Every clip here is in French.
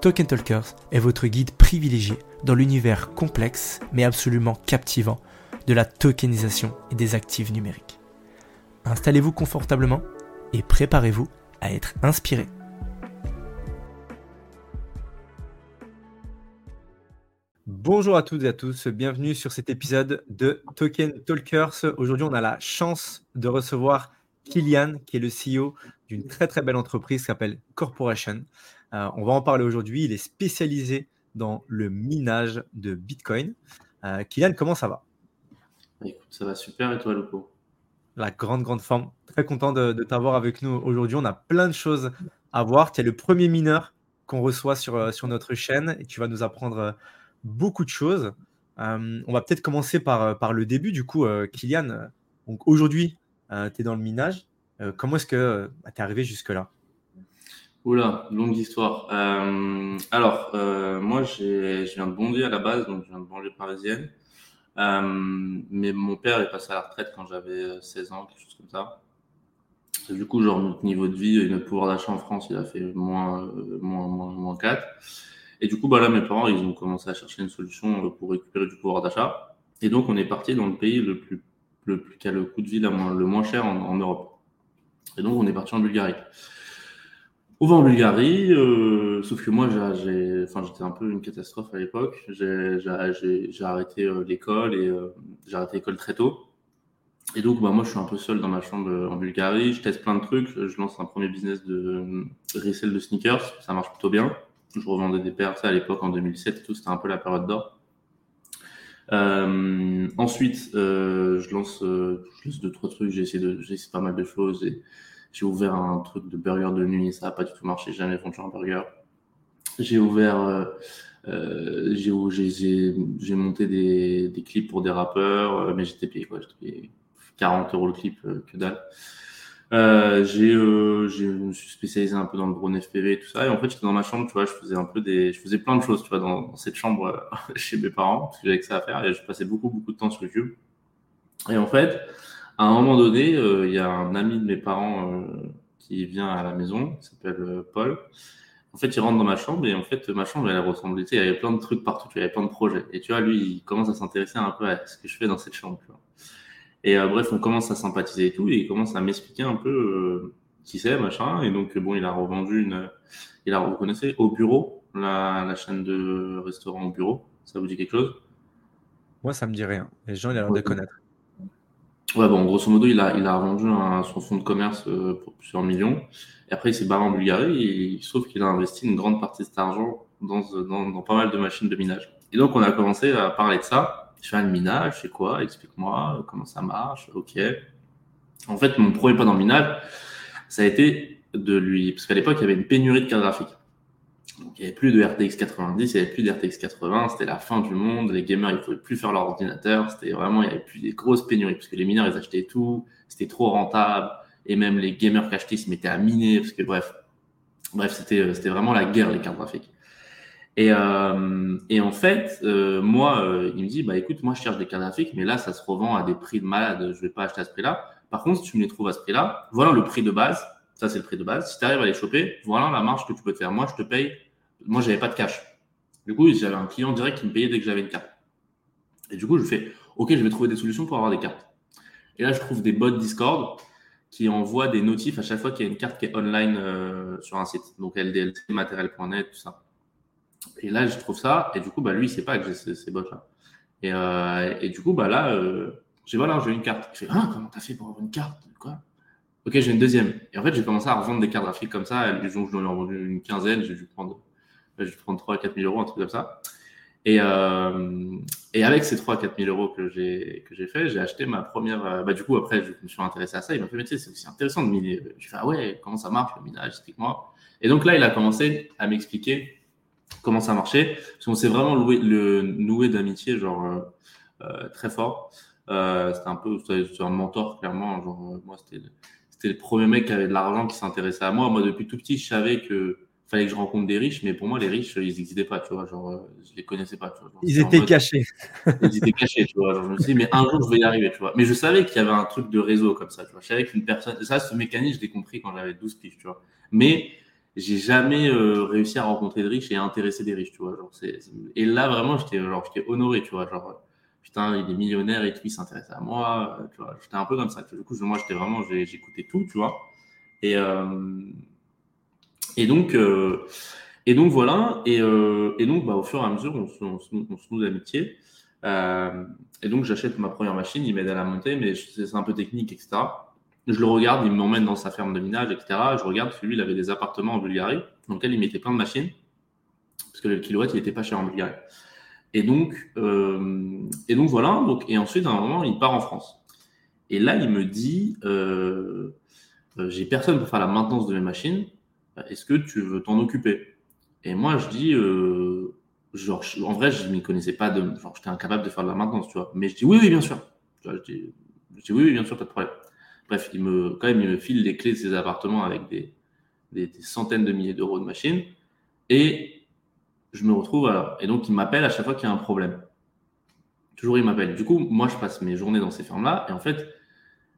Token Talkers est votre guide privilégié dans l'univers complexe mais absolument captivant de la tokenisation et des actifs numériques. Installez-vous confortablement et préparez-vous à être inspiré. Bonjour à toutes et à tous, bienvenue sur cet épisode de Token Talkers. Aujourd'hui, on a la chance de recevoir Kylian, qui est le CEO d'une très très belle entreprise qui s'appelle Corporation. Euh, on va en parler aujourd'hui. Il est spécialisé dans le minage de Bitcoin. Euh, Kylian, comment ça va? Écoute, ça va super et toi, Lupo? La grande, grande forme. Très content de, t'avoir avec nous aujourd'hui. On a plein de choses à voir. Tu es le premier mineur qu'on reçoit sur, euh, sur notre chaîne et tu vas nous apprendre beaucoup de choses. on va peut-être commencer par, par le début. Du coup, Kylian, donc aujourd'hui, tu es dans le minage. comment est-ce que tu es arrivé jusque-là? Oula, longue histoire. Euh, alors, euh, moi, je viens de Bondy à la base, donc je viens de banlieue parisienne. Euh, mais mon père est passé à la retraite quand j'avais 16 ans, quelque chose comme ça. du coup, genre, notre niveau de vie et notre pouvoir d'achat en France, il a fait moins, moins, moins, moins 4. Et du coup, bah là, mes parents, ils ont commencé à chercher une solution pour récupérer du pouvoir d'achat. Et donc, on est parti dans le pays le plus, le plus qui a le coût de vie le moins cher en, en Europe. Et donc, on est parti en Bulgarie. On va en Bulgarie, euh, sauf que moi, j'étais un peu une catastrophe à l'époque. J'ai, arrêté euh, l'école et euh, j'ai arrêté l'école très tôt. Et donc, bah, moi, je suis un peu seul dans ma chambre en Bulgarie. Je teste plein de trucs. Je lance un premier business de resell de sneakers. Ça marche plutôt bien. Je revendais des paires, à l'époque, en 2007 et tout. C'était un peu la période d'or. ensuite, je lance, je lance deux, trois trucs. J'ai essayé de, pas mal de choses j'ai ouvert un truc de burger de nuit, ça n'a pas du tout marché, jamais vendu un burger. J'ai ouvert, euh, euh j'ai monté des, clips pour des rappeurs, euh, mais j'étais payé quoi, j'étais payé 40 euros le clip, que dalle. Euh, j'ai, je me suis spécialisé un peu dans le drone FPV et tout ça. Et en fait, j'étais dans ma chambre, tu vois, je faisais un peu des, je faisais plein de choses, tu vois, dans cette chambre chez mes parents, parce que j'avais que ça à faire. Et je passais beaucoup, beaucoup de temps sur YouTube. Et en fait, à un moment donné, euh, il y a un ami de mes parents euh, qui vient à la maison, qui s'appelle euh, Paul. En fait, il rentre dans ma chambre et en fait, ma chambre, elle ressemblait, tu sais, il y avait plein de trucs partout, il y avait plein de projets. Et tu vois, lui, il commence à s'intéresser un peu à ce que je fais dans cette chambre. Et bref, on commence à sympathiser et tout, et il commence à m'expliquer un peu qui c'est, machin. Et donc, bon, il a revendu une, il a reconnaissé au bureau, la, la chaîne de restaurant au bureau. Ça vous dit quelque chose? Moi, ça me dit rien. Les gens, ils ont l'air de connaître. Ouais, bon, grosso modo, il a, il a vendu un, son fonds de commerce euh, pour plusieurs millions. Et après, il s'est barré en Bulgarie et sauf qu'il a investi une grande partie de cet argent dans, dans, dans, pas mal de machines de minage. Et donc, on a commencé à parler de ça. Je fais un minage, c'est quoi? Explique-moi comment ça marche? Ok. En fait, mon premier pas dans le minage, ça a été de lui, parce qu'à l'époque, il y avait une pénurie de cartes graphiques. Il n'y avait plus de RTX 90, il n'y avait plus d'RTX 80, c'était la fin du monde, les gamers, ils ne pouvaient plus faire leur ordinateur, c'était vraiment, il n'y avait plus des grosses pénuries, parce que les mineurs, ils achetaient tout, c'était trop rentable, et même les gamers qui achetaient, ils se mettaient à miner, parce que bref, bref, c'était, euh, c'était vraiment la guerre, les cartes graphiques. Et, euh, en fait, euh, moi, il me dit, bah écoute, moi je cherche des cartes graphiques, mais là, ça se revend à des prix de malade, je vais pas acheter à ce prix-là. Par contre, si tu me les trouves à ce prix-là, voilà le prix de base, ça c'est le prix de base. Si tu arrives à les choper, voilà la marge que tu peux te faire. Moi, je te paye moi, j'avais pas de cash. Du coup, j'avais un client direct qui me payait dès que j'avais une carte. Et du coup, je fais, OK, je vais trouver des solutions pour avoir des cartes. Et là, je trouve des bots Discord qui envoient des notifs à chaque fois qu'il y a une carte qui est online euh, sur un site. Donc, LDLT, matériel.net, tout ça. Et là, je trouve ça. Et du coup, bah, lui, il sait pas que j'ai ces, bottes-là. Et, euh, et, du coup, bah, là, euh, j'ai voilà, j'ai une carte. Je fais, ah, comment t'as fait pour avoir une carte Quoi? Ok, j'ai une deuxième. Et en fait, j'ai commencé à revendre des cartes graphiques comme ça. Où je ai vendu une quinzaine, j'ai dû prendre, j'ai dû prendre 3 à 4 000 euros, un truc comme ça. Et, euh, et avec ces 3 à 4 000 euros que j'ai, que j'ai fait, j'ai acheté ma première. Euh, bah, du coup, après, je me suis intéressé à ça. Il m'a fait, mais tu c'est aussi intéressant de miner. Je fais, ah ouais, comment ça marche le minage Explique-moi. Et donc là, il a commencé à m'expliquer comment ça marchait. Parce qu'on s'est vraiment loué, le, noué d'amitié, genre euh, très fort. C'était un peu c'était un mentor, clairement. Genre, moi, c'était, c'était le premier mec qui avait de l'argent qui s'intéressait à moi. Moi, depuis tout petit, je savais que fallait que je rencontre des riches, mais pour moi, les riches, ils n'existaient pas, tu vois. Genre, je les connaissais pas, tu vois. ils étaient cachés. Ils étaient cachés, tu vois. Genre, je me suis dit, mais un jour, je vais y arriver, tu vois. Mais je savais qu'il y avait un truc de réseau comme ça, tu vois. Je savais qu'une personne, ça, ce mécanisme, je l'ai compris quand j'avais 12 piges, tu vois. Mais j'ai jamais euh, réussi à rencontrer de riches et à intéresser des riches, tu vois. Genre, c'est, et là, vraiment, j'étais, genre, j'étais honoré, tu vois. Genre, putain, il est millionnaire et tout, il s'intéresse à moi, euh, tu vois. J'étais un peu comme ça. Du coup, moi, j'étais vraiment, j'écoutais tout, tu vois. Et, euh, et donc, euh, et donc voilà. Et, euh, donc, bah, au fur et à mesure, on se, noue d'amitié. Euh, et donc, j'achète ma première machine, il m'aide à la monter, mais c'est un peu technique, etc. Je le regarde, il m'emmène dans sa ferme de minage, etc. Je regarde, lui, il avait des appartements en Bulgarie, dans lesquels il mettait plein de machines, parce que le kilowatt, il était pas cher en Bulgarie. Et donc, et donc voilà. Et ensuite, à un moment, il part en France. Et là, il me dit, j'ai personne pour faire la maintenance de mes machines. Est-ce que tu veux t'en occuper? Et moi, je dis, euh, genre, en vrai, je m'y connaissais pas de, genre, j'étais incapable de faire de la maintenance, tu vois. Mais je dis oui, oui, bien sûr. je, dis, oui, oui, bien sûr, pas de problème. Bref, il me, quand même, il me file les clés de ses appartements avec des, des centaines de milliers d'euros de machines. Et je me retrouve alors. Et donc, il m'appelle à chaque fois qu'il y a un problème. Toujours, il m'appelle. Du coup, moi, je passe mes journées dans ces fermes-là. Et en fait,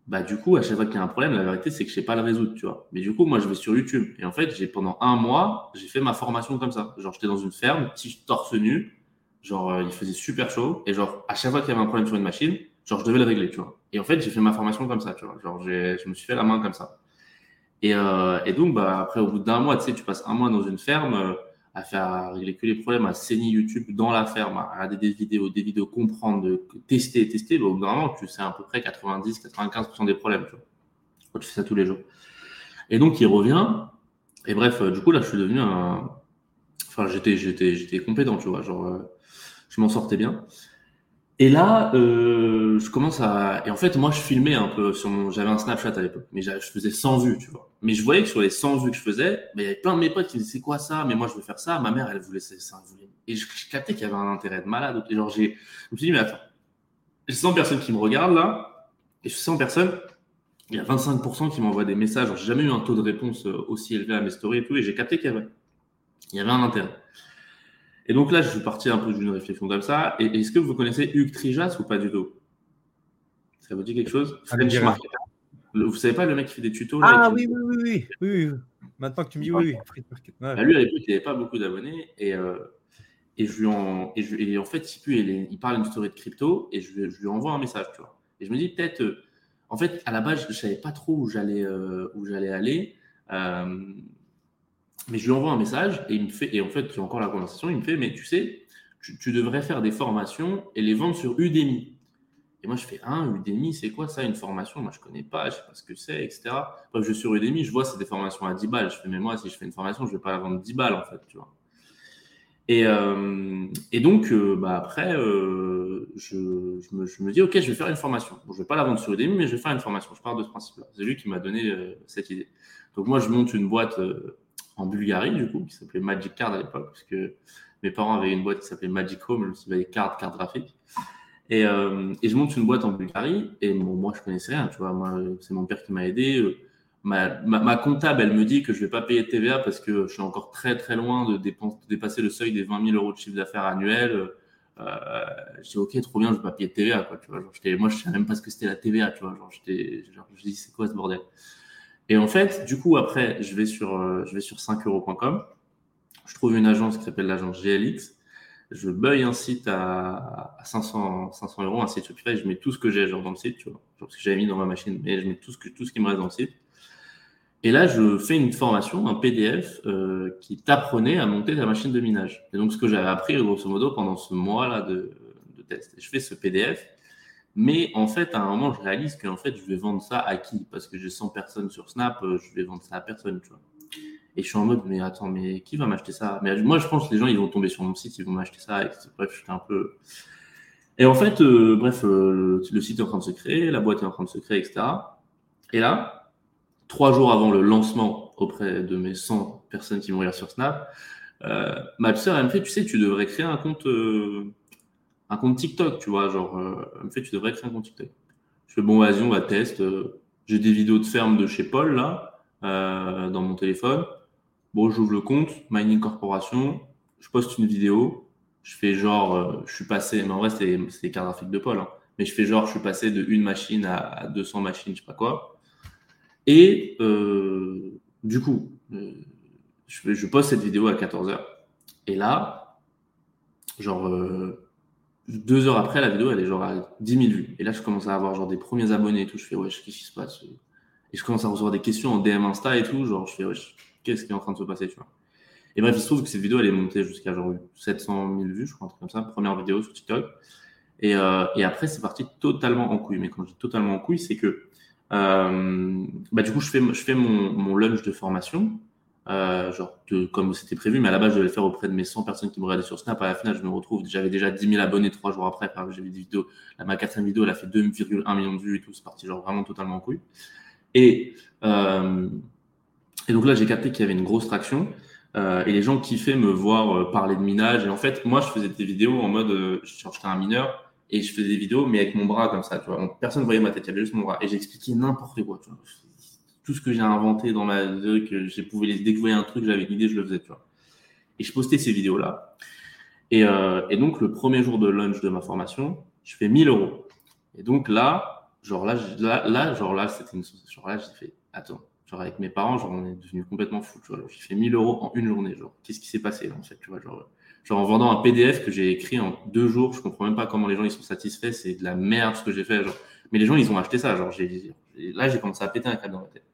bah, du coup, à chaque fois qu'il y a un problème, la vérité, c'est que je sais pas le résoudre, tu vois. Mais du coup, moi, je vais sur YouTube. Et en fait, j'ai, pendant un mois, j'ai fait ma formation comme ça. Genre, j'étais dans une ferme, petit torse nu. Genre, euh, il faisait super chaud. Et genre, à chaque fois qu'il y avait un problème sur une machine, genre, je devais le régler, tu vois. Et en fait, j'ai fait ma formation comme ça, tu vois. Genre, je me suis fait la main comme ça. Et, euh, et donc, bah, après, au bout d'un mois, tu sais, tu passes un mois dans une ferme, euh, à faire régler que les problèmes, à saigner YouTube dans la ferme, à regarder des vidéos, des vidéos, comprendre, de tester, tester. Bah, moment, tu sais à peu près 90-95% des problèmes, tu vois. Quand tu fais ça tous les jours. Et donc, il revient. Et bref, euh, du coup, là, je suis devenu un. Enfin, j'étais, j'étais, j'étais compétent, tu vois. Genre, euh, je m'en sortais bien. Et là, euh, je commence à. Et en fait, moi, je filmais un peu. J'avais un Snapchat à l'époque, mais je faisais 100 vues, tu vois. Mais je voyais que sur les 100 vues que je faisais, ben, il y avait plein de mes potes qui disaient c'est quoi ça? Mais moi, je veux faire ça. Ma mère, elle voulait ça. Et je, je captais qu'il y avait un intérêt de malade. Et genre. Je me suis dit, mais attends, j'ai 100 personnes qui me regardent là, et sur 100 personnes, il y a 25% qui m'envoient des messages. J'ai jamais eu un taux de réponse euh, aussi élevé à mes stories et tout, et j'ai capté qu'il y avait, il y avait un intérêt. Et donc là, je suis parti un peu d'une réflexion comme ça. Et est-ce que vous connaissez Hugues Trijas ou pas du tout? Ça vous dit quelque chose? French Vous savez pas le mec qui fait des tutos Ah oui, oui, oui, oui, oui, Maintenant que tu me dis oui, oui. Bah, lui, à l'époque, il n'avait pas beaucoup d'abonnés. Et, euh, et, je lui en, et, je, et en fait, il, il, parle d'une story de crypto et je, je, lui envoie un message, tu vois. Et je me dis peut-être, euh, en fait, à la base, je ne savais pas trop où j'allais euh, aller. Euh, mais je lui envoie un message et il me fait, et en fait, j'ai encore la conversation, il me fait, mais tu sais, tu, devrais faire des formations et les vendre sur Udemy. Et moi, je fais, hein, Udemy, c'est quoi ça, une formation? Moi, je connais pas, je sais pas ce que c'est, etc. Bref, je suis sur Udemy, je vois, c'est des formations à 10 balles. Je fais, mais moi, si je fais une formation, je vais pas la vendre 10 balles, en fait, tu vois. Et, euh, et donc, euh, bah, après, euh, je, je, me, je, me, dis, OK, je vais faire une formation. Bon, je vais pas la vendre sur Udemy, mais je vais faire une formation. Je pars de ce principe-là. C'est lui qui m'a donné cette idée. Donc, moi, je monte une boîte en Bulgarie, du coup, qui s'appelait Magic Card à l'époque, parce que mes parents avaient une boîte qui s'appelait Magic Home, je me suis dit, cartes graphiques. Et, euh, et, je monte une boîte en Bulgarie, et moi, je connaissais rien, tu vois, c'est mon père qui m'a aidé. Ma, ma, comptable, elle me dit que je vais pas payer de TVA parce que je suis encore très, très loin de, dépasser le seuil des 20 000 euros de chiffre d'affaires annuel. Euh, je dis, OK, trop bien, je vais pas payer de TVA, quoi, tu vois. Genre, moi, je savais même pas ce que c'était la TVA, tu vois. Genre, genre, je dis, c'est quoi ce bordel? Et en fait, du coup, après, je vais sur, euh, je vais sur 5euros.com. Je trouve une agence qui s'appelle l'agence GLX. Je buy un site à, à 500, 500 euros, un site Shopify. Je mets tout ce que j'ai genre dans le site, tu vois. Genre ce que j'avais mis dans ma machine, mais je mets tout ce, que, tout ce qui me reste dans le site. Et là, je fais une formation, un PDF, euh, qui t'apprenait à monter ta machine de minage. Et donc, ce que j'avais appris, grosso modo, pendant ce mois-là de, de test. Je fais ce PDF. Mais en fait, à un moment, je réalise qu'en fait, je vais vendre ça à qui? Parce que j'ai 100 personnes sur Snap, euh, je vais vendre ça à personne, tu vois. Et je suis en mode, mais attends, mais qui va m'acheter ça? Mais moi, je pense que les gens, ils vont tomber sur mon site, ils vont m'acheter ça. Et bref, j'étais un peu. Et en fait, euh, bref, euh, le site est en train de se créer, la boîte est en train de se créer, etc. Et là, trois jours avant le lancement auprès de mes 100 personnes qui vont rire sur Snap, ma sœur, elle me fait, tu sais, tu devrais créer un compte, un compte TikTok, tu vois, genre, me fait, tu devrais créer un compte TikTok. Je fais, bon, vas-y, on va tester. J'ai des vidéos de ferme de chez Paul, là, dans mon téléphone. Bon, j'ouvre le compte, Mining Corporation, je poste une vidéo, je fais genre, euh, je suis passé, mais en vrai, c'est les cartes graphiques de Paul, hein. mais je fais genre, je suis passé de une machine à, 200 machines, je sais pas quoi. Et euh, du coup, euh, je, je, poste cette vidéo à 14h. Et là, genre, deux heures après, la vidéo, elle est genre à 10 000 vues. Et là, je commence à avoir genre des premiers abonnés et tout. Je fais, ouais, qu'est-ce qui se passe? Et je commence à recevoir des questions en DM Insta et tout. Genre, je fais, ouais, qu'est-ce qui est en train de se passer, tu vois? Et bref, il se trouve que cette vidéo, elle est montée jusqu'à genre 700 000 vues, je crois, un truc comme ça, première vidéo sur TikTok. Et, euh, et après, c'est parti totalement en couille. Mais quand je dis totalement en couille, c'est que euh, bah, du coup, je fais, je fais mon, mon lunch de formation, genre de, comme c'était prévu, mais à la base, je devais le faire auprès de mes 100 personnes qui me regardaient sur Snap. À la fin, je me retrouve, j'avais déjà 10 000 abonnés trois jours après. J'avais des vidéos, la, ma quatrième vidéo, elle a fait 2,1 millions de vues et tout. C'est parti genre vraiment totalement en couille. Et, euh, donc là, j'ai capté qu'il y avait une grosse traction. Euh, et les gens kiffaient me voir euh, parler de minage. Et en fait, moi, je faisais des vidéos en mode, euh, j'étais un mineur et je faisais des vidéos, mais avec mon bras comme ça, tu vois. personne ne voyait ma tête, il y avait juste mon bras. Et j'expliquais n'importe quoi, tu vois. Tout ce que j'ai inventé dans ma vie, que j'ai pouvais les découvrir un truc, j'avais une idée, je le faisais, tu vois. Et je postais ces vidéos-là. Et, euh, et, donc, le premier jour de lunch de ma formation, je fais 1000 euros. Et donc là, genre là, là, là genre là, c'était une, genre là, j'ai fait, attends, Genre avec mes parents, genre on est devenu complètement fou. Tu vois, j'ai fait 1000 euros en une journée. Genre, qu'est-ce qui s'est passé en fait, tu vois, genre, genre en vendant un PDF que j'ai écrit en deux jours, je comprends même pas comment les gens ils sont satisfaits. C'est de la merde ce que j'ai fait. Genre. Mais les gens ils ont acheté ça. Genre, j'ai, là j'ai commencé à péter un câble dans ma tête.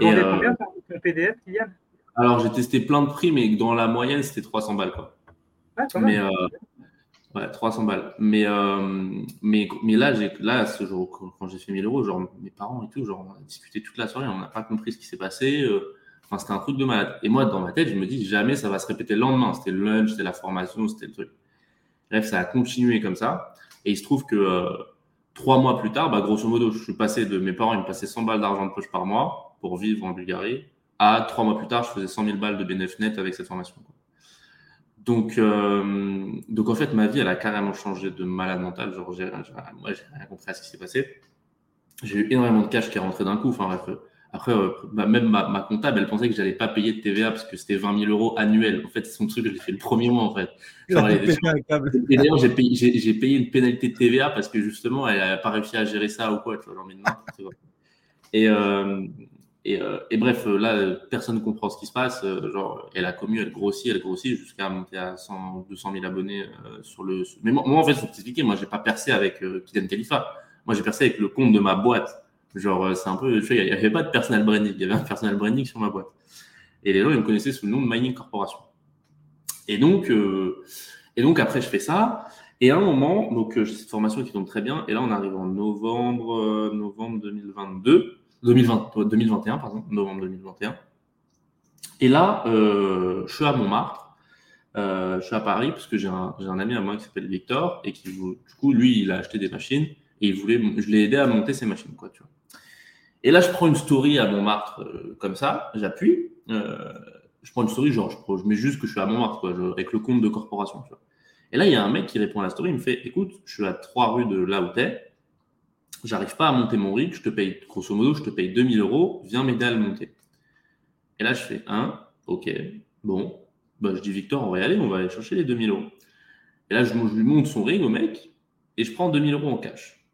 Et euh, combien par PDF, Kylian? Alors j'ai testé plein de prix, mais dans la moyenne c'était 300 balles quoi. Ah, mais, euh, Ouais, 300 balles. Mais, euh, mais, mais là, là, ce jour, quand j'ai fait 1000 euros, genre, mes parents et tout, genre, on a discuté toute la soirée, on n'a pas compris ce qui s'est passé. Euh, enfin, c'était un truc de malade. Et moi, dans ma tête, je me dis, jamais ça va se répéter le lendemain. C'était le lunch, c'était la formation, c'était le truc. Bref, ça a continué comme ça. Et il se trouve que euh, trois mois plus tard, bah, grosso modo, je suis passé de mes parents, ils me passaient 100 balles d'argent de poche par mois pour vivre en Bulgarie, à trois mois plus tard, je faisais 100 000 balles de bénéfice net avec cette formation. Donc, euh, donc en fait, ma vie, elle a carrément changé de malade mental. Genre, j'ai, moi, j'ai rien compris à ce qui s'est passé. J'ai eu énormément de cash qui est rentré d'un coup. Enfin bref, après, euh, bah, même ma, ma, comptable, elle pensait que j'allais pas payer de TVA parce que c'était 20 000 euros annuels. En fait, c'est son truc, je l'ai fait le premier mois en fait. Genre, et d'ailleurs, j'ai payé, j'ai, j'ai payé une pénalité de TVA parce que justement, elle n'a pas réussi à gérer ça ou quoi. Tu vois, genre, mais Et, euh, et, euh, et, bref, euh, là, personne ne comprend ce qui se passe. Euh, genre, elle a commu, elle grossit, elle grossit jusqu'à monter à 100, 200 000 abonnés sur le. Mais moi, en fait, faut t'expliquer, moi, j'ai pas percé avec Kylian Khalifa. Moi, j'ai percé avec le compte de ma boîte. Genre, c'est un peu, tu vois, il n'y avait pas de personal branding. Il y avait un personal branding sur ma boîte. Et les gens, ils me connaissaient sous le nom de Mining Corporation. Et donc, et donc après, je fais ça. Et à un moment, donc, j'ai cette formation qui tombe très bien. Et là, on arrive en novembre, novembre 2022. 2020, 2021, pardon, novembre 2021. Et là, euh, je suis à Montmartre, euh, je suis à Paris parce que j'ai un, un, ami à moi qui s'appelle Victor et qui, du coup, lui, il a acheté des machines et il voulait, je l'ai aidé à monter ses machines, quoi, tu vois. Et là, je prends une story à Montmartre euh, comme ça, j'appuie, je prends une story, genre, je, je, mets juste que je suis à Montmartre, quoi, avec le compte de corporation, tu vois. Et là, il y a un mec qui répond à la story, il me fait, écoute, je suis à trois rues de là où t'es, j'arrive pas à monter mon rig, je te paye, grosso modo, je te paye 2000 euros, viens m'aider à le monter. Et là, je fais un, ok, bon, bah, je dis Victor, on va y aller, on va aller chercher les 2000 euros. Et là, je, lui monte son rig au mec et je prends 2000 euros en cash.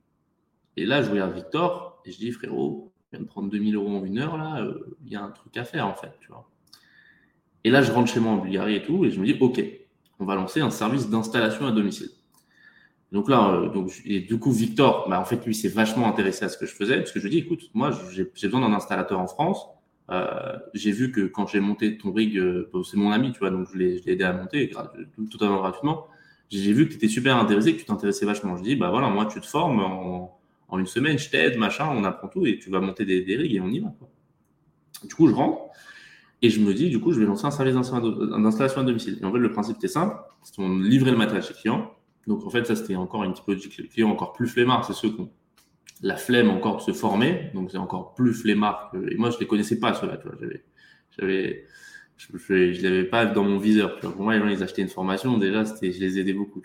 Et là, je regarde Victor et je dis, frérot, viens de prendre 2000 euros en une heure, là, euh, il y a un truc à faire, en fait, tu vois. Et là, je rentre chez moi en Bulgarie et tout, et je me dis, OK, on va lancer un service d'installation à domicile. Donc là, euh, donc, et du coup, Victor, bah, en fait, lui, s'est vachement intéressé à ce que je faisais, parce que je lui dit, écoute, moi, j'ai besoin d'un installateur en France. euh, j'ai vu que quand j'ai monté ton rig, euh, c'est mon ami, tu vois, donc je l'ai aidé à monter totalement gratuitement. J'ai vu que tu étais super intéressé, que tu t'intéressais vachement. Je dis, bah voilà, moi, tu te formes en, en une semaine, je t'aide, machin, on apprend tout et tu vas monter des, des rigs et on y va. Quoi. Du coup, je rentre et je me dis, du coup, je vais lancer un service d'installation à domicile. Et en fait, le principe était simple c'est qu'on livrait le matériel chez le client. Donc, en fait, ça, c'était encore une typologie client encore plus flemmard. C'est ceux qui ont la flemme encore de se former. Donc, c'est encore plus flemmard. Que... Et moi, je ne les connaissais pas, ceux-là. J'avais, je ne l'avais pas dans mon viseur. Pour moi, les gens, ils achetaient une formation. Déjà, je les aidais beaucoup.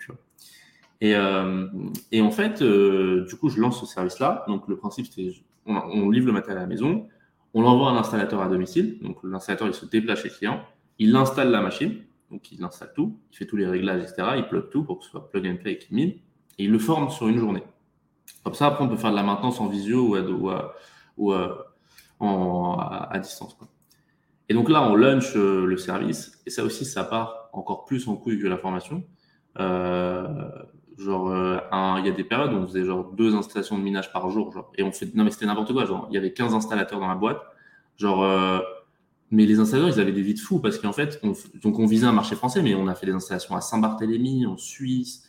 Euh, et en fait, euh, du coup, je lance ce service-là. Donc, le principe, c'était on, on livre le matériel à la maison. On l'envoie à l'installateur à domicile. Donc, l'installateur, il se déplace chez le client. Il installe la machine. Donc, il installe tout. Il fait tous les réglages, etc. Il plug tout pour que ce soit plug and play qu'il mine. Et il le forme sur une journée. Comme ça, après, on peut faire de la maintenance en visio ou à, à, distance. Et donc là, on launch euh, le service. Et ça aussi, ça part encore plus en couille que la formation. Euh, genre, euh, il y a des périodes où on faisait genre deux installations de minage par jour. Et on fait, non, mais c'était n'importe quoi. Genre, il y avait 15 installateurs dans la boîte. Genre, mais les installateurs, ils avaient des vies de fous parce qu'en fait, on, donc on visait un marché français, mais on a fait des installations à Saint-Barthélemy, en Suisse,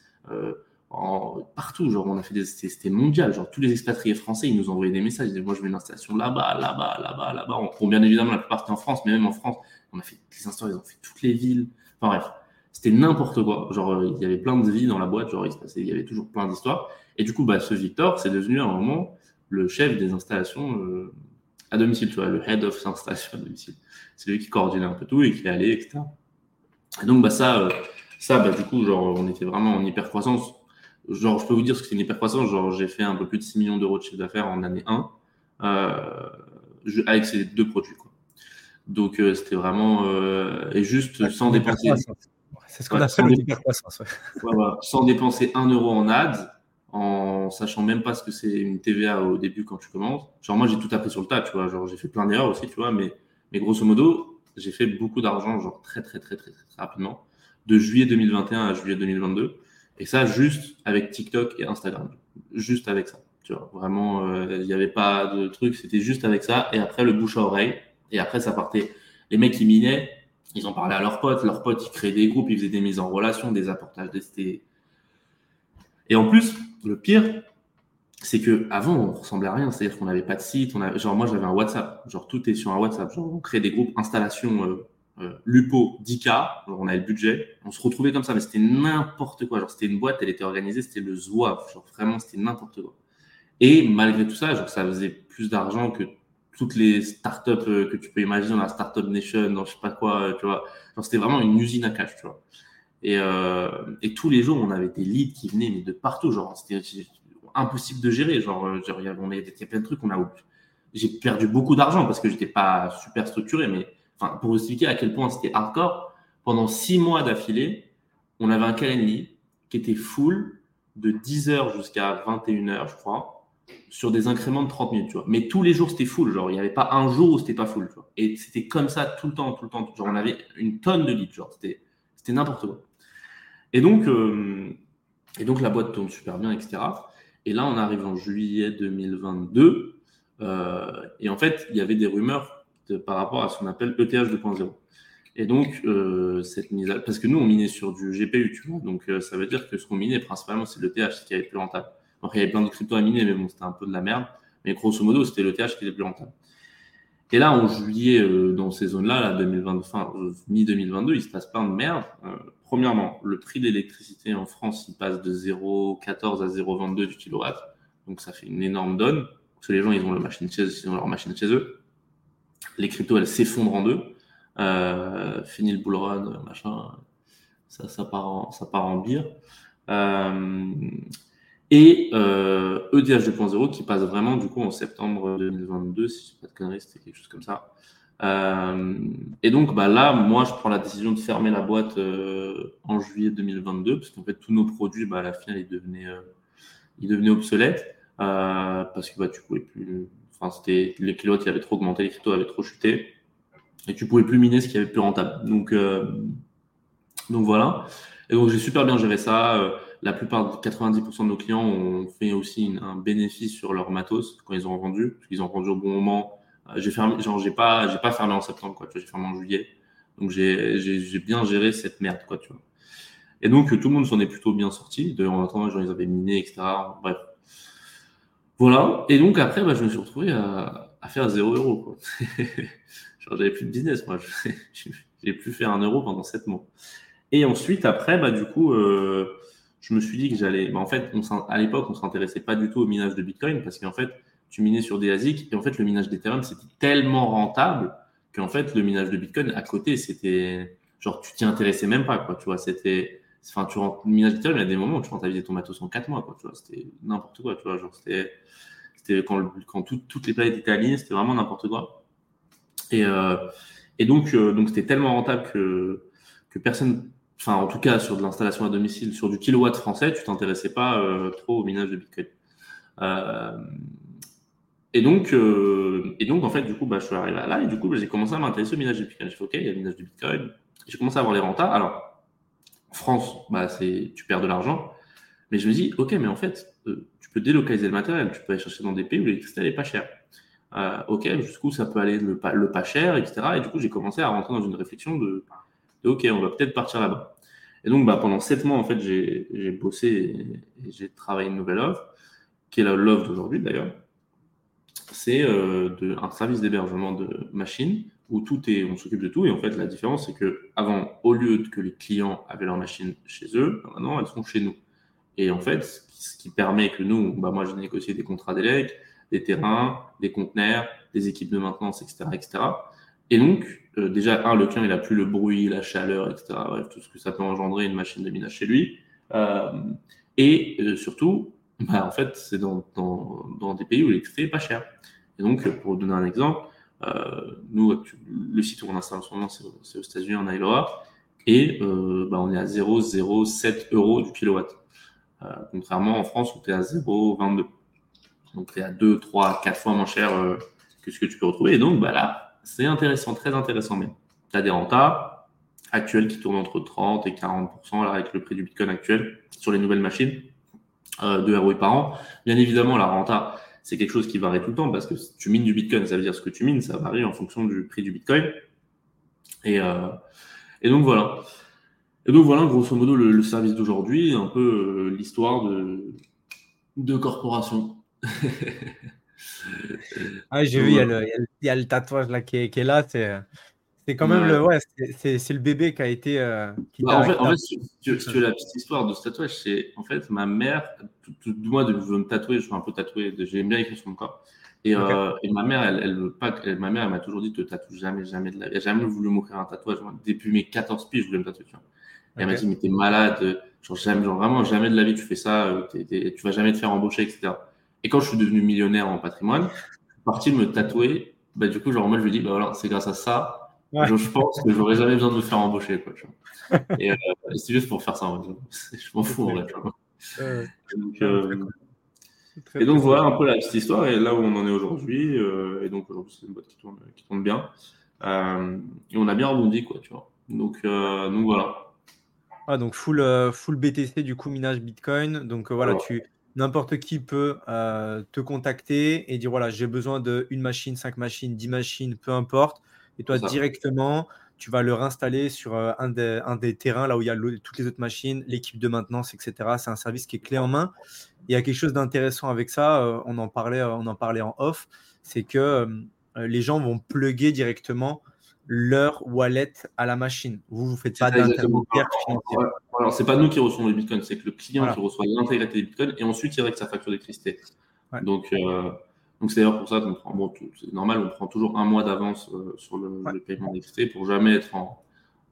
partout. Genre, on a fait des, c'était mondial. Genre, tous les expatriés français, ils nous envoyaient des messages. Ils disaient, moi, je veux une installation là-bas, là-bas, là-bas, là-bas. Bon, bien évidemment, la plupart en France, mais même en France, on a fait des installations, ils ont fait toutes les villes. Enfin, bref. C'était n'importe quoi. Genre, il y avait plein de vies dans la boîte. Genre, il, se passait, il y avait toujours plein d'histoires. Et du coup, bah, ce Victor, c'est devenu à un moment le chef des installations euh, à domicile, tu vois, le head of installation à domicile. C'est lui qui coordonnait un peu tout et qui allait, etc. Et donc, bah, ça, euh, ça, bah, du coup, genre, on était vraiment en hyper croissance genre, je peux vous dire ce que c'est une hyper croissance. Genre, j'ai fait un peu plus de 6 millions d'euros de chiffre d'affaires en année 1 euh, avec ces deux produits. Quoi. Donc, euh, c'était vraiment. Et juste sans dépenser. C'est ce qu'on a appelle hyper croissance. Sans dépenser 1 euro en ads, en sachant même pas ce que c'est une TVA au début quand tu commences. Genre, moi, j'ai tout appris sur le tas, tu vois. Genre, j'ai fait plein d'erreurs aussi, tu vois. Mais, mais grosso modo, j'ai fait beaucoup d'argent, genre très, très, très, très, rapidement. De juillet 2021 à juillet 2022. Et ça, juste avec TikTok et Instagram. Juste avec ça. Tu vois, vraiment, euh, il n'y avait pas de truc, c'était juste avec ça. Et après, le bouche à oreille. Et après, ça partait. Les mecs qui minaient, ils en parlaient à leurs potes. Leurs potes, ils créaient des groupes, ils faisaient des mises en relation, des apportages d'ST. Et en plus, le pire, c'est que avant on ressemblait à rien. C'est-à-dire qu'on n'avait pas de site. Genre, moi, j'avais un WhatsApp. Genre, tout est sur un WhatsApp. On crée des groupes installation euh, euh, Lupo 10K, on avait le budget, on se retrouvait comme ça, mais c'était n'importe quoi. Genre, c'était une boîte, elle était organisée, c'était le zouave. Genre, vraiment, c'était n'importe quoi. Et malgré tout ça, genre, ça faisait plus d'argent que toutes les startups euh, que tu peux imaginer la Startup Nation, dans je sais pas quoi, tu vois. Genre, c'était vraiment une usine à cash, tu vois. Et, euh, et, tous les jours, on avait des leads qui venaient de partout. Genre, c'était impossible de gérer. Genre, genre il y avait plein de trucs. On a, j'ai perdu beaucoup d'argent parce que j'étais pas super structuré, mais pour vous expliquer à quel point c'était hardcore, pendant six mois d'affilée, on avait un calendrier qui était full de 10h jusqu'à 21h, je crois, sur des incréments de 30 minutes. Mais tous les jours, c'était full. Genre, il n'y avait pas un jour où c'était pas full. Et c'était comme ça tout le temps, tout le temps. Genre, on avait une tonne de leads, genre, c'était n'importe quoi. Et donc, euh, et donc, la boîte tourne super bien, etc. Et là, on arrive en juillet 2022. Euh, et en fait, il y avait des rumeurs par rapport à ce qu'on appelle ETH 2.0. Et donc, euh, cette mise à... parce que nous, on minait sur du GPU, tu vois. Donc, ça veut dire que ce qu'on minait principalement, c'est l'ETH, ce qui est plus rentable. Après, il y avait plein de cryptos à miner, mais bon, c'était un peu de la merde. Mais grosso modo, c'était l'ETH qui était plus rentable. Et là, en juillet, euh, dans ces zones-là, là, 2020, fin, mi-2022, il se passe plein de merde. premièrement, le prix de l'électricité en France, il passe de 0,14 à 0,22 du kilowatt. Donc, ça fait une énorme donne. Parce que les gens, ils ont, leur machine chez, eux les cryptos, elles s'effondrent en deux. Euh, fini le bull run, machin, ça, ça, part, en, ça part en bire. Euh, et euh, EDH 2.0 qui passe vraiment du coup en septembre 2022, si je ne pas de conneries, c'était quelque chose comme ça. Euh, et donc bah là, moi, je prends la décision de fermer la boîte euh, en juillet 2022 parce qu'en fait tous nos produits, bah, à la fin, ils devenaient, euh, ils devenaient obsolètes parce que bah, tu pouvais plus Enfin, c'était les qui avaient trop augmenté, les cryptos avaient trop chuté, et tu pouvais plus miner ce qui avait plus rentable. Donc, euh, donc voilà. Et donc j'ai super bien géré ça. Euh, la plupart, 90% de nos clients ont fait aussi un bénéfice sur leur matos quand ils ont vendu, parce qu'ils ont vendu au bon moment, j'ai fermé, genre, j'ai pas, j'ai pas fermé en septembre, quoi. J'ai fermé en juillet. Donc, j'ai, bien géré cette merde, quoi, tu. Et donc, tout le monde s'en est plutôt bien sorti. D'ailleurs, en attendant, genre, ils avaient miné, etc. Bref. Voilà. Et donc, après, bah, je me suis retrouvé à, à faire 0 euros, quoi. genre, j'avais plus de business, moi. J'ai plus fait un euro pendant 7 mois. Et ensuite, après, bah, du coup, euh, je me suis dit que j'allais. Bah, en fait, à l'époque, on s'intéressait pas du tout au minage de Bitcoin parce qu'en fait, tu minais sur des ASIC et en fait, le minage d'Ethereum, c'était tellement rentable qu'en fait, le minage de Bitcoin à côté, c'était genre, tu t'y intéressais même pas, quoi. Tu vois, c'était. Enfin, tu rentres, le minage d'Ethereum, il y a des moments où tu rentabilisais ton matos en 4 mois, quoi. Tu vois, c'était n'importe quoi, tu vois. Genre, c'était. C'était quand, toutes les planètes étaient alignées, c'était vraiment n'importe quoi. Et, euh, donc, euh, donc c'était tellement rentable que, que personne enfin en tout cas sur de l'installation à domicile, sur du kilowatt français, tu t'intéressais pas euh, trop au minage de Bitcoin. Euh, et donc, euh, et donc en fait, du coup, bah, je suis arrivé là et du coup, bah, j'ai commencé à m'intéresser au minage de Bitcoin. J'ai fait OK, il y a le minage de Bitcoin. J'ai commencé à avoir les rentas. Alors, France, bah, tu perds de l'argent, mais je me dis OK, mais en fait, tu peux délocaliser le matériel, tu peux aller chercher dans des pays où l'électricité n'est pas chère. ok, jusqu'où ça peut aller le, le pas cher, etc. Et du coup, j'ai commencé à rentrer dans une réflexion de OK, on va peut-être partir là-bas. Et donc, bah, pendant sept mois, en fait, j'ai bossé et, j'ai travaillé une nouvelle offre, qui est l'offre d'aujourd'hui d'ailleurs. C'est euh, un service d'hébergement de machines où tout est, on s'occupe de tout. Et en fait, la différence, c'est que avant, au lieu que les clients avaient leurs machines chez eux, bah, maintenant, elles sont chez nous. Et en fait, ce qui permet que nous, bah, moi, j'ai négocié des contrats d'élec, des terrains, des conteneurs, des équipes de maintenance, etc., etc. Et donc, euh, déjà, un, le client, il a plus le bruit, la chaleur, etc. Bref, tout ce que ça peut engendrer une machine de minage chez lui. Euh, et euh, surtout, bah, en fait, c'est dans, dans, dans, des pays où l'électricité est pas chère. Et donc, pour donner un exemple, nous, le site où on installe en ce moment, c'est aux États-Unis, en Iowa, et bah, on est à 0,07 euros du kilowatt. contrairement en France où tu es à 0,22. Donc, tu es à 2, 3, 4 fois moins cher que ce que tu peux retrouver. Et donc, bah, là, c'est intéressant, très intéressant même. Tu as des rentas actuels qui tournent entre 30 et 40 là, avec le prix du Bitcoin actuel sur les nouvelles machines euh, de ROI par an. Bien évidemment, la renta, c'est quelque chose qui varie tout le temps parce que si tu mines du Bitcoin, ça veut dire ce que tu mines, ça varie en fonction du prix du Bitcoin. Et, euh, donc voilà. Et donc voilà, grosso modo, le, service d'aujourd'hui, un peu euh, l'histoire de, de corporation. Ah, j'ai vu, il y, a le, il y, a le tatouage là qui est, qui est là. C'est, c'est quand même le, ouais, c'est, c'est le bébé qui a été. Euh, qui bah, en, fait, en fait, si, tu, veux la petite histoire de ce tatouage, c'est en fait ma mère, tout, tout, moi, de me tatouer, je suis un peu tatoué, j'aime bien écrire sur mon corps. Et, euh, et, ma mère, elle, pas, ma mère, elle m'a toujours dit te tatoue jamais, jamais de la vie. Elle n'a jamais voulu m'offrir un tatouage. depuis mes 14 pieds, je voulais me tatouer. Tu vois. Et elle m'a dit, mais t'es malade, genre, jamais, genre vraiment jamais de la vie tu fais ça, euh, t'es, t'es, tu vas jamais te faire embaucher, etc. Et quand je suis devenu millionnaire en patrimoine, je suis parti de me tatouer. Bah, du coup, genre, moi, je me dis, bah, voilà, c'est grâce à ça, je, pense que j'aurais jamais besoin de me faire embaucher. Quoi, et euh, c'est juste pour faire ça. Je m'en fous, en vrai. donc, euh, et donc, voilà un peu la petite histoire et là où on en est aujourd'hui. Euh, et donc, aujourd'hui, c'est une boîte qui tourne, qui tourne bien. et on a bien rebondi, quoi, tu vois. Donc, donc voilà. Ah, donc full, full BTC, du coup, minage Bitcoin. Donc voilà, tu N'importe qui peut euh, te contacter et dire voilà, j'ai besoin d'une machine, cinq machines, dix machines, peu importe. Et toi, directement, tu vas le réinstaller sur euh, un, des, un, des, terrains là où il y a toutes les autres machines, l'équipe de maintenance, etc. C'est un service qui est clé en main. il y a quelque chose d'intéressant avec ça, euh, on, en parlait, on en parlait en off, c'est que les gens vont plugger directement leur wallet à la machine. Vous, vous faites pas d'intermédiaire financier. Alors, c'est pas nous qui recevons les bitcoins, c'est que le client qui reçoit l'intégralité des bitcoins et ensuite il règle sa facture d'électricité. Donc, euh, donc c'est d'ailleurs pour ça qu'on prend, bon, c'est normal, on prend toujours un mois d'avance euh, sur le, paiement d'électricité pour jamais être en,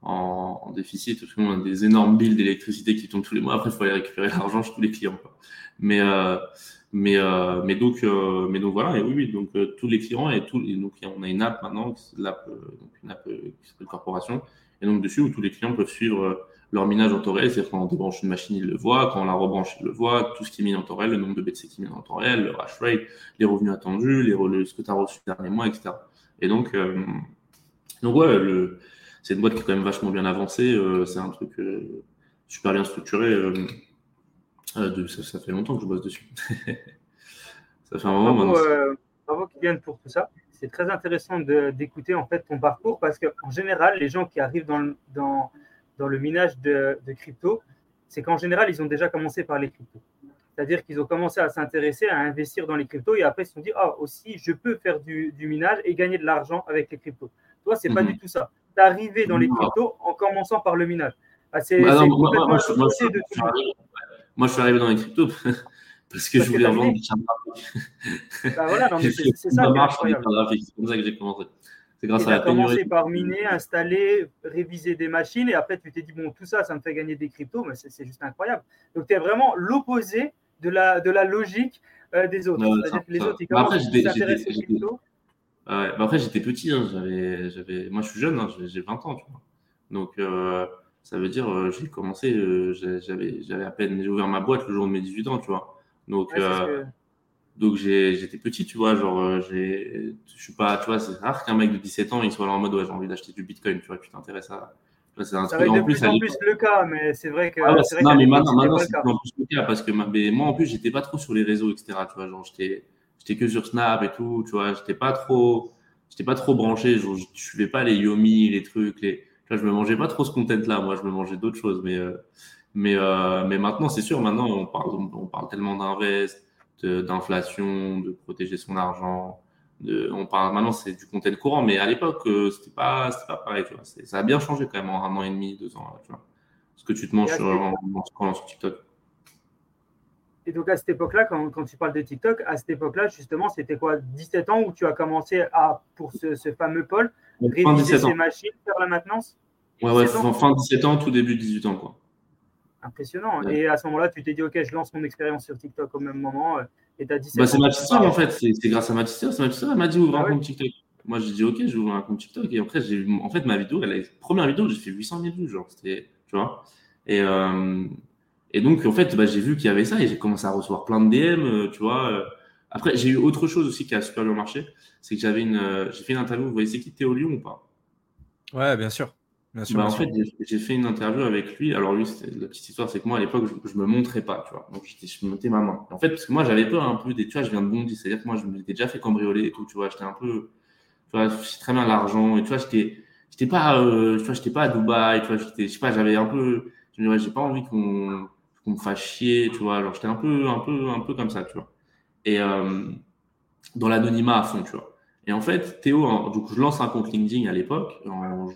en, déficit, parce qu'on a des énormes billes d'électricité qui tombent tous les mois. Après, il faut aller récupérer l'argent chez tous les clients. Mais, euh, mais, mais, donc, mais donc voilà, et oui, oui donc tous les clients et, tout, et donc on a une app maintenant, l'app, donc une app qui s'appelle Corporation, et donc dessus où tous les clients peuvent suivre leur minage en temps réel, c'est-à-dire quand on débranche une machine, ils le voient, quand on la rebranche, ils le voient, tout ce qui est mis en temps réel, le nombre de BTC qui est en temps réel, le hash rate, les revenus attendus, les, ce que tu as reçu le dernier mois, etc. Et donc, donc ouais, c'est une boîte qui est quand même vachement bien avancée, c'est un truc super bien structuré. Ça, fait longtemps que je bosse dessus. ça fait un moment pour, euh, bravo Kylian pour tout ça. C'est très intéressant d'écouter en fait ton parcours parce qu'en général, les gens qui arrivent dans dans, dans le minage de, de crypto, c'est qu'en général, ils ont déjà commencé par les cryptos. C'est-à-dire qu'ils ont commencé à s'intéresser, à investir dans les cryptos et après ils se sont dit, ah aussi, je peux faire du, du minage et gagner de l'argent avec les cryptos. Toi, c'est pas mhm. du tout ça. Tu es arrivé dans les cryptos en commençant par le minage. Ah, c'est bah moi, moi, je, moi, je, moi, je suis arrivé dans les cryptos parce que je voulais vendre des chartes graphiques. Bah voilà, c'est ça. C'est comme ça que j'ai commencé. C'est grâce et à la commencé par miner, installer, réviser des machines et après tu t'es dit, bon, tout ça, ça me fait gagner des cryptos, mais c'est juste incroyable. Donc tu es vraiment l'opposé de la, de la logique euh, des autres. Les autres, ils commencent à s'intéresser aux cryptos. Ouais, bah après, j'étais petit, hein, j'avais, moi je suis jeune, hein, j'ai 20 ans, tu vois. Donc, euh, ça veut dire, euh, j'ai commencé, j'avais, j'avais à peine j'ai ouvert ma boîte le jour de mes 18 ans, tu vois. Donc, donc j'étais petit, tu vois, genre, euh, j'ai, je suis pas, tu vois, c'est rare qu'un mec de 17 ans, il soit là en mode, ouais, j'ai envie d'acheter du bitcoin, tu vois, tu t'intéresses à. C'est un ça truc, en plus, en plus le cas, mais c'est vrai que. Ah vrai non, mais maintenant, maintenant c'est en plus le cas parce que mais moi, en plus, j'étais pas trop sur les réseaux, etc. Tu vois, genre, j'étais, j'étais que sur Snap et tout, tu vois, j'étais pas trop, j'étais pas trop branché, genre, je suivais pas les Yomi, les trucs, les, tu vois, je me mangeais pas trop ce content-là, moi, je me mangeais d'autres choses, mais, euh, mais, euh, mais maintenant, c'est sûr, maintenant, on parle, on parle tellement d'invest, d'inflation, de, protéger son argent. De, on parle maintenant, c'est du content courant, mais à l'époque, euh, c'était pas, pas pareil. Tu vois. Ça a bien changé quand même en un an et demi, deux ans. tu vois. Ce que tu te manges sur, en, sur TikTok. Et donc à cette époque-là, quand, quand, tu parles de TikTok, à cette époque-là, justement, c'était quoi 17 ans où tu as commencé à, pour ce, ce fameux pôle, réviser ces machines, faire la maintenance? Ouais, ouais, fin 17 ans, tout début de 18 ans. Quoi impressionnant. Et à ce moment-là, tu t'es dit, OK, je lance mon expérience sur TikTok au même moment. Euh, et tu as dit, bah, c'est ma petite en fait. C'est grâce à ma petite Ma petite elle m'a dit, ouvre ah un compte TikTok. Moi, j'ai dit, OK, je vais ouvrir un compte TikTok. Et après, j'ai en fait, ma vidéo, la première vidéo, j'ai fait 800 000 vues. Genre, c'était, tu vois. Et, euh, et donc, en fait, bah, j'ai vu qu'il y avait ça et j'ai commencé à recevoir plein de DM, euh, tu vois. Après, j'ai eu autre chose aussi qui a super bien marché. C'est que j'avais une, j'ai fait une interview. Vous voyez, c'est qui Théo Lyon ou pas? Ouais, bien sûr. Bah, en fait, j'ai fait une interview avec lui. Alors, lui, la petite histoire, c'est que moi, à l'époque, je, je, me montrais pas, tu vois. Donc, je montais ma main. En fait, parce que moi, j'avais peur un peu des, tu vois, je viens de Bondy. C'est-à-dire que moi, je m'étais déjà fait cambrioler et tout, tu vois. J'étais un peu, tu vois, je très bien l'argent. Et tu vois, j'étais, j'étais pas, euh, tu vois, j'étais pas à Dubaï, tu vois, j'étais, je sais pas, j'avais un peu, je me disais, j'ai pas envie qu'on, qu'on me fasse chier, tu vois. Alors, j'étais un peu, un peu, un peu comme ça, tu vois. Et, euh, dans l'anonymat à fond, tu vois. Et en fait, Théo, hein, donc, je lance un compte LinkedIn à l'époque, en,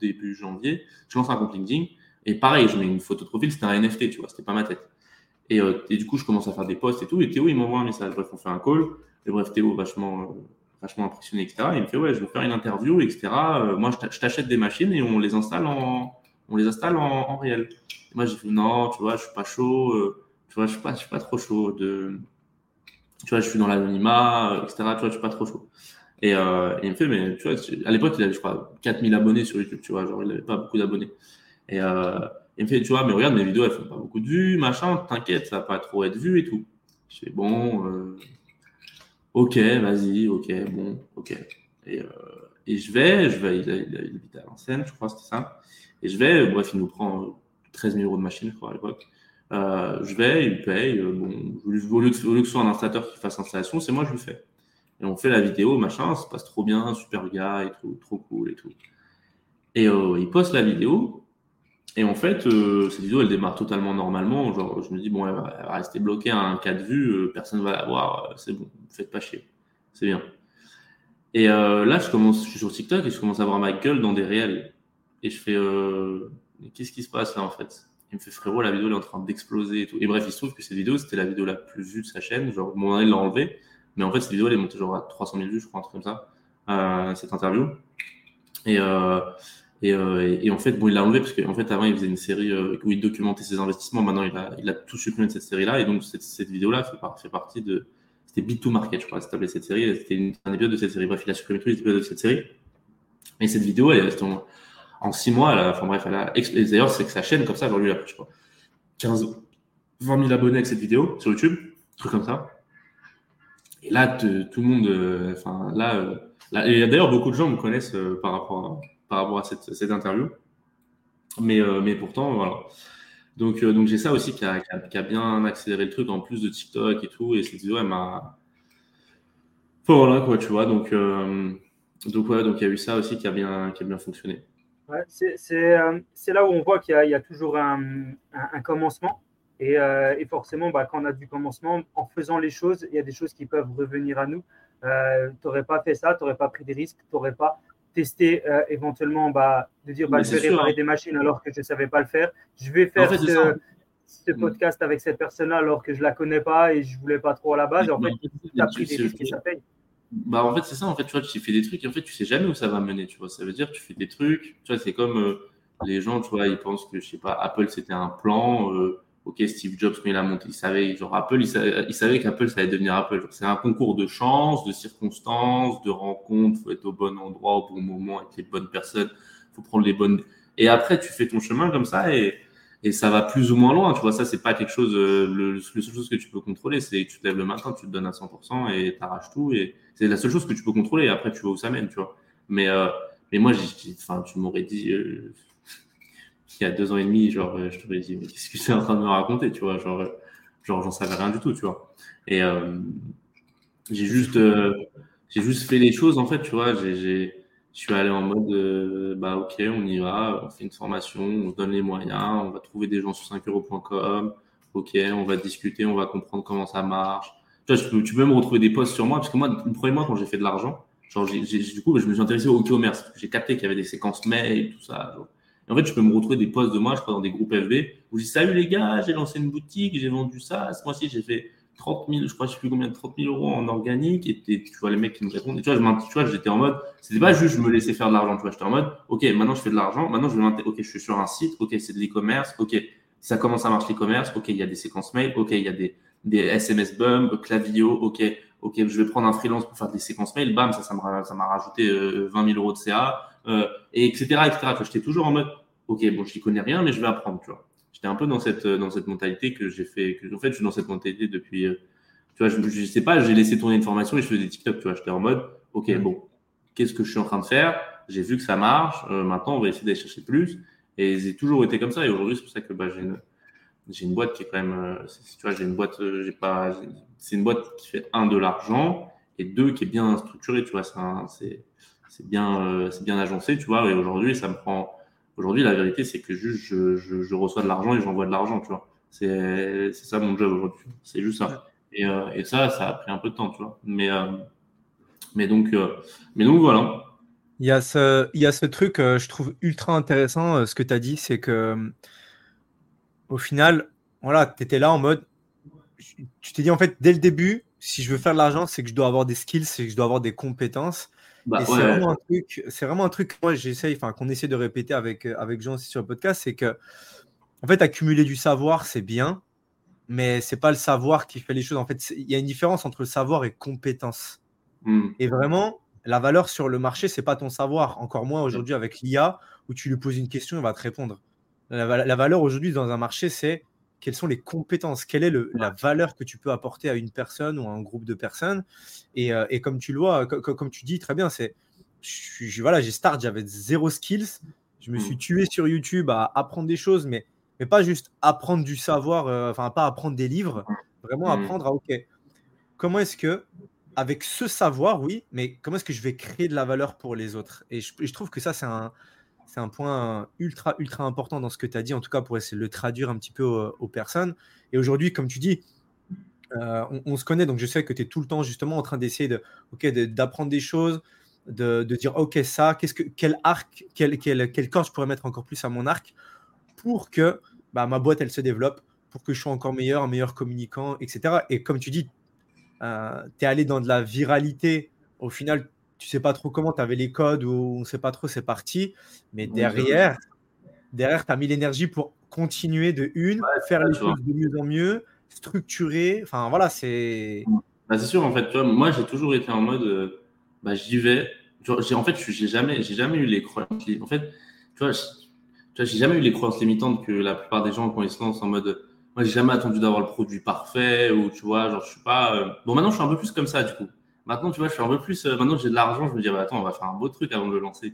début janvier, je lance un compte LinkedIn et pareil, je mets une photo de profil, c'était un NFT, tu vois, c'était pas ma tête. Et, euh, et, du coup, je commence à faire des posts et tout. Et Théo, il m'envoie un message. Bref, on fait un call. Et bref, Théo, vachement, euh, vachement impressionné, etc. il me fait, ouais, je veux faire une interview, etc. Euh, moi, je t'achète des machines et on les installe en, on les installe en, réel. moi, j'ai fait, non, tu vois, je suis pas chaud. tu vois, je suis pas, je suis pas trop chaud de, tu vois, je suis dans l'anonymat, etc. Tu vois, je suis pas trop chaud. Et, euh, il me fait, mais tu vois, à l'époque, il avait, je crois, 4000 abonnés sur YouTube, tu vois, genre, il n'avait pas beaucoup d'abonnés. Et euh, il me fait, tu vois, mais regarde, mes vidéos, elles font pas beaucoup de vues, machin, t'inquiète, ça va pas trop être vu et tout. Je fais, bon, euh, ok, vas-y, ok, bon, ok. Et, et je vais, je vais, il, il, a, à l'ancienne, je crois, c'était ça. Et je vais, bref, il nous prend 13 000 euros de machine, je crois, à l'époque. Je vais, il paye. bon, au lieu que ce soit un installateur qui fasse l'installation, c'est moi, je le fais. Et on fait la vidéo, machin, ça se passe trop bien, super gars et trop cool et tout. Et euh, il poste la vidéo. Et en fait, euh, cette vidéo, elle démarre totalement normalement. Genre, je me dis, bon, elle va, rester bloquée à un cas de vue, euh, personne ne va la voir, c'est bon, faites pas chier. C'est bien. Et là, je commence, je suis sur TikTok et je commence à voir ma gueule dans des réels. Et je fais, qu'est-ce qui se passe là en fait? Il me fait, frérot, la vidéo elle est en train d'exploser et tout. Et bref, il se trouve que cette vidéo, c'était la vidéo la plus vue de sa chaîne. Genre, mon il l'a enlevé. Mais en fait, cette vidéo, elle est montée genre à 300 000 vues, je crois, un truc comme ça, euh, cette interview. Et, euh, et, euh, et, en fait, bon, il l'a enlevé parce qu'en fait, avant, il faisait une série euh, où il documentait ses investissements. Maintenant, il a, il a tout supprimé de cette série-là. Et donc, cette, cette vidéo-là fait, fait, partie de. C'était Bit to Market, je crois, s'appelait cette série. C'était un épisode de cette série. Bref, il a supprimé tous les épisodes de cette série. Et cette vidéo, elle est en, en six mois, elle enfin bref, elle a. D'ailleurs, c'est que sa chaîne, comme ça, aujourd'hui, il a, je crois, 15, 20 000 abonnés avec cette vidéo sur YouTube, truc comme ça. Et là, tout le monde, euh, enfin là, euh, là, a d'ailleurs beaucoup de gens me connaissent euh, par rapport à, cette, interview. Mais, mais pourtant, voilà. Donc, donc j'ai ça aussi qui a, qui, a, bien accéléré le truc en plus de TikTok et tout. Et cette vidéo, elle m'a. voilà, quoi, tu vois. Donc, donc, ouais, donc il y a eu ça aussi qui a bien, qui a bien fonctionné. Ouais, c'est là où on voit qu'il y, y, a toujours un, un, commencement. Et, et forcément, bah, quand on a du commencement, en faisant les choses, il y a des choses qui peuvent revenir à nous. Euh, tu n'aurais pas fait ça, tu n'aurais pas pris des risques, tu n'aurais pas testé euh, éventuellement bah, de dire bah, je vais réparer hein. des machines alors que je ne savais pas le faire. Je vais faire ce, mm. podcast avec cette personne-là alors que je ne la connais pas et je ne voulais pas trop à la base. en fait, tu as pris des risques et ça paye. Bah, en fait, c'est ça. En fait, tu vois, tu fais des trucs et en fait, tu sais jamais où ça va mener. Tu vois, ça veut dire que tu fais des trucs. Tu vois, c'est comme euh, les gens, tu vois, ils pensent que, je sais pas, Apple, c'était un plan. Ok, Steve Jobs, mais il a monté, il savait, genre Apple, il savait, qu'Apple, ça allait devenir Apple. C'est un concours de chance, de circonstances, de rencontres. Faut être au bon endroit, au bon moment, avec les bonnes personnes. Faut prendre les bonnes. Et après, tu fais ton chemin comme ça et, et ça va plus ou moins loin. Tu vois, ça, c'est pas quelque chose, euh, le, la seule chose que tu peux contrôler, c'est que tu te lèves le matin, tu te donnes à 100% et t'arraches tout. Et c'est la seule chose que tu peux contrôler. Après, tu vois où ça mène, tu vois. Mais, euh, mais moi, enfin, tu m'aurais dit, euh, il y a deux ans et demi, genre, je t'aurais dit, mais qu'est-ce que tu es en train de me raconter, tu vois, genre, genre, j'en savais rien du tout, tu vois. Et euh, j'ai juste, euh, j'ai juste fait les choses, en fait, tu vois, j'ai, je suis allé en mode, euh, bah, ok, on y va, on fait une formation, on se donne les moyens, on va trouver des gens sur 5euros.com, ok, on va discuter, on va comprendre comment ça marche. Tu vois, tu peux, même retrouver des posts sur moi, parce que moi, le premier mois, quand j'ai fait de l'argent, genre, du coup, je me suis intéressé au e-commerce. J'ai capté qu'il y avait des séquences mail, tout ça. Et en fait, je peux me retrouver des posts de moi, je crois, dans des groupes FB, où je dis Salut les gars, j'ai lancé une boutique, j'ai vendu ça. Ce mois-ci, j'ai fait 30 000, je crois, je sais plus combien, 30 000 euros en organique. Et, tu vois, les mecs qui me répondent. Et tu vois, tu vois j'étais en mode, c'était pas juste je me laissais faire de l'argent, tu vois, j'étais en mode, OK, maintenant je fais de l'argent, maintenant je vais OK, je suis sur un site, OK, c'est de l'e-commerce, OK, ça commence à marcher l'e-commerce, OK, il y a des séquences mail, OK, il y a des, des SMS bump, clavio, OK, OK, je vais prendre un freelance pour faire des séquences mail, bam, ça, ça m'a rajouté 20 euh, 000 euros de CA, euh, et etc., etc. J'étais toujours en mode, ok, bon, je n'y connais rien, mais je vais apprendre, tu vois. J'étais un peu dans cette, dans cette mentalité que j'ai fait, que, en fait, je suis dans cette mentalité depuis, euh, tu vois, je, je sais pas, j'ai laissé tourner une formation et je faisais des TikTok, tu vois. J'étais en mode, ok, mm. bon, qu'est-ce que je suis en train de faire? J'ai vu que ça marche, euh, maintenant, on va essayer d'aller chercher plus. Et j'ai toujours été comme ça. Et aujourd'hui, c'est pour ça que bah, j'ai une, j'ai une boîte qui est quand même, euh, tu vois, j'ai une boîte, j'ai pas, c'est une boîte qui fait un de l'argent et deux qui est bien structurée, tu vois. C'est, c'est bien, c'est bien agencé, tu vois. Et aujourd'hui, ça me prend Aujourd'hui, la vérité, c'est que juste je, je, reçois de l'argent et j'envoie de l'argent, tu vois. C'est ça mon job aujourd'hui. C'est juste ça. Et, euh, et, ça, ça a pris un peu de temps, tu vois. Mais, euh, mais, donc, euh, mais donc, voilà. Il y a ce, il y a ce truc, je trouve ultra intéressant, ce que tu as dit, c'est que au final, voilà, tu étais là en mode, tu t'es dit en fait, dès le début, si je veux faire de l'argent, c'est que je dois avoir des skills, c'est que je dois avoir des compétences. Bah, c'est vraiment un truc, c'est vraiment un truc que moi j'essaye, enfin qu'on essaie de répéter avec, euh, avec Jean aussi sur le podcast, c'est que en fait accumuler du savoir c'est bien, mais c'est pas le savoir qui fait les choses. En fait, il y a une différence entre savoir et compétence. Mmh. Et vraiment, la valeur sur le marché, c'est pas ton savoir. Encore moins aujourd'hui avec l'IA où tu lui poses une question, il va te répondre. la valeur aujourd'hui dans un marché, c'est quelles sont les compétences, quelle est la valeur que tu peux apporter à une personne ou à un groupe de personnes. Et, euh, comme tu le vois, comme tu dis très bien, c'est, voilà, j'ai start, j'avais zéro skills, je me suis mmh. tué sur YouTube à apprendre des choses, mais, mais pas juste apprendre du savoir, euh, enfin pas apprendre des livres, vraiment mmh. apprendre à, ok, comment est-ce que, avec ce savoir, oui, mais comment est-ce que je vais créer de la valeur pour les autres? Et je trouve que ça, c'est un, c'est un point ultra, ultra important dans ce que tu as dit, en tout cas pour essayer de le traduire un petit peu aux, personnes. Et aujourd'hui, comme tu dis, euh, on, se connaît, donc je sais que tu es tout le temps justement en train d'essayer de, d'apprendre des choses, de, dire, OK, ça, qu'est-ce que, quel arc, quel, quel, quel corps je pourrais mettre encore plus à mon arc pour que bah, ma boîte, elle se développe, pour que je sois encore meilleur, un meilleur communicant, etc. Et comme tu dis, euh, tu es allé dans de la viralité. Au final, tu sais pas trop comment, tu avais les codes ou on sait pas trop, c'est parti. Mais derrière, derrière, tu as mis l'énergie pour continuer de une, faire les choses de mieux en mieux, structurer. Enfin, voilà, c'est. Bah, c'est sûr, en fait, tu vois, moi, j'ai toujours été en mode, euh, bah, j'y vais. J'ai, en fait, j'ai jamais, j'ai jamais eu les croyances. En fait, tu vois, j'ai jamais eu les croyances limitantes que la plupart des gens, quand ils se lancent en mode, moi, j'ai jamais attendu d'avoir le produit parfait ou, tu vois, genre, je suis pas. Euh, bon, maintenant, je suis un peu plus comme ça, du coup. Maintenant, tu vois, je suis un peu plus. Euh, maintenant, j'ai de l'argent, je me dis, bah, attends, on va faire un beau truc avant de le lancer.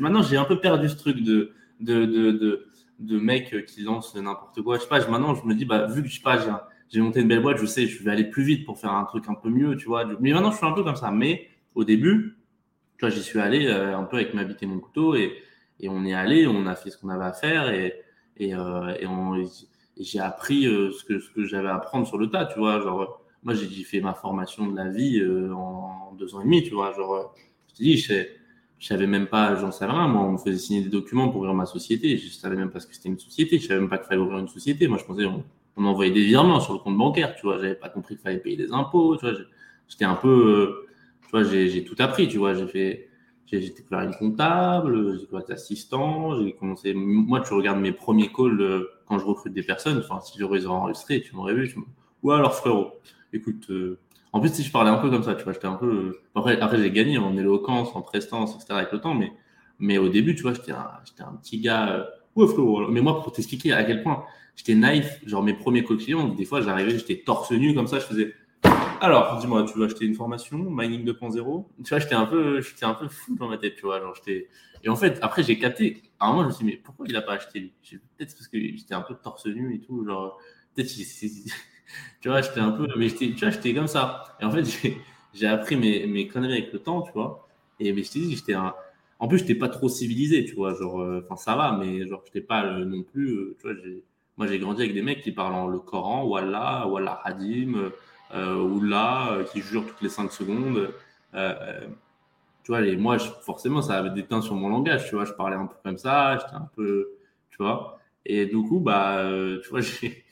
maintenant, j'ai un peu perdu ce truc de, de, de, de, mec qui lance n'importe quoi. Je sais pas, maintenant, je me dis, bah, vu que je sais pas, j'ai monté une belle boîte, je sais, je vais aller plus vite pour faire un truc un peu mieux, tu vois. Mais maintenant, je suis un peu comme ça. Mais au début, tu vois, j'y suis allé euh, un peu avec ma bite et mon couteau et, et on est allé, on a fait ce qu'on avait à faire et, et, euh, et, j'ai appris ce que, ce que j'avais à apprendre sur le tas, tu vois. Genre, moi, j'ai fait ma formation de la vie en deux ans et demi, tu vois. Genre, je te dis, je, savais même pas, j'en savais rien. Moi, on me faisait signer des documents pour ouvrir ma société. Je savais même pas ce que c'était une société. Je savais même pas qu'il fallait ouvrir une société. Moi, je pensais, on, envoyait des virements sur le compte bancaire, tu vois. J'avais pas compris qu'il fallait payer des impôts, tu vois. J'étais un peu, tu vois, j'ai tout appris, tu vois. J'ai fait, j'ai découvert une comptable, j'ai découvert assistant, j'ai commencé. Moi, tu regardes mes premiers calls euh, quand je recrute des personnes. Enfin, si j'aurais enregistré, tu m'aurais vu. Tu Ou alors, frérot, écoute. Euh, en plus, si je parlais un peu comme ça, tu vois, j'étais un peu. Euh, après, après j'ai gagné en éloquence, en prestance, etc. avec le temps, mais, mais au début, tu vois, j'étais un, un, petit gars. Ouais, frérot. Mais moi, pour t'expliquer à quel point j'étais naïf, genre mes premiers clients, des fois, j'arrivais, j'étais torse nu comme ça, je faisais. Alors, dis-moi, tu veux acheter une formation, Mining 2.0 Tu vois, j'étais un peu, un peu fou dans ma tête, tu vois. Genre. Et en fait, après, j'ai capté. Un moment, je me suis dit, mais pourquoi il a pas acheté Peut-être parce que j'étais un peu torse nu et tout. Genre, peut-être, tu vois, j'étais un peu, mais tu vois, j'étais comme ça. Et en fait, j'ai appris mes, mes conneries avec le temps, tu vois. Et mais je t'ai dit, j'étais. En plus, j'étais pas trop civilisé, tu vois. Genre, euh, enfin, ça va, mais genre, j'étais pas euh, non plus. Euh, tu vois, moi, j'ai grandi avec des mecs qui parlent le Coran, Wallah, Wallah Hadim ou là, euh, qui jure toutes les 5 secondes. Tu vois, les, moi, forcément, ça avait des teintes sur mon langage, tu vois, je parlais un peu comme ça, j'étais un peu, tu vois. Et du coup, bah, tu vois, j'ai,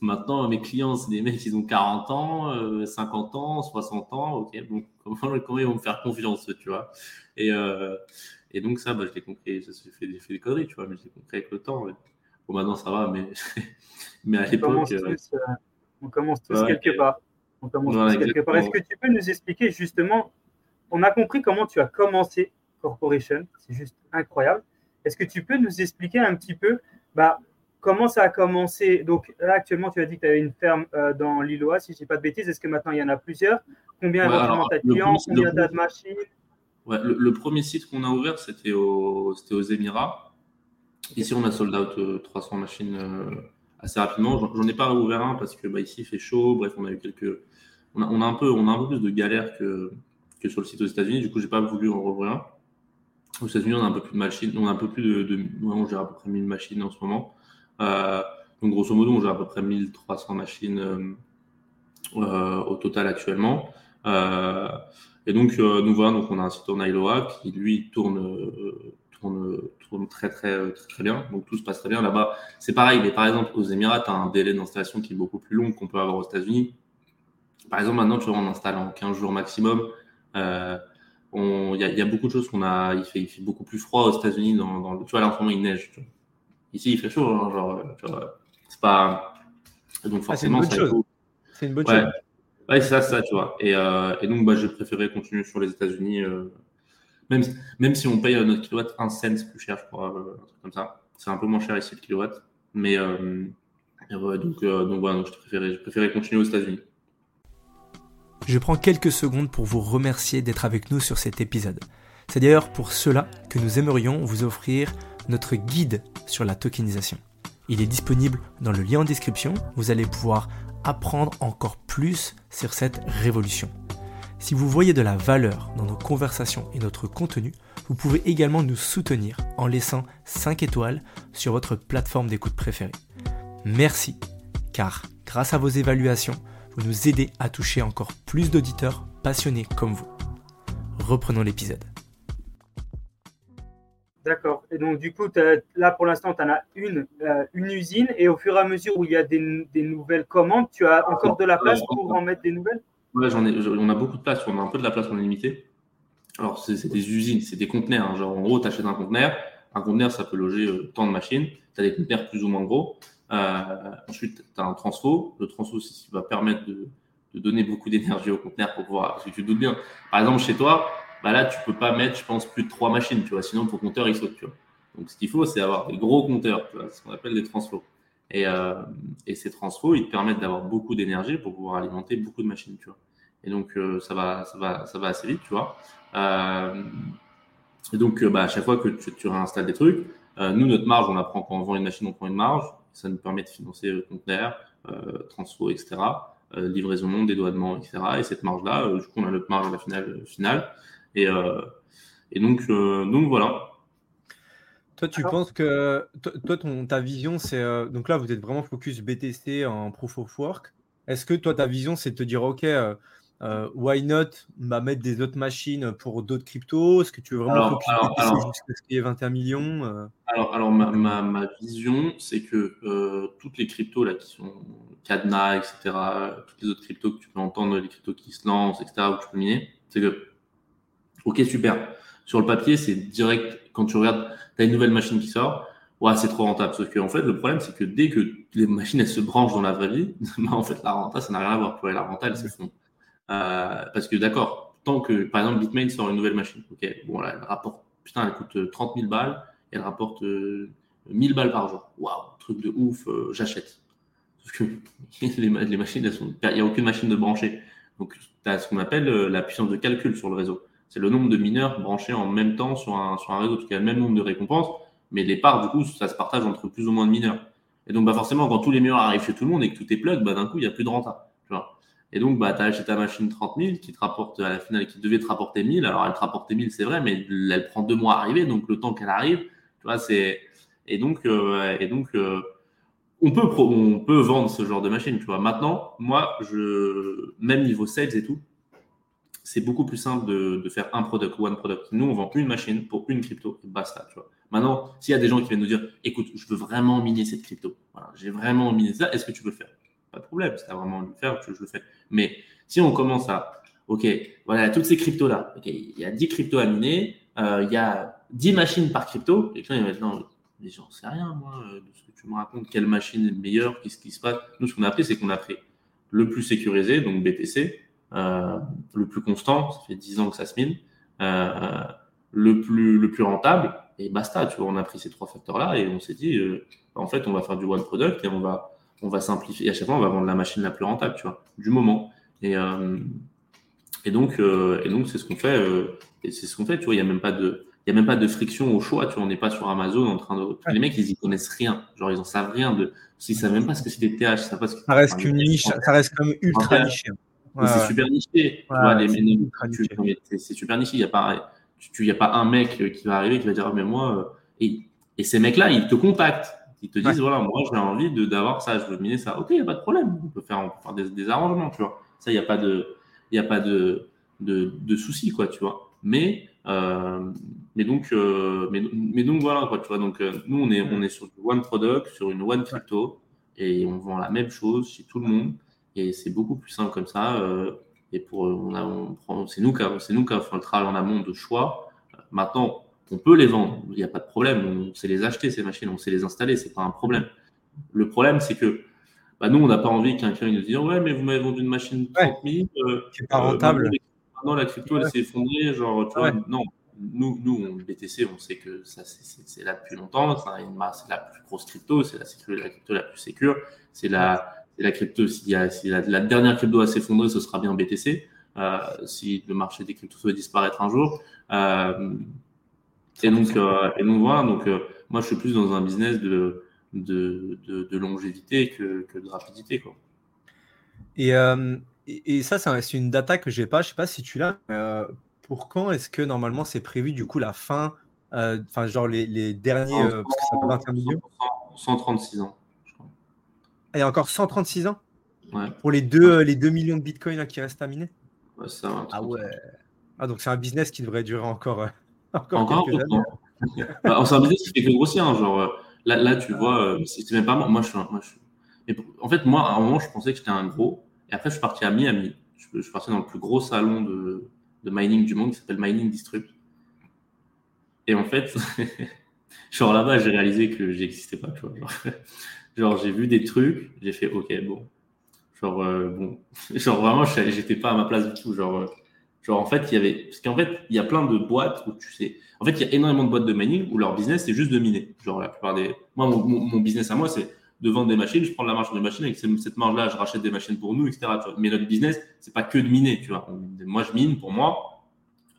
maintenant, mes clients, c'est des mecs qui ont 40 ans, 50 ans, 60 ans, ok, bon, comment, comment ils vont me faire confiance, tu vois? Et, et donc, ça, bah, je l'ai compris, ça s'est fait, fait des conneries, tu vois, mais je l'ai compris avec le temps. Bon, maintenant, ça va, mais, mais à l'époque. On commence tous, quelque part. On commence quelque part. Est-ce que tu peux nous expliquer justement, on a compris comment tu as commencé Corporation, c'est juste incroyable. Est-ce que tu peux nous expliquer un petit peu bah, comment ça a commencé? Donc là, actuellement, tu as dit que tu avais une ferme euh, dans l'Îlois, si je ne dis pas de bêtises. Est-ce que maintenant il y en a plusieurs? Combien ouais, de clients? Combien de machines? Ouais, le, premier site qu'on a ouvert, c'était aux Émirats. Ici, on a sold out 300 euh, machines. Euh, assez rapidement. J'en ai pas ouvert un parce que bah, ici il fait chaud. Bref, on a eu quelques, on a, on a, un peu, on a un peu plus de galères que, que sur le site aux États-Unis. Du coup, j'ai pas voulu en rouvrir un. Aux États-Unis, on a un peu plus de machines, on a un peu plus de, de on gère à peu près 1000 machines en ce moment. Euh, donc grosso modo, on gère à peu près 1300 machines euh, euh, au total actuellement. Et donc, nous voilà, donc on a un site en Iloa qui lui tourne tourne, tourne très, très, très, bien. Donc tout se passe très bien là-bas. C'est pareil, mais par exemple, aux Émirats, tu as un délai d'installation qui est beaucoup plus long qu'on peut avoir aux États-Unis. Par exemple, maintenant, tu vois, on installe en 15 jours maximum. Il y, a beaucoup de choses qu'on a. Il fait, beaucoup plus froid aux États-Unis. Dans, tu vois, là, en ce moment, il neige. Ici, il fait chaud. Hein, genre, c'est pas. Donc, ah, forcément, c'est une, C'est une bonne ouais. chose. Ouais, c'est ça, ça, tu vois. Et, euh, et donc, bah, j'ai préféré continuer sur les États-Unis. Euh, même, même si on paye notre kilowatt un cent plus cher, je crois, euh, un truc comme ça. C'est un peu moins cher ici le kilowatt. Mais euh, donc, euh, donc voilà, donc je préférais, je préférais continuer aux États-Unis. Je prends quelques secondes pour vous remercier d'être avec nous sur cet épisode. C'est d'ailleurs pour cela que nous aimerions vous offrir notre guide sur la tokenisation. Il est disponible dans le lien en description. Vous allez pouvoir apprendre encore plus sur cette révolution. Si vous voyez de la valeur dans nos conversations et notre contenu, vous pouvez également nous soutenir en laissant 5 étoiles sur votre plateforme d'écoute préférée. Merci, car grâce à vos évaluations, vous nous aidez à toucher encore plus d'auditeurs passionnés comme vous. Reprenons l'épisode. D'accord. Et donc, du coup, là, pour l'instant, tu en as une, euh, une usine. Et au fur et à mesure où il y a des, des nouvelles commandes, tu as encore de la place pour en mettre des nouvelles? Ouais, j'en ai, on a beaucoup de place, on a un peu de la place, on est limité. Alors, c'est des usines, c'est des conteneurs. Hein. Genre, en gros, tu achètes un conteneur. Un conteneur, ça peut loger euh, tant de machines. Tu as des conteneurs plus ou moins gros. Euh, ensuite, tu as un transfo. Le transfo, c'est ce qui va permettre de, de donner beaucoup d'énergie au conteneur pour pouvoir. Parce que tu te doutes bien. Par exemple, chez toi, bah là, tu peux pas mettre, je pense, plus de trois machines, tu vois. Sinon, ton compteur, il saute. Donc, ce qu'il faut, c'est avoir des gros compteurs, ce qu'on appelle des transfos. Et, euh, et ces transfos, ils te permettent d'avoir beaucoup d'énergie pour pouvoir alimenter beaucoup de machines, tu vois. Et donc, euh, ça, va, ça, va, ça va assez vite, tu vois. Euh, et donc, bah, à chaque fois que tu, réinstalles des trucs, nous, notre marge, on la prend quand on vend une machine, on prend une marge. Ça nous permet de financer le conteneur, etc. livraison, dédouanement, etc. Et cette marge-là, du coup, on a notre marge à la finale. finale et, et donc, donc voilà. Toi, tu penses que toi, ton, ta vision, c'est donc là, vous êtes vraiment focus BTC en proof of work. Est-ce que toi, ta vision, c'est de te dire, OK, euh, why not bah, mettre des autres machines pour d'autres cryptos? Est-ce que tu veux vraiment alors, jusqu'à ce qu'il y ait 21 millions euh? Alors, alors ma, ma, ma vision, c'est que euh, toutes les cryptos là, qui sont Cadna, etc., toutes les autres cryptos que tu peux entendre, les cryptos qui se lancent, etc., où tu peux miner, c'est que, ok, super. Sur le papier, c'est direct, quand tu regardes, tu as une nouvelle machine qui sort, ouais, c'est trop rentable. Sauf que, en fait, le problème, c'est que dès que les machines, se branchent dans la vraie vie, bah, en fait, la renta, ça n'a rien à voir. La renta, elle s'effondre. Euh, parce que d'accord, tant que par exemple Bitmain sort une nouvelle machine, ok, bon là, elle rapporte, putain, elle coûte 30 euh, 000 balles, elle rapporte 1000 euh, balles par jour. Waouh, truc de ouf, j'achète. Sauf que les, les machines, il n'y a aucune machine de brancher. Donc, tu as ce qu'on appelle la puissance de calcul sur le réseau. C'est le nombre de mineurs branchés en même temps sur un, sur un réseau. qui a le même nombre de récompenses, mais les parts, du coup, ça se partage entre plus ou moins de mineurs. Et donc, bah, forcément, quand tous les mineurs arrivent chez tout le monde et que tout est plug, bah, d'un coup, il n'y a plus de renta. Et donc, bah, tu as acheté ta machine 30 000 qui te rapporte à la finale, qui devait te rapporter 1000. Alors, elle te rapportait 1000, c'est vrai, mais elle prend deux mois à arriver. Donc, le temps qu'elle arrive, tu vois, c'est. Et donc, euh, et donc euh, on, peut on peut vendre ce genre de machine, tu vois. Maintenant, moi, je, même niveau sales et tout, c'est beaucoup plus simple de, de, faire un product, one product. Nous, on vend une machine pour une crypto et basta, tu vois. Maintenant, s'il y a des gens qui viennent nous dire, écoute, je veux vraiment miner cette crypto, j'ai vraiment miné ça, est-ce que tu peux le faire? Pas de problème, si tu as vraiment envie de le faire, je le fais. Mais si on commence à, OK, voilà, toutes ces cryptos-là, il y a 10 cryptos à miner, euh, il y a 10 machines par crypto, et puis il va être non, mais j'en sais rien, moi, euh, de ce que tu me racontes, quelle machine est meilleure, qu'est-ce qui se passe. Nous, ce qu'on a fait, c'est qu'on a pris le plus sécurisé, donc BTC, le plus constant, ça fait 10 ans que ça se mine, le, plus, le plus rentable, et basta, tu vois, on a pris ces trois facteurs-là et on s'est dit, en fait, on va faire du one product et on va on va simplifier. à chaque fois, on va vendre la machine la plus rentable, tu vois, du moment. Et, euh, et donc, euh, et donc, c'est ce qu'on fait. Euh, et c'est ce qu'on fait. Tu vois, il y a même pas de, il a même pas de friction au choix. Tu vois, on n'est pas sur Amazon en train de. Les mecs, ils y connaissent rien. Genre, ils en savent rien de. S'ils savent même pas ce que c'est des TH, ça, reste qu'une niche. Ça reste comme ultra niché. C'est super niché. c'est super niché. Il y a pas, tu, y a pas un mec qui va arriver qui va dire, ah, mais moi, et, et ces mecs-là, ils te contactent. Ils te disent, voilà, moi, j'ai envie d'avoir ça, je veux miner ça. Ok, il n'y a pas de problème. On peut faire, on peut faire des, des, arrangements, tu vois. Ça, il n'y a pas de, y a pas de, de, de souci, quoi, tu vois. Mais, euh, mais donc, euh, mais, mais, donc voilà, quoi, tu vois. Donc, euh, nous, on est, on est sur du one product, sur une one crypto, et on vend la même chose chez tout le monde. Et c'est beaucoup plus simple comme ça. Euh, et pour, on a, on prend, c'est nous qui, c'est nous qui avons fait le travail en amont de choix. Maintenant, on peut les vendre, il n'y a pas de problème, on sait les acheter ces machines, on sait les installer, c'est pas un problème. Le problème, c'est que bah, nous, on n'a pas envie qu'un client nous dise ouais, mais vous m'avez vendu une machine 30 000, euh, c'est pas rentable. maintenant, la crypto, elle s'est effondrée, genre, tu vois, non. Nous, nous, on, BTC, on sait que ça, c'est là depuis longtemps. C'est la plus grosse crypto, c'est la, la, crypto la plus sécure. C'est la, la crypto, si, la, la, dernière crypto à s'effondrer, ce sera bien BTC. Euh, si le marché des cryptos doit disparaître un jour. Euh, et donc, euh, et donc voilà, donc moi je suis plus dans un business de, de, de, longévité que, que, de rapidité. Quoi. Et, et, ça, c'est une data que j'ai pas, je sais pas si tu l'as. pour quand est-ce que normalement c'est prévu du coup la fin, enfin genre les, les derniers, parce que ça fait 21 millions? 136 ans. Et encore 136 ans ouais. Pour les 2, les 2 millions de bitcoins qui restent à miner ouais, ça, Ah ouais. Ah donc c'est un business qui devrait durer encore. Encore, Encore bah, C'est un business qui fait que grossir. Hein, genre, euh, là, là, tu vois, euh, c'est même pas moi. Moi, je suis, moi, je en fait, moi, à un moment, je pensais que j'étais un gros. Et après, je suis parti à Miami. Je, suis parti dans le plus gros salon de, de mining du monde qui s'appelle Mining Disrupt. Et en fait, genre là-bas, j'ai réalisé que j'existais pas. Tu vois, genre, j'ai vu des trucs, j'ai fait OK, bon. Genre, euh, bon. genre vraiment, j'étais pas à ma place du tout. Genre, Genre, en fait, il y avait. Parce qu'en fait, il y a plein de boîtes où tu sais. En fait, il y a énormément de boîtes de mining où leur business, c'est juste de miner. Genre, la plupart des. Moi, mon, business à moi, c'est de vendre des machines, je prends la marge de machines, avec cette marge-là, je rachète des machines pour nous, etc. Mais notre business, c'est pas que de miner, tu vois. Moi, je mine pour moi,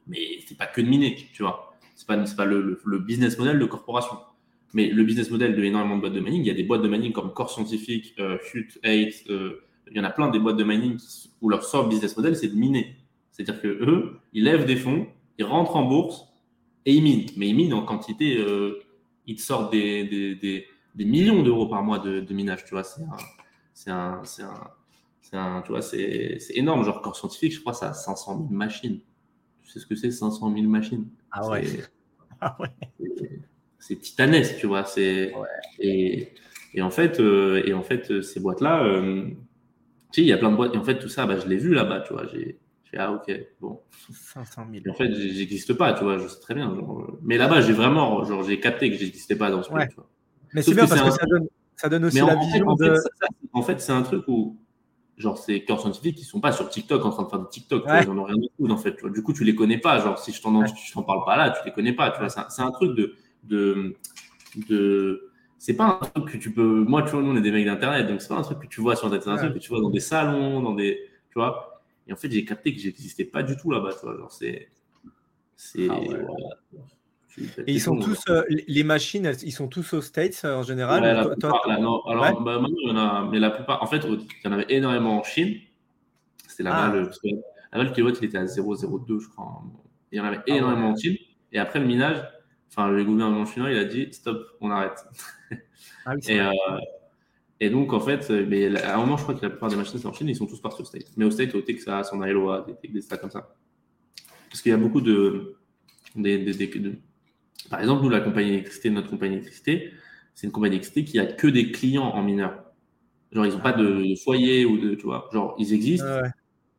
mais c'est pas que de miner, tu vois. C'est pas, pas le, le, business model de corporation. Mais le business model de énormément de boîtes de mining, il y a des boîtes de mining comme Core Scientific, euh, Hut, 8, euh, il y en a plein des boîtes de mining où leur sort business model, c'est de miner. C'est-à-dire que eux, ils lèvent des fonds, ils rentrent en bourse et ils minent. Mais ils minent en quantité, euh, ils te sortent des, des, des, des millions d'euros par mois de, de, minage. Tu vois, c'est un, c'est un, c'est un, un, tu vois, c'est, c'est énorme. Genre, Core Scientific, je crois, ça a 500 000 machines. Tu sais ce que c'est, 500 000 machines? Ah ouais. Ah ouais. C'est titanesque, tu vois. C'est, ouais. et, et, en fait, euh, et en fait, ces boîtes-là, euh, tu sais, il y a plein de boîtes. Et en fait, tout ça, bah, je l'ai vu là-bas, tu vois. J'ai, ah, ok, bon. 500 000. Et en fait, j'existe pas, tu vois, je sais très bien. Genre, mais là-bas, j'ai vraiment, genre, j'ai capté que j'existais pas dans ce ouais. truc, tu vois. Mais c'est bien parce que, ça, donne, ça donne aussi mais la en vision fait, de. En fait, fait c'est un truc où, genre, ces corps scientifiques qui sont pas sur TikTok en train de faire du TikTok, Ouais. ils en ont rien à foutre, en fait. tu vois. Du coup, tu les connais pas. Genre, si je t'en Ouais. parle pas là, tu les connais pas, tu vois. C'est un- C'est un truc de, de, de, c'est pas un truc que tu peux. Moi, tu vois, nous, on est des mecs d'internet, donc c'est pas un truc que tu vois sur internet, c'est un truc que tu vois dans des salons, dans des, tu vois. Et en fait, j'ai capté que j'existais pas du tout là-bas, tu vois. Genre, c'est, c'est, Ah ouais. voilà. Et ils sont tous, euh, les machines, elles- ils sont tous aux States euh, en général. Ouais, la Toi- là, non, alors, Ouais. bah, maintenant, il y en a, mais la plupart, en fait, il y en avait énormément en Chine. C'était là-bas, Ah. le, parce que là-bas, le kilowatt, il était à 0,02, je crois. Il y en avait Ah énormément en Chine. Et après, le minage, enfin, le gouvernement chinois, il a dit, stop, on arrête. Ah oui, Et, euh, et donc, en fait, mais à un moment, je crois que la plupart des machines, en Chine, ils sont tous partis au State. Mais au State, au Texas, en Iowa, des, des, des États comme ça. Parce qu'il y a beaucoup de, des- des- des- de- Par exemple, nous, la compagnie d'électricité, notre compagnie d'électricité, c'est une compagnie d'électricité qui a que des clients en mineur. Genre, ils n'ont pas de, de foyer ou de. Tu vois, genre, ils existent Ouais, ouais,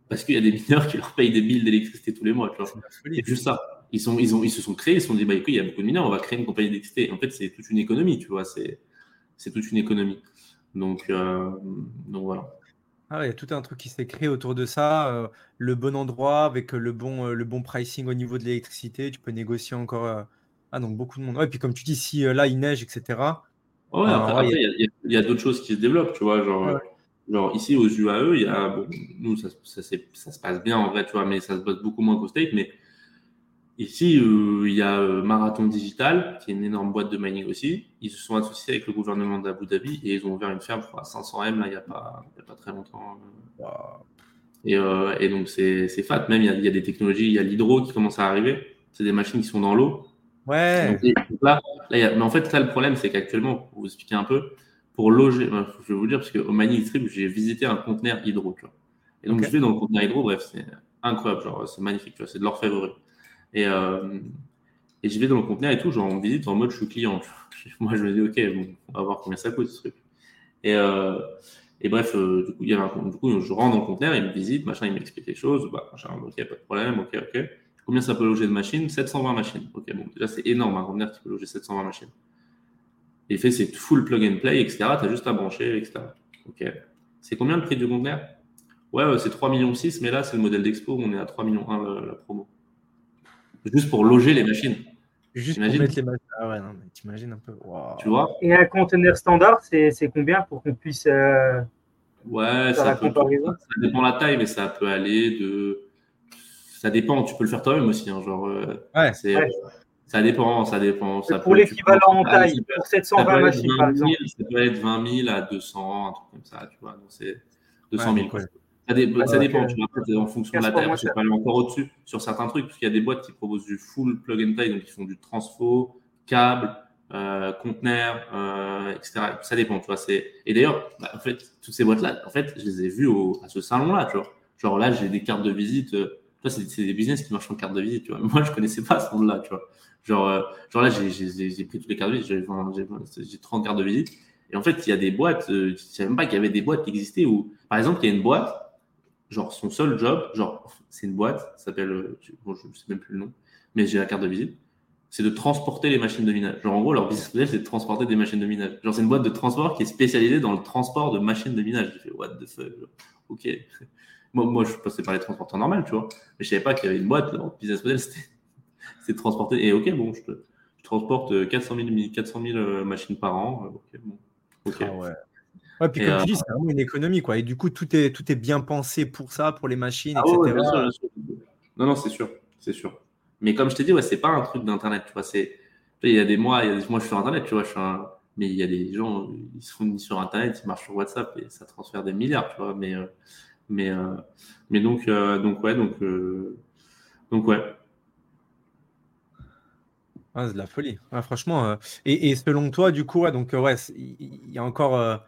parce qu'il y a des mineurs qui leur payent des billes d'électricité tous les mois. Tu vois. C'est juste ça. Ils, sont, ils, ont, ils se sont créés, ils se sont dit, bah écoute, il y a beaucoup de mineurs, on va créer une compagnie d'électricité. En fait, c'est toute une économie, tu vois, c'est c'est toute une économie. Donc, euh, donc voilà. Ah il y a tout un truc qui s'est créé autour de ça. euh, le bon endroit avec euh, le bon, euh, le bon pricing au niveau de l'électricité. Tu peux négocier encore. euh, Ah, donc beaucoup de monde. Ouais, et puis comme tu dis, si là, il neige, etc. Ouais, après, ouais, il y a, d'autres choses qui se développent, tu vois, genre, Ouais. genre ici aux UAE, il y a, bon, nous, ça, ça, s'est- ça se passe bien en vrai, tu vois, mais ça se passe beaucoup moins qu'au State, mais ici, euh, il y a euh, Marathon Digital, qui est une énorme boîte de mining aussi. Ils se sont associés avec le gouvernement d'Abu Dhabi et ils ont ouvert une ferme, je crois, à 500 M, là, il n'y a, pas- il y a pas très longtemps. Et, euh, et donc, c'est fat. Même, il y, a, il y a des technologies, il y a l'hydro qui commence à arriver. C'est des machines qui sont dans l'eau. Ouais. Donc, là, là, il y a- mais en fait, là, le problème, c'est qu'actuellement, pour vous expliquer un peu, pour loger, ben, je vais vous dire, parce qu'au Mining Trip, j'ai visité un conteneur hydro. Tu vois. Et donc, je vais dans le conteneur hydro, bref, c'est incroyable, genre, c'est magnifique, tu vois, c'est de l'orfèvrerie. Et, euh, et je vais dans le conteneur et tout, genre, on visite en mode, je suis client. Moi, je me dis, ok, on va voir combien ça coûte, ce truc. Et, euh, et bref, euh, du, coup, je rentre dans le conteneur, il me visite, machin, il m'explique les choses, bah, machin, ok, pas de problème, ok, ok. Combien ça peut loger de machines? 720 machines. Ok, bon, déjà, c'est énorme, un conteneur qui peut loger 720 machines. Et fait, c'est full plug and play, etc. Tu as juste à brancher, etc. Ok. C'est combien le prix du conteneur? Ouais, c'est 3,6 millions, mais là, c'est le modèle d'expo, on est à 3,1 millions la, la promo. Juste pour loger les machines, Juste pour T'imagines mettre les machines. Ah ouais, non, mais t'imagines un peu. Tu vois Et un conteneur standard, c'est combien pour qu'on puisse. euh, Ouais, ça la peut, ça dépend la taille, mais ça peut aller de. Ça dépend, tu peux le faire toi-même aussi. hein, genre, euh, Ouais. c'est- Ouais. Ça dépend, ça dépend. Ça pour l'équivalent en taille, peut- pour ça peut 720 être machines, par 20 000, exemple. Ça peut être 20 000 à 200, un truc comme ça, tu vois. Donc, c'est 200 000. donc, quoi. ouais. Ça, dé- ça Ouais, dépend, tu vois, après, en fonction de la 15 fois taille, peut aller encore au-dessus sur certains trucs, parce qu'il y a des boîtes qui proposent du full plug and play, donc ils font du transfo, câble, euh, conteneur, euh, etc. Ça dépend, tu vois. C'est... Et d'ailleurs, bah, en fait, toutes ces boîtes-là, en fait, je les ai vues au... à ce salon-là, tu vois. Genre là, j'ai des cartes de visite. euh, Tu vois, c'est, des business qui marchent en carte de visite, tu vois. Moi, je connaissais pas ce monde-là, tu vois. Genre, euh, genre là, j'ai, pris toutes les cartes de visite, j'ai 30 cartes de visite. Et en fait, il y a des boîtes, euh, je savais même pas qu'il y avait des boîtes qui existaient où, par exemple, il y a une boîte, genre son seul job, genre, c'est une boîte, ça s'appelle, euh, bon, je ne sais même plus le nom, mais j'ai la carte de visite, c'est de transporter les machines de minage. Genre, en gros, leur business model, c'est de transporter des machines de minage. Genre, c'est une boîte de transport qui est spécialisée dans le transport de machines de minage. J'ai fait, what the fuck, ok. Moi, moi, je passais par les transporteurs normaux, tu vois. Mais je savais pas qu'il y avait une boîte, leur business model, c'était, de transporter. Et ok, bon, je, te, transporte euh, 400 000, 400 000 euh, machines par an. Euh, Ok, bon. Ah ouais. Ouais, puis Et, comme euh, tu dis, c'est vraiment une économie, quoi. Et du coup, tout est, tout est bien pensé pour ça, pour les machines, Ah etc. ouais, bien sûr, bien sûr. Non, non, c'est sûr, c'est sûr. Mais comme je t'ai dit, ouais, c'est pas un truc d'internet, tu vois. C'est Il y a des mois, il y a des... moi je suis sur Internet, tu vois, je suis un... mais il y a des gens, ils se font sur Internet, ils marchent sur WhatsApp et ça transfère des milliards, tu vois. Mais, euh, mais, euh, mais donc, euh, donc, ouais, donc, donc, ouais. Ah, c'est de la folie. franchement. Et, et, selon toi, du coup, ouais, donc, ouais, il y, a encore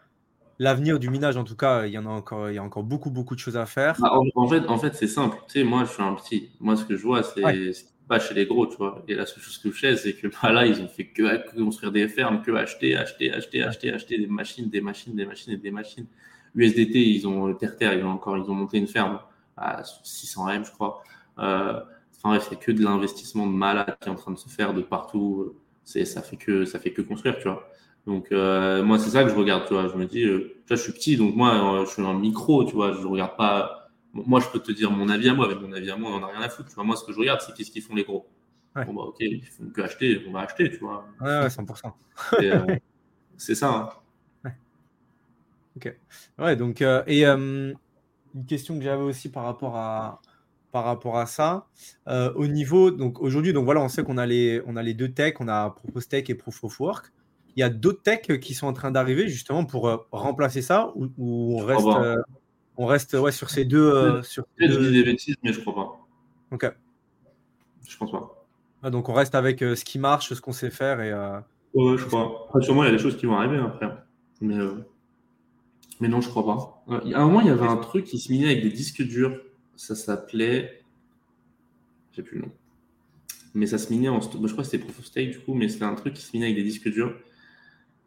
l'avenir du minage, en tout cas, il y en a encore, il y a encore beaucoup, beaucoup de choses à faire. Bah, en, fait, en fait, c'est simple. Tu sais, moi, je suis un petit. Moi, ce que je vois, c'est pas chez les gros, tu vois. Et la seule chose que je sais, c'est que bah, là, ils ont fait que construire des fermes, que acheter, acheter, acheter, acheter, acheter des machines, des machines, des machines et des machines. USDT, ils ont terre terre, ils ont encore, ils ont monté une ferme à 600 M, je crois. Euh, enfin bref, c'est que de l'investissement de malade qui est en train de se faire de partout. C'est, ça fait que, ça fait que construire, tu vois. Donc euh, moi, c'est ça que je regarde, tu vois. Je me dis, euh, tu vois, je suis petit, donc moi, je suis un micro, tu vois. Je regarde pas moi, je peux te dire mon avis à moi, mais mon avis à moi, on n'en a rien à foutre. Tu vois, moi, ce que je regarde, c'est qu'est-ce qu'ils font les gros. Bon, bah, ok, ils font que acheter, on va acheter, tu vois. Ouais, ouais 100%. Euh, c'est ça. Hein. Ouais. Ok. Ouais, donc, euh, et euh, une question que j'avais aussi par rapport à, par rapport à ça, au niveau, donc aujourd'hui, donc voilà, on sait qu'on a les, on a les deux techs, on a Propose Tech et Proof of Work. Il y a d'autres techs qui sont en train d'arriver justement pour remplacer ça ou, ou on reste. On reste ouais, sur ces deux. Euh, sur deux... Je dis des bêtises, mais je crois pas. Ok. Je pense pas. Ah, donc on reste avec euh, ce qui marche, ce qu'on sait faire. Et, euh... Ouais, je crois. Après, sûrement, il y a des choses qui vont arriver après. Mais, euh, mais non, je crois pas. À un moment, il y avait un truc qui se minait avec des disques durs. Ça s'appelait. J'ai plus le nom. Mais ça se minait en. je crois que c'était Proof of Stake du coup, mais c'était un truc qui se minait avec des disques durs.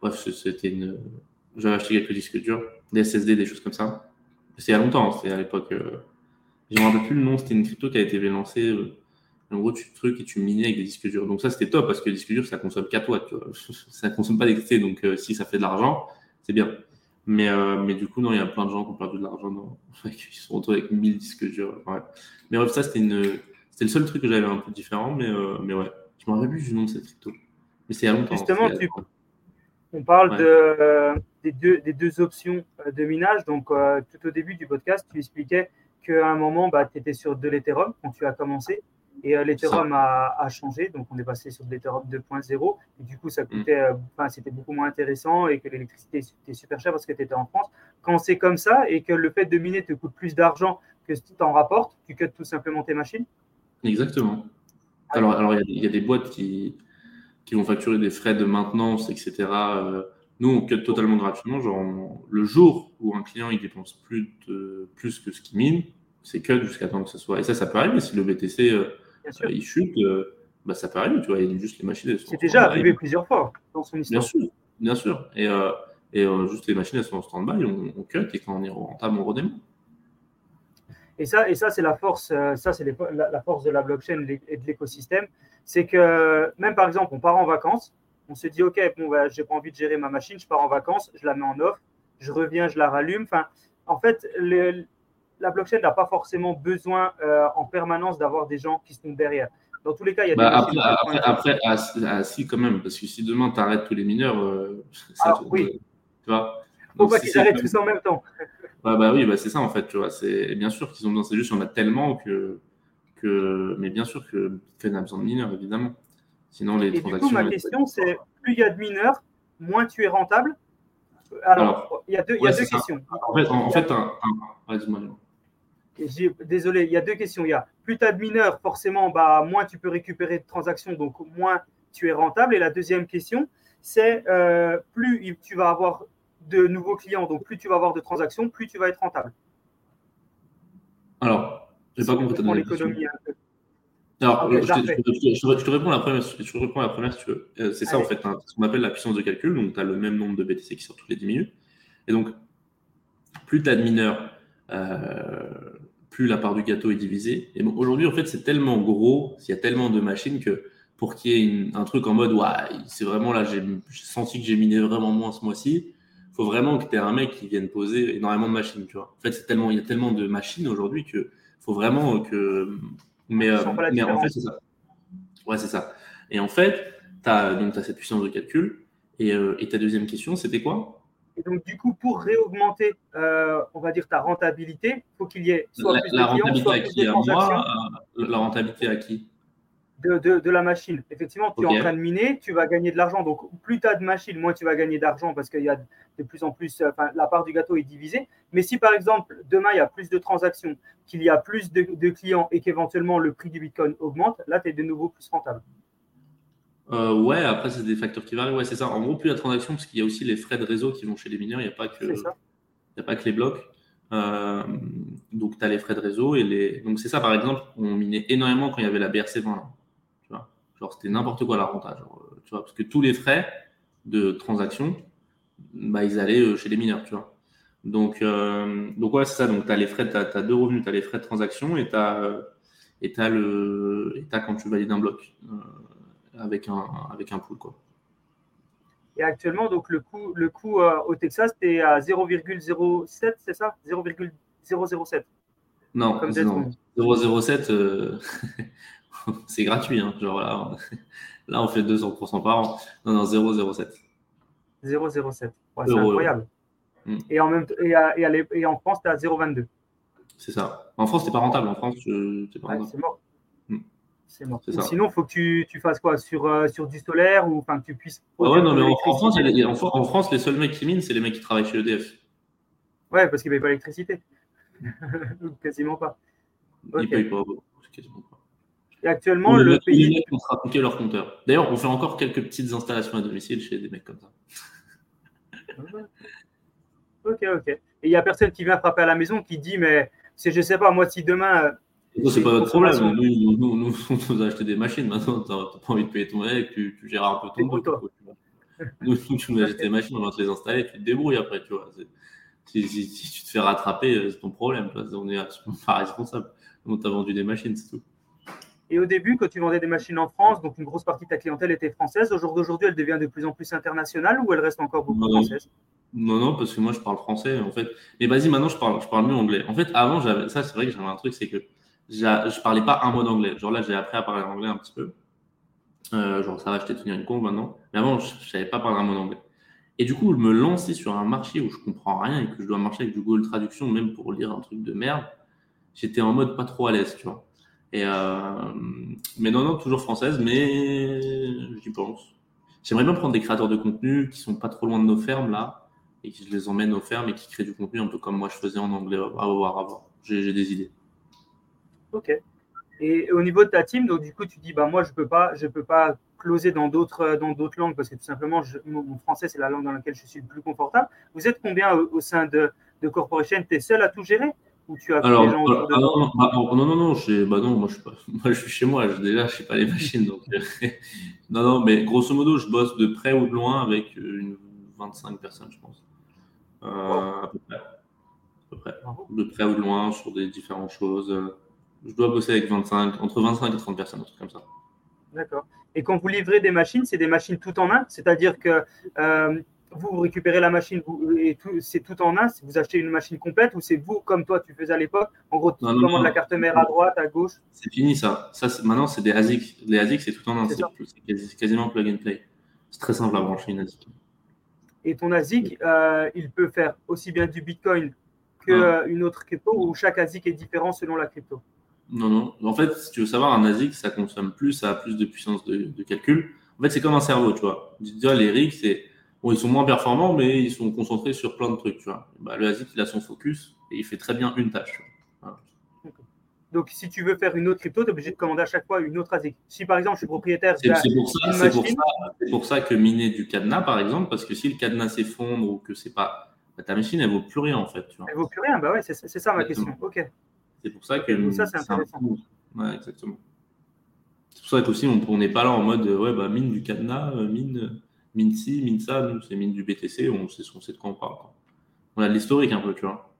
Bref, c'était une. J'avais acheté quelques disques durs, des SSD, des choses comme ça. C'est il y a longtemps, c'est à l'époque. Euh, je ne me rappelle plus le nom, c'était une crypto qui a été lancée. Euh, en gros, tu truc et tu minais avec des disques durs. Donc ça, c'était top parce que les disques durs, ça consomme 4 watts. Tu vois. Ça ne consomme pas d'électricité. Donc euh, si ça fait de l'argent, c'est bien. Mais, mais du coup, non, il y a plein de gens qui ont perdu de l'argent. Ils se retrouvent avec 1000 disques durs. Mais bref, ça, c'était une... le seul truc que j'avais un peu différent. Mais, mais ouais, je me rappelle plus du nom de cette crypto. Mais c'est il y a longtemps. Justement, tu, on parle de, des, deux, des, deux, options euh, de minage. Donc, euh, tout au début du podcast, tu expliquais qu'à un moment, bah, tu étais sur de l'Ethereum quand tu as commencé. Et euh, l'Ethereum a, a, changé, donc on est passé sur de l'Ethereum 2.0. Et du coup, ça mm. coûtait, enfin, c'était beaucoup moins intéressant et que l'électricité était super chère parce que tu étais en France. Quand c'est comme ça et que le fait de miner te coûte plus d'argent que ce que tu en rapportes, tu cut tout simplement tes machines Exactement. Alors, alors il y, a des boîtes qui, qui vont facturer des frais de maintenance, etc. Euh, nous, on cut totalement gratuitement. Genre, le jour où un client il dépense plus, de, plus que ce qu'il mine, c'est cut jusqu'à temps que ce soit. Et ça, ça peut arriver. Si le BTC euh, il chute, euh, bah, ça peut arriver. Tu vois, il y a juste les machines. C'est déjà arrivé plusieurs fois dans son histoire. Bien sûr, bien sûr. Et, et juste les machines, elles sont en stand-by, on, on, cut et quand on est rentable, on redémarre. Et ça, et ça c'est la force, ça c'est la, force de la blockchain et de l'écosystème, c'est que même par exemple, on part en vacances, on se dit, OK, bon, bah, j'ai pas envie de gérer ma machine, je pars en vacances, je la mets en off, je reviens, je la rallume. Enfin, en fait, la blockchain n'a pas forcément besoin euh, en permanence d'avoir des gens qui sont derrière. Dans tous les cas, il y a des bah, après, après, après si quand même, parce que si demain tu arrêtes tous les mineurs, euh, ça, Alors, oui. tu vois? Faut pas qu'ils arrêtent tous en même temps. Bah, bah oui, bah, c'est ça en fait, tu vois. C'est bien sûr qu'ils ont besoin, c'est juste qu'il y en a tellement que que, mais bien sûr que Bitcoin a besoin de mineurs, évidemment. Sinon, les Et transactions. Du coup, ma question, c'est plus il y a de mineurs, moins tu es rentable. Alors, il y a deux, y a deux questions. En fait, en, fait un, Désolé, il y a deux questions. Il y a plus tu as de mineurs, forcément, bah, moins tu peux récupérer de transactions, donc moins tu es rentable. Et la deuxième question, c'est euh, plus tu vas avoir de nouveaux clients, donc plus tu vas avoir de transactions, plus tu vas être rentable. Alors, j'ai pas compris ta l'économie. Alors, je, te, réponds la première, je te réponds la première si tu veux. Euh, c'est ça, en fait, hein, ce qu'on appelle la puissance de calcul. Donc, tu as le même nombre de BTC qui sort toutes les 10 minutes. Et donc, plus tu as de mineurs, euh, plus la part du gâteau est divisée. Et bon, aujourd'hui, en fait, c'est tellement gros, il y a tellement de machines que pour qu'il y ait un truc en mode, ouais, c'est vraiment là, j'ai senti que j'ai miné vraiment moins ce mois-ci. Il faut vraiment que tu aies un mec qui vienne poser énormément de machines, tu vois. En fait, c'est tellement, il y a tellement de machines aujourd'hui que faut vraiment que. Mais, euh, mais en fait, c'est ça. Ouais, c'est ça. Et en fait, tu as, donc, as cette puissance de calcul. Et, euh, et ta deuxième question, c'était quoi? Et donc, du coup, pour réaugmenter, euh, on va dire, ta rentabilité, il faut qu'il y ait soit la, plus de rentabilité clients, soit à qui, à moi, La rentabilité à qui? De, de, la machine. Effectivement, tu es en train de miner, tu vas gagner de l'argent. Donc, plus tu as de machines, moins tu vas gagner d'argent parce qu'il y a de plus en plus, enfin, la part du gâteau est divisée. Mais si par exemple, demain, il y a plus de transactions, qu'il y a plus de, de clients et qu'éventuellement le prix du Bitcoin augmente, là, tu es de nouveau plus rentable. Euh, ouais, après, c'est des facteurs qui varient. Ouais, c'est ça. En gros, plus la transaction, parce qu'il y a aussi les frais de réseau qui vont chez les mineurs, il n'y a, pas que, a pas que les blocs. Euh, donc, tu as les frais de réseau. et les Donc, c'est ça, par exemple, on minait énormément quand il y avait la BRC20. Tu vois genre, c'était n'importe quoi la renta. Euh, tu vois parce que tous les frais de transaction, bah, ils allaient chez les mineurs. Tu vois donc, donc, ouais, c'est ça. Donc, tu as les frais, tu as, deux revenus. Tu as les frais de transaction et tu as, et as, le, et as quand tu valides un bloc avec un, avec un pool. Quoi. Et actuellement, donc, le coût, le coût euh, au Texas, c'est à 0,07, c'est ça? 0,007 Non, non. 0,07, euh, c'est gratuit. Hein. Genre là, là, on fait 200% par an. Non, non, 0,07. 0,07. c'est incroyable. Mm. Et, en même et, et, et, en France, tu à 0,22. C'est ça. En France, tu pas rentable. En France, c'est pas rentable. c'est mort. Sinon, il faut que tu, tu, fasses quoi? Sur, euh, sur du solaire ou que tu puisses. ouais, non, mais en France, les, en, France, les seuls mecs qui minent, c'est les mecs qui travaillent chez EDF. Ouais, parce qu'ils ne payent pas l'électricité. quasiment pas. Ils ne payent pas, quasiment pas. Et actuellement, le, pays. Les mecs leur compteur. D'ailleurs, on fait encore quelques petites installations à domicile chez des mecs comme ça. ok, ok. Et il n'y a personne qui vient frapper à la maison qui dit, mais je ne sais pas, moi, si demain c'est pas notre problème. Nous, nous, nous, on nous a acheté des machines. Maintenant, tu n'as pas envie de payer ton mec, tu, tu gères un peu ton truc. Nous, tu nous as acheté des machines, on va te les installer, tu te débrouilles après. Tu vois. Si, si, tu te fais rattraper, euh, c'est ton problème. On n'est pas responsable. On t'a vendu des machines, c'est tout. Et au début, quand tu vendais des machines en France, donc une grosse partie de ta clientèle était française. Au jour d'aujourd'hui, elle devient de plus en plus internationale ou elle reste encore beaucoup française? Non, non, parce que moi je parle français en fait. Mais vas-y, maintenant je parle, je parle mieux anglais. En fait, avant, j'avais ça, c'est vrai que j'avais un truc, c'est que je parlais pas un mot d'anglais. Genre là, j'ai appris à parler anglais un petit peu. Euh, genre, ça va, je t'ai tenu une compte maintenant. Mais avant, je, ne savais pas parler un mot d'anglais. Et du coup, me lancer sur un marché où je comprends rien et que je dois marcher avec du Google Traduction, même pour lire un truc de merde, j'étais en mode pas trop à l'aise, tu vois. Euh... Mais non, non, toujours française, mais j'y pense. J'aimerais bien prendre des créateurs de contenu qui sont pas trop loin de nos fermes là, et qui les emmène aux fermes et qui créent du contenu un peu comme moi je faisais en anglais. À voir, à voir. J'ai des idées. Ok. Et au niveau de ta team, donc du coup, tu dis, bah moi, je peux pas, je peux pas closer dans d'autres dans d'autres langues parce que tout simplement, mon, français c'est la langue dans laquelle je suis le plus confortable. Vous êtes combien au, sein de, de Corporation? Tu es seul à tout gérer? Ou tu as Alors, gens autour de ah, non, bah, non, non, non, je, bah non, moi je suis pas, moi je suis chez moi. Je, déjà, je sais pas les machines, donc non, non, mais grosso modo, je bosse de près ou de loin avec une 25 personnes, je pense, euh, à peu près, à peu près, de près ou de loin sur des différentes choses je dois bosser avec 25, entre 25 et 30 personnes, un truc comme ça. D'accord. Et quand vous livrez des machines, c'est des machines tout en un? C'est-à-dire que euh, vous récupérez la machine et c'est tout en un Vous achetez une machine complète ou c'est vous, comme toi, tu faisais à l'époque En gros, tu commandes la carte mère à droite, à gauche C'est fini ça. ça maintenant, c'est des ASIC. Les ASIC, c'est tout en un. C'est quasiment plug and play. C'est très simple à brancher une ASIC. Et ton ASIC, euh, il peut faire aussi bien du Bitcoin qu'une autre crypto ou chaque ASIC est différent selon la crypto? Non, non. En fait, si tu veux savoir, un ASIC, ça consomme plus, ça a plus de puissance de, calcul. En fait, c'est comme un cerveau, tu vois. Déjà, les rigs, c'est bon, ils sont moins performants, mais ils sont concentrés sur plein de trucs, tu vois. Bah, le ASIC, il a son focus et il fait très bien une tâche. Donc, si tu veux faire une autre crypto, tu es obligé de commander à chaque fois une autre ASIC. Si par exemple, je suis propriétaire C'est pour, ça, pour, pour ça que miner du cadenas, par exemple, parce que si le cadenas s'effondre ou que c'est pas. Bah, ta machine, elle vaut plus rien, en fait. Tu vois. Elle vaut plus rien, bah ouais, c'est ça ma question. Ok. C'est pour ça que. Ça, c'est intéressant. Ouais, exactement. C'est pour ça qu'aussi, on n'est pas là en mode ouais, bah, mine du cadenas, euh, mine, mine ça. Nous, c'est mine du BTC, on sait, on sait de quoi on parle. On a de l'historique un peu, tu vois.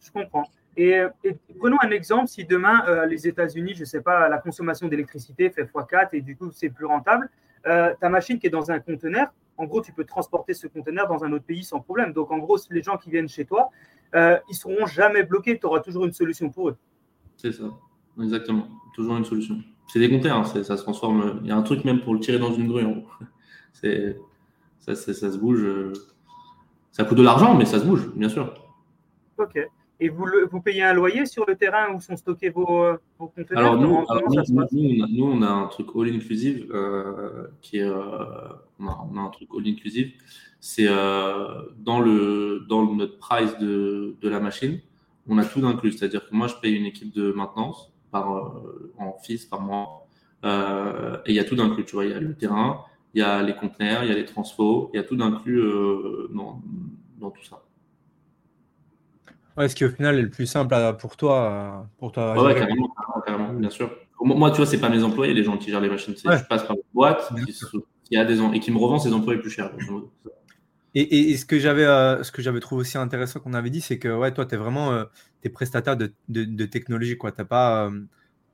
Je comprends. Et, prenons un exemple, si demain, euh, les États-Unis, je ne sais pas, la consommation d'électricité fait x4 et du coup, c'est plus rentable. Euh, ta machine qui est dans un conteneur, en gros, tu peux transporter ce conteneur dans un autre pays sans problème. Donc, en gros, les gens qui viennent chez toi, euh, ils ne seront jamais bloqués. Tu auras toujours une solution pour eux. C'est ça, exactement. Toujours une solution. C'est des compteurs, hein. ça se transforme. Il y a un truc même pour le tirer dans une grue. C'est, ça, ça, se bouge. Ça coûte de l'argent, mais ça se bouge, bien sûr. Ok. Et vous, le, vous payez un loyer sur le terrain où sont stockés vos, euh, vos conteneurs Alors, nous, alors, nous, on a, nous, on a un truc all inclusive euh, qui est. euh, on, a, on a un truc all inclusive. C'est euh, dans, le, dans notre price de, de la machine, on a tout inclus. C'est-à-dire que moi, je paye une équipe de maintenance par, euh, en fils par mois. Euh, et il y a tout d'inclus. Tu vois, il y a le terrain, il y a les conteneurs, il y a les transports, il y a tout d'inclus euh, dans, dans tout ça. Ouais, ce qui au final est le plus simple pour toi. Pour toi Ouais, ouais, carrément, bien sûr. Moi, tu vois, c'est pas mes employés, les gens qui gèrent les machines. Ouais. Je passe par une boîte qui, qui a des, et qui me revend ses employés plus chers. Et, et- et ce que j'avais euh, ce que j'avais trouvé aussi intéressant qu'on avait dit, c'est que ouais, toi, tu es vraiment euh, t'es prestataire de, de, de technologie. quoi. T'as pas.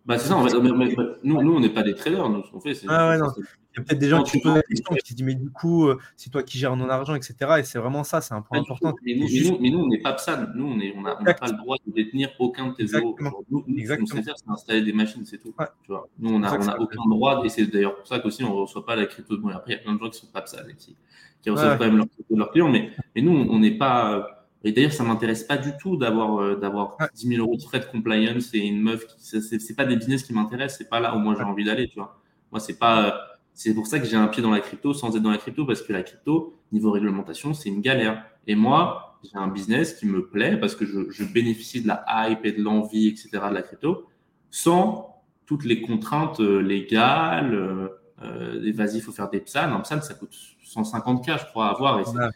Bah, c'est ça, en fait. Mais- nous, nous, on n'est pas des traders. Nous, ce qu'on fait, c'est. Ah ouais, non. Il y a peut-être des gens qui se posent la question, qui se disent mais du coup, euh, c'est toi qui gères mon argent, etc. Et c'est vraiment ça, c'est un point important. Mais nous, mais juste- nous, mais nous, on n'est pas PSAN. Nous, on n'a on pas le droit de détenir aucun de tes euros. Exactement. Nous, nous, ce qu'on Exactement. sait faire, c'est installer des machines, c'est tout. Ouais. Tu vois. Nous, on n'a on a aucun droit. Et c'est d'ailleurs pour ça qu'aussi, on ne reçoit pas la crypto de. Après, il y a plein de gens qui sont pas PSAN et qui, qui reçoivent Ouais. quand même leur leurs clients. Mais, mais nous, on n'est pas. Et d'ailleurs, ça m'intéresse pas du tout d'avoir euh, d'avoir Ouais. 10 000 euros de frais de compliance et une meuf. qui c'est- pas des business qui m'intéressent. C'est pas là où moi j'ai envie d'aller. Tu vois. Moi, c'est pas. euh, C'est pour ça que j'ai un pied dans la crypto sans être dans la crypto parce que la crypto, niveau réglementation, c'est une galère. Et moi, j'ai un business qui me plaît parce que je, je bénéficie de la hype et de l'envie, etc. de la crypto sans toutes les contraintes euh, légales. Euh, vas-y, il faut faire des PSAN. Un PSAN, ça coûte 150K, je crois, à avoir. Et, c'est- Ouais.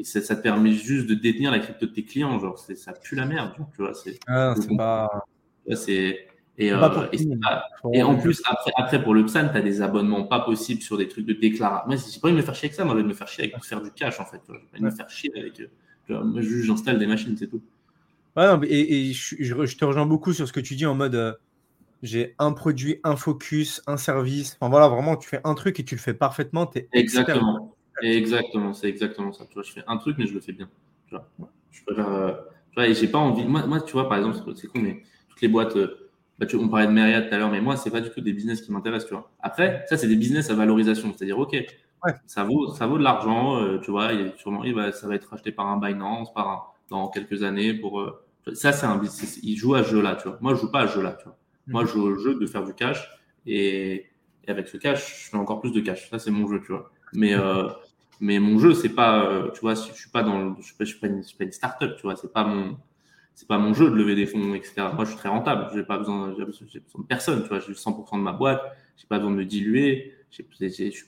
Et ça, ça te permet juste de détenir la crypto de tes clients. Genre, c'est- ça pue la merde. tu vois, c'est, Ah, c'est pas. c'est, et, euh, et pas- et en plus, après, après pour le PSAN, tu as des abonnements pas possibles sur des trucs de déclaration. Moi, j'ai pas envie de me faire chier avec ça, moi, j'ai envie de me faire chier avec faire du cash, en fait. vois. J'ai pas envie de me faire chier avec. euh, moi, juste, j'installe des machines, c'est tout. Ouais, non, et, et je, je- je te rejoins beaucoup sur ce que tu dis en mode euh, j'ai un produit, un focus, un service. Enfin voilà, vraiment, tu fais un truc et tu le fais parfaitement. Es Exactement. Exactement, c'est exactement ça. Tu vois, je fais un truc, mais je le fais bien. Tu vois. Je préfère, euh, tu vois, et j'ai pas envie. Moi, moi, tu vois, par exemple, c'est- con, mais toutes les boîtes. euh, bah, tu, on parlait de Marriott tout à l'heure, mais moi, c'est pas du tout des business qui m'intéressent, tu vois. Après, ça, c'est des business à valorisation. C'est-à-dire, OK, Ouais. ça, vaut, ça vaut de l'argent, euh, tu vois, et sûrement, il va, ça va être racheté par un Binance par un- dans quelques années. pour Ça, c'est un business. Il joue à ce jeu-là, tu vois. Moi, je joue pas à ce jeu-là, tu vois. Moi, je joue au jeu de faire du cash et, et avec ce cash, je fais encore plus de cash. Ça, c'est mon jeu, tu vois. Mais, euh, mais mon jeu, c'est pas, euh, tu vois, je suis pas dans, je suis pas, je suis pas une, je suis start-up, tu vois. C'est pas mon, c'est pas mon jeu de lever des fonds, etc. Moi, je suis très rentable. J'ai pas besoin, j'ai besoin de personne, tu vois. J'ai 100% de ma boîte. J'ai pas besoin de me diluer. Je suis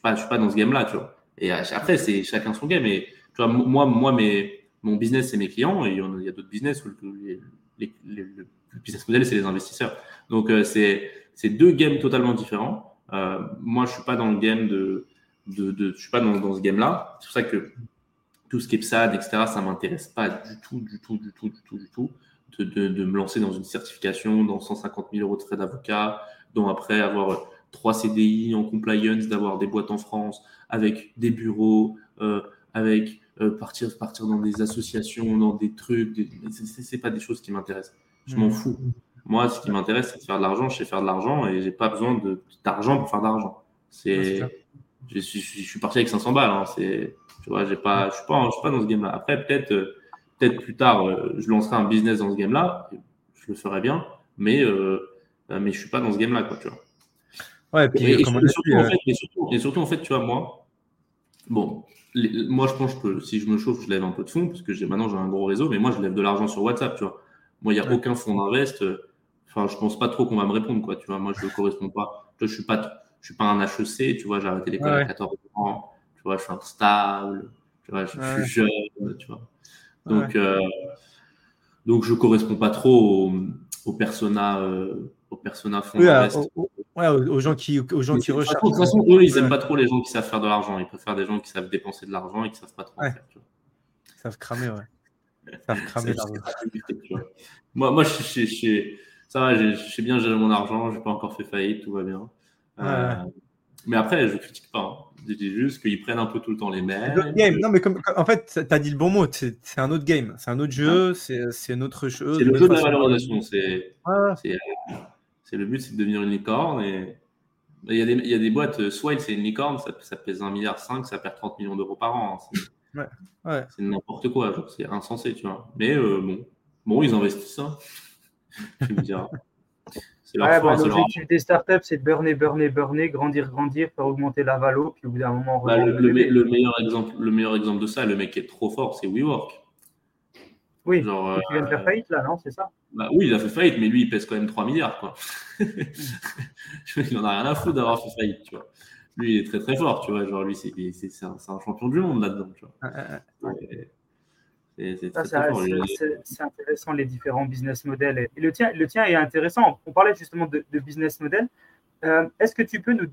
pas, je suis pas dans ce game-là, tu vois. Et euh, après, c'est chacun son game. Et tu vois, moi, moi, mes, mon business, c'est mes clients. Il y a, d'autres business où le, business model, c'est les investisseurs. Donc, euh, c'est, c'est deux games totalement différents. Moi, je suis pas dans le game de, de, de je suis pas dans, dans ce game-là. C'est pour ça que tout ce qui est PSAD, etc., ça m'intéresse pas du tout, du tout, du tout, du tout, du tout, de, de, de me lancer dans une certification, dans 150 000 euros de frais d'avocat, dont après avoir trois CDI en compliance, d'avoir des boîtes en France, avec des bureaux, euh, avec euh, partir, partir dans des associations, dans des trucs. Des... C'est- pas des choses qui m'intéressent. Je m'en Mhm. fous. Moi, ce qui m'intéresse, c'est de faire de l'argent. Je sais faire de l'argent et j'ai pas besoin d'argent pour faire de l'argent. C'est. Je suis, je parti avec 500 balles. Hein. C'est, tu vois, j'ai pas, je suis pas, je suis pas dans ce game-là. Après, peut-être, euh, peut-être plus tard, euh, je lancerai un business dans ce game-là. Je le ferai bien, mais, euh, euh, mais je suis pas dans ce game-là, quoi, tu vois. Ouais, et puis, Et, surtout, dit, en euh, fait, et surtout, et surtout, en fait, tu vois, moi, bon, les- moi, je pense que si je me chauffe, je lève un peu de fonds, parce que j'ai, maintenant, j'ai un gros réseau, mais moi, je lève de l'argent sur WhatsApp, tu vois. Moi, il n'y a Ouais. aucun fonds d'invest. euh, Enfin, je pense pas trop qu'on va me répondre, quoi, tu vois. Moi, je ne correspond pas. Je suis pas, je suis pas un HEC, tu vois, j'ai arrêté l'école Ouais, à ouais. 14 ans, tu vois, je suis instable, tu vois, je, Ouais. suis jeune, tu vois. Donc, euh, donc je corresponds pas trop au, au persona, euh, au persona fonds oui, ouais, aux- gens qui, aux gens Mais qui recherchent. de toute façon, eux, ils Ouais. aiment pas trop les gens qui savent faire de l'argent. Ils préfèrent des gens qui savent dépenser de l'argent et qui savent pas trop en Ouais. faire. tu vois. Ils savent cramer, ouais. Ils savent cramer l'argent. Moi, moi, je, je- je- ça va, je sais bien gérer mon argent. J'ai pas encore fait faillite, tout va bien. Euh, mais après, je critique pas. hein. Je dis juste qu'ils prennent un peu tout le temps les mêmes. games. Non, mais comme, en fait, tu as dit le bon mot. C'est un autre game. C'est un autre jeu. C'est c'est une autre chose. C'est le jeu de la valorisation. C'est Ouais, c'est euh, le but, c'est de devenir une licorne. Et il y a des, il y a des boîtes. euh, Swile, c'est une licorne. Ça, ça pèse 1,5 milliard, ça perd 30 millions d'euros par an. hein. C'est- Ouais. N'importe quoi. C'est insensé, tu vois. Mais euh, bon, Bon, ils investissent, hein. tu me diras. Leur ouais, bah, L'objectif des startups, c'est de burner, burner, burner, grandir, grandir, faire augmenter la valo, puis au bout d'un moment. Bah, le, le, meilleur exemple, le meilleur exemple de ça, le mec qui est trop fort, c'est WeWork. Oui, Genre, il vient de faire euh, faillite là, non C'est ça? bah, Oui, il a fait faillite, mais lui, il pèse quand même 3 milliards. Quoi. il n'en a rien à foutre d'avoir fait faillite, tu vois. Lui, il est très très fort, tu vois. Genre, lui, c'est un, un, champion du monde là-dedans, tu vois. C'est intéressant les différents business models. Et le tien, le tien est intéressant. On parlait justement de, business model. Euh, est-ce que tu peux nous,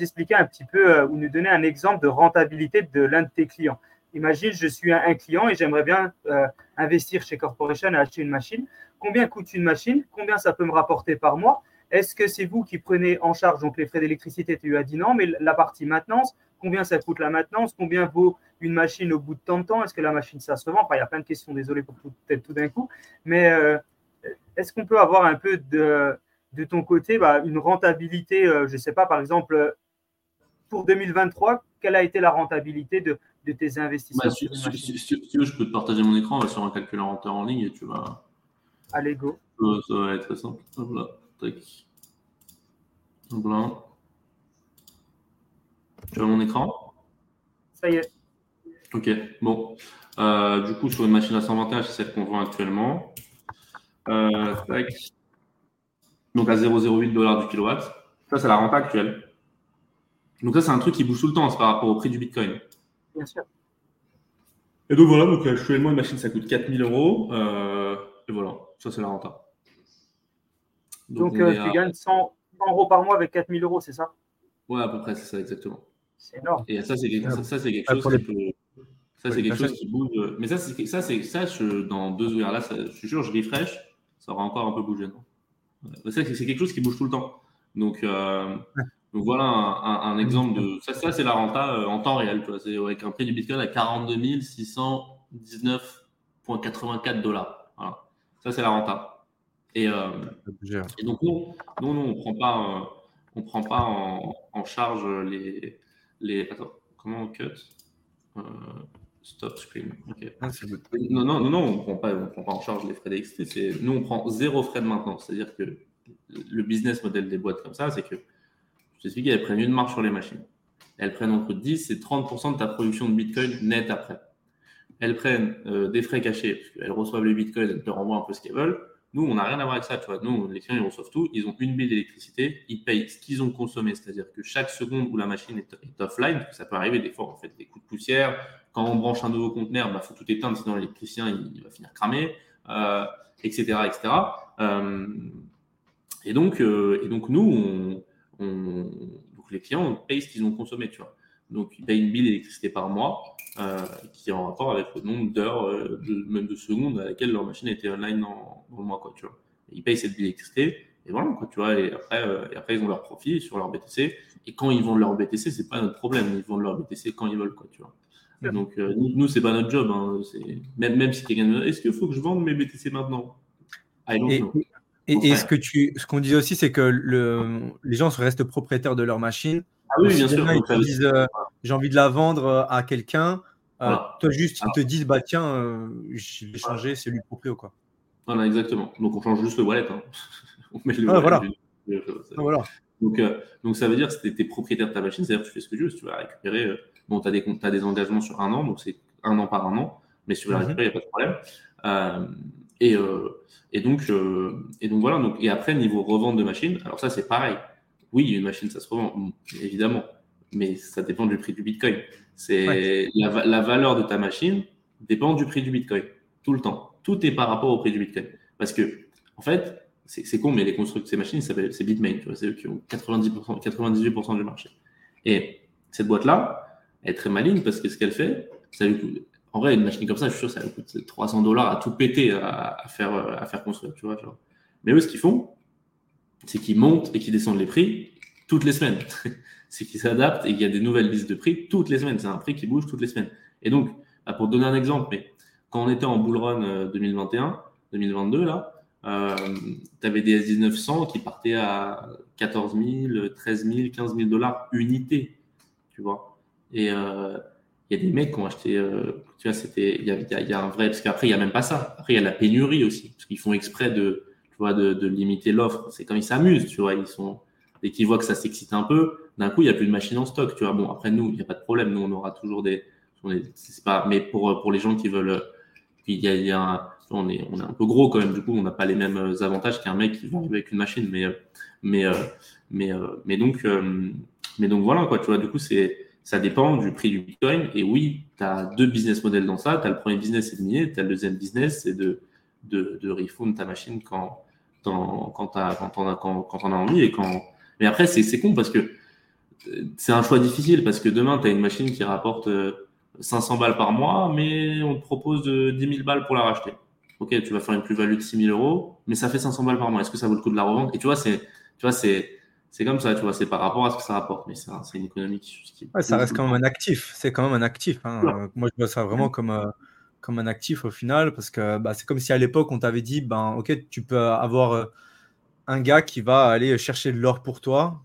expliquer un petit peu euh, ou nous donner un exemple de rentabilité de l'un de tes clients? Imagine, je suis un, client et j'aimerais bien euh, investir chez Corporation et acheter une machine. Combien coûte une machine? Combien ça peut me rapporter par mois? Est-ce que c'est vous qui prenez en charge donc les frais d'électricité? Tu as dit non, mais la partie maintenance, combien ça coûte la maintenance? Combien vaut une machine au bout de tant de temps Est-ce que la machine, ça se vend? Enfin, il y a plein de questions, désolé pour tout, peut-être tout d'un coup. Mais euh, est-ce qu'on peut avoir un peu de, de ton côté bah, une rentabilité, euh, je ne sais pas, par exemple, pour 2023, quelle a été la rentabilité de, de tes investissements bah, si, tu veux, je peux te partager mon écran, on va sur un calculateur en ligne et tu vas. Allez, go. Ça, va être très simple. Hop là, tac. Hop là. Tu vois mon écran? Ça y est. Ok, bon. Euh, du coup, sur une machine à 121, c'est celle qu'on vend actuellement. Euh, Donc à 0,08 dollars du kilowatt. Ça, c'est la rente actuelle. Donc ça, c'est un truc qui bouge tout le temps, par rapport au prix du Bitcoin. Bien sûr. Et donc voilà, donc actuellement, une machine, ça coûte 4000 euros. Euh, et voilà, ça, c'est la rente. Donc, tu gagnes 100, euros par mois avec 4000 euros, c'est ça? Ouais, à peu près, c'est ça, exactement. C'est énorme. Et ça, c'est quelque, ça, c'est quelque chose qui peut. Ça, c'est quelque chose qui bouge. Mais ça, c'est ça, c'est ça, je, dans deux heures là, ça, je suis sûr, je refresh, ça aura encore un peu bougé. C'est quelque chose qui bouge tout le temps. Donc, euh, donc voilà un, un, exemple de. Ça, ça c'est la renta euh, en temps réel. C'est avec un prix du Bitcoin à 42 619,84 dollars. Voilà. Ça, c'est la renta. Et, euh, et, donc, nous, nous, nous on ne prend pas, euh, on prend pas en, en charge les, les. Attends, comment on cut? Stop screen. Ah, non, non, non, on ne prend, pas, prend pas en charge les frais d'XT. Nous, on prend zéro frais de maintenance. C'est-à-dire que le business model des boîtes comme ça, c'est que, je t'explique, elles prennent une marge sur les machines. Elles prennent entre 10 et 30% de ta production de Bitcoin net après. Elles prennent euh, des frais cachés, parce qu'elles reçoivent les Bitcoins, elles te renvoient un peu ce qu'elles veulent. Nous, on n'a rien à voir avec ça. Tu vois. Nous, les clients, ils reçoivent tout. Ils ont une bille d'électricité. Ils payent ce qu'ils ont consommé. C'est-à-dire que chaque seconde où la machine est, offline, ça peut arriver des fois, en fait, des coups de poussière. Quand on branche un nouveau conteneur, il bah, faut tout éteindre, sinon l'électricien, il, va finir cramé, etc. Euh, etc. Euh, et, donc, euh, et donc, nous, les clients payent ce qu'ils ont consommé. Tu vois. Donc, ils payent une bille d'électricité par mois. qui est en rapport avec le nombre d'heures, même de secondes à laquelle leur machine a été online dans, dans le mois. Quoi, tu vois. Ils payent cette bille d'électricité et voilà, quoi, tu vois, et après, euh, et après, ils ont leur profit sur leur BTC. Et quand ils vendent leur BTC, c'est pas notre problème. Ils vendent leur BTC quand ils veulent, quoi, tu vois. Donc, euh, nous, c'est pas notre job. Hein. Même, même si quelqu'un me dit, est-ce qu'il faut que je vende mes BTC maintenant? Et, et, ce que tu, ce qu'on disait aussi, c'est que le, les gens restent propriétaires de leur machine. Ah oui, bien sûr. Ils te disent, euh, j'ai envie de la vendre à quelqu'un. Toi, juste, ils te disent, bah tiens, je vais changer, c'est lui le proprio, quoi. Voilà, exactement. Donc, on change juste le wallet. Hein. on met le ah, voilà. Ah, voilà. Donc, euh, donc, ça veut dire que tu es propriétaire de ta machine, c'est-à-dire que tu fais ce que tu veux. Si tu vas récupérer, euh, bon, tu as, as, des engagements sur un an, donc c'est un an par un an, mais si tu veux la mhm. récupérer, il n'y a pas de problème. Euh, et, et, donc, et donc, voilà. Donc, et après, niveau revente de machine, alors ça, c'est pareil. Oui, une machine, ça se revend, évidemment, mais ça dépend du prix du Bitcoin. C'est la, la valeur de ta machine dépend du prix du Bitcoin, tout le temps. Tout est par rapport au prix du Bitcoin. Parce que, en fait, c'est con, mais les constructeurs de ces machines, c'est Bitmain. C'est eux qui ont 90%, 98% du marché. Et cette boîte-là, elle est très maligne parce que ce qu'elle fait, ça lui coûte, en vrai, une machine comme ça, je suis sûr, ça lui coûte 300 dollars à tout péter à, faire, à faire construire. Tu vois, Mais eux, ce qu'ils font, c'est qu'ils montent et qu'ils descendent les prix toutes les semaines. c'est qu'ils s'adaptent et qu'il y a des nouvelles listes de prix toutes les semaines. C'est un prix qui bouge toutes les semaines. Et donc, bah, pour donner un exemple, mais quand on était en bull run 2021, 2022, là, euh, tu avais des S1900 qui partaient à 14 000, 13 000, 15 000 dollars unité, tu vois. Et, euh, il y a des mecs qui ont acheté, tu vois, c'était, il y, y a un vrai, parce qu'après, il n'y a même pas ça. Après, il y a la pénurie aussi, parce qu'ils font exprès de, tu vois, de, de limiter l'offre. C'est comme ils s'amusent, tu vois, ils sont, dès qu'ils voient que ça s'excite un peu, d'un coup, il n'y a plus de machines en stock, tu vois. Bon, après, nous, il n'y a pas de problème, nous, on aura toujours des, on pas, mais pour, pour les gens qui veulent, il y a, un, on est, on est un peu gros quand même, du coup, on n'a pas les mêmes avantages qu'un mec qui va arriver avec une machine, mais, mais, mais, mais donc, mais donc voilà, quoi, tu vois, du coup, c'est, ça dépend du prix du Bitcoin. Et oui, tu as deux business models dans ça. Tu as le premier business, c'est de miner. Tu as le deuxième business, c'est de, de, de refund ta machine quand, quand, quand, quand, on a, quand, quand on a envie. Et quand... Mais après, c'est con parce que c'est un choix difficile parce que demain, tu as une machine qui rapporte 500 euh, balles par mois, mais on te propose de 10 000 balles pour la racheter. Ok, tu vas faire une plus-value de 6 000 euros, mais ça fait 500 balles par mois. Est-ce que ça vaut le coup de la revente Et tu vois, c'est, tu vois, c'est, c'est comme ça, tu vois, c'est par rapport à ce que ça rapporte, mais c'est une économie qui. Ouais, ça reste quand même un actif, c'est quand même un actif. Hein. Moi, je vois ça vraiment comme, euh, comme un actif au final, parce que bah, c'est comme si à l'époque, on t'avait dit, ben, ok, tu peux avoir euh, un gars qui va aller chercher de l'or pour toi.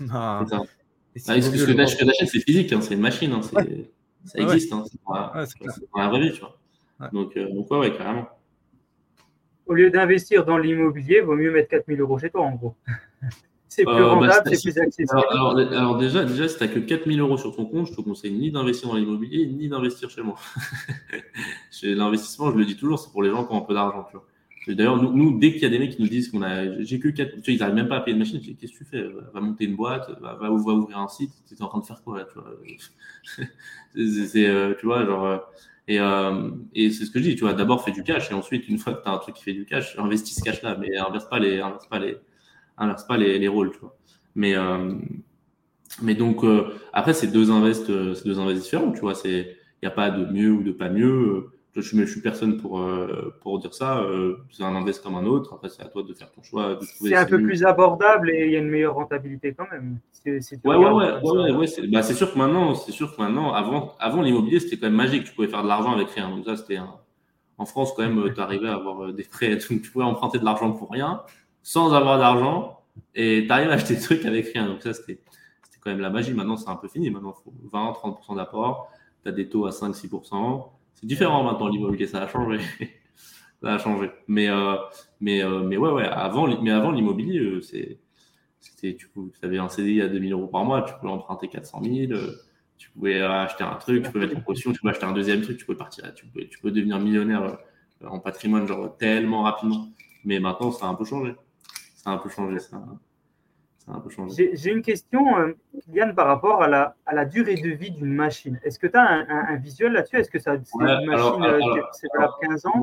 Ben, ce que, ce que tu achètes, c'est physique, hein, c'est une machine, hein, ça existe, hein, c'est dans, la vraie vie, tu vois. Donc, euh, donc, ouais, ouais, carrément. Au lieu d'investir dans l'immobilier, il vaut mieux mettre 4000 euros chez toi, en gros. c'est plus euh, rentable, bah, c'est plus accessible. Alors, déjà, déjà, si tu n'as que 4000 euros sur ton compte, je te conseille ni d'investir dans l'immobilier, ni d'investir chez moi. L'investissement, je le dis toujours, c'est pour les gens qui ont un peu d'argent. D'ailleurs, nous, nous, dès qu'il y a des mecs qui nous disent qu'on a, j'ai que 4, tu vois, ils n'arrivent même pas à payer une machine, je dis, qu'est-ce que tu fais? Va monter une boîte, va, va, ouvrir un site, tu es en train de faire quoi là, tu vois? C'est, euh, tu vois, genre, et, euh, et c'est ce que je dis, tu vois, d'abord fais du cash, et ensuite, une fois que tu as un truc qui fait du cash, investis ce cash là, mais inverse pas les, inverse pas les, inverse pas les, les rôles, tu vois. Mais, euh, mais donc, euh, après, c'est deux invests, euh, deux invests différents, tu vois. Il n'y a pas de mieux ou de pas mieux. Je suis, je suis personne pour, pour dire ça. c'est un invest comme un autre. Après, c'est à toi de faire ton choix. C'est un peu plus abordable et il y a une meilleure rentabilité quand même. C'est, ouais, ouais, ouais, ouais, c'est, bah, c'est sûr que maintenant, c'est sûr que maintenant, avant, avant l'immobilier, c'était quand même magique. Tu pouvais faire de l'argent avec rien. Donc ça, c'était en France, quand même, tu arrivais à avoir des frais. Donc, tu pouvais emprunter de l'argent pour rien, sans avoir d'argent et tu arrives à acheter des trucs avec rien. Donc ça, c'était quand même la magie. Maintenant, c'est un peu fini. Maintenant, il faut 20, 30% d'apport. Tu as des taux à 5, 6%. C'est différent maintenant, l'immobilier. Ça a changé. ça a changé. Mais, euh, mais, euh, mais ouais, ouais. Avant, mais avant l'immobilier, euh, c'est tu, avais un CDI à 2000 euros par mois, tu pouvais emprunter 400 000, tu pouvais acheter un truc, tu pouvais mettre en caution, tu pouvais acheter un deuxième truc, tu pouvais partir, tu peux, tu peux devenir millionnaire en patrimoine genre tellement rapidement. Mais maintenant, ça a un peu changé ça a un peu changé. Ça, un peu changé. J'ai une question, euh, Yann, par rapport à la, à la durée de vie d'une machine. Est-ce que tu as un, un, visuel là-dessus? Est-ce que ça, c'est une machine euh, c'est de 15 ans?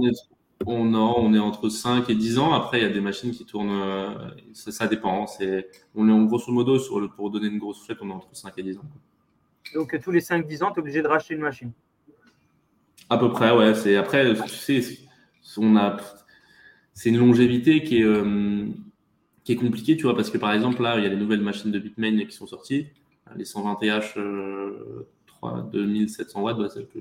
on, on est entre 5 et 10 ans. Après, il y a des machines qui tournent. Euh, ça, ça, dépend. C'est, on est en grosso modo, sur le, pour donner une grosse fête, on est entre 5 et 10 ans. Donc, tous les 5-10 ans, tu es obligé de racheter une machine? À peu près, ouais. C'est, après, tu sais, on a, c'est une longévité qui est qui est compliqué, tu vois, parce que par exemple, là, il y a les nouvelles machines de Bitmain qui sont sorties, les 120TH euh, 3, 2700 watts, bah, celle, que,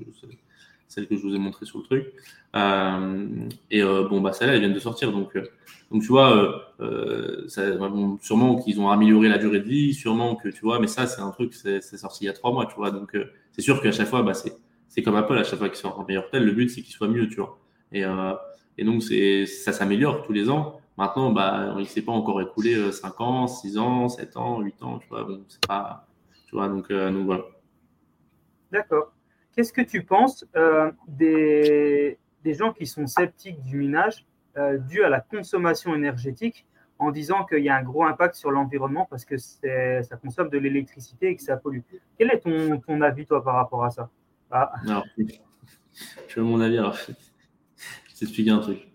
celle, que, je vous ai montré sur le truc. Euh, et euh, bon, bah, celle-là, elles viennent de sortir. Donc, euh, donc tu vois, bon, sûrement qu'ils ont amélioré la durée de vie, sûrement que, tu vois, mais ça, c'est un truc, c'est sorti il y a trois mois, tu vois. Donc, c'est sûr qu'à chaque fois, bah, c'est comme Apple, à chaque fois qu'ils sortent un meilleur tel, le but, c'est qu'il soit mieux, tu vois. Et, et donc, ça s'améliore tous les ans. Maintenant, bah, il ne s'est pas encore écoulé 5 euh, ans, 6 ans, 7 ans, 8 ans, tu vois, bon, c'est pas, tu vois, donc, euh, donc voilà. D'accord. Qu'est-ce que tu penses euh, des, des, gens qui sont sceptiques du minage dû à la consommation énergétique en disant qu'il y a un gros impact sur l'environnement parce que ça consomme de l'électricité et que ça pollue? Quel est ton, ton avis, toi, par rapport à ça? Ah. alors, Je veux mon avis, alors je vais t'expliquer un truc.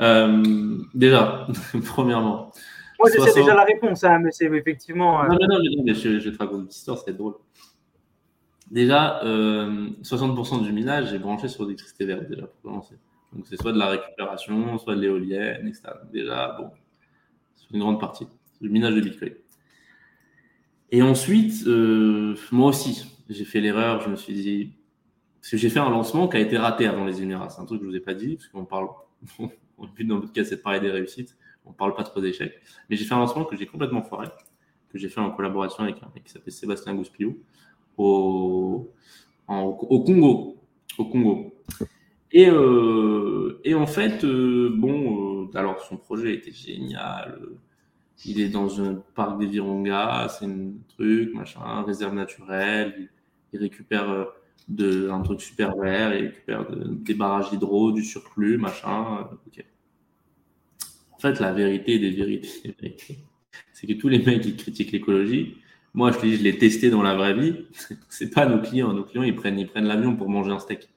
Euh, déjà, premièrement. Moi, je sais déjà la réponse, hein, mais c'est effectivement. Euh, non, non, non, mais, je, je, vais te raconter une petite histoire, c'est drôle. Déjà, 60% euh, du minage est branché sur l'électricité verte, déjà, pour commencer. Donc, c'est soit de la récupération, soit de l'éolienne, etc. Déjà, bon, c'est une grande partie. du minage de Bitcoin. Et ensuite, moi aussi, j'ai fait l'erreur, je me suis dit. Parce que j'ai fait un lancement qui a été raté avant les Émirats. C'est un truc que je ne vous ai pas dit, parce qu'on parle le but dans votre cas, c'est de parler des réussites. On parle pas trop d'échecs. Mais j'ai fait un lancement que j'ai complètement foiré, que j'ai fait en collaboration avec un mec qui s'appelle Sébastien Gouspillou, au, au Congo. Au Congo. Et, euh, et en fait, euh, bon, euh, alors son projet était génial. Il est dans un parc des Virunga, c'est un truc, machin, réserve naturelle. Il, récupère de, un truc super vert, il récupère des barrages hydro, du surplus, machin. En fait, la vérité des vérités, c'est que tous les mecs qui critiquent l'écologie, moi, je te dis, je l'ai testé dans la vraie vie. C'est pas nos clients. Nos clients, ils prennent, ils prennent l'avion pour manger un steak.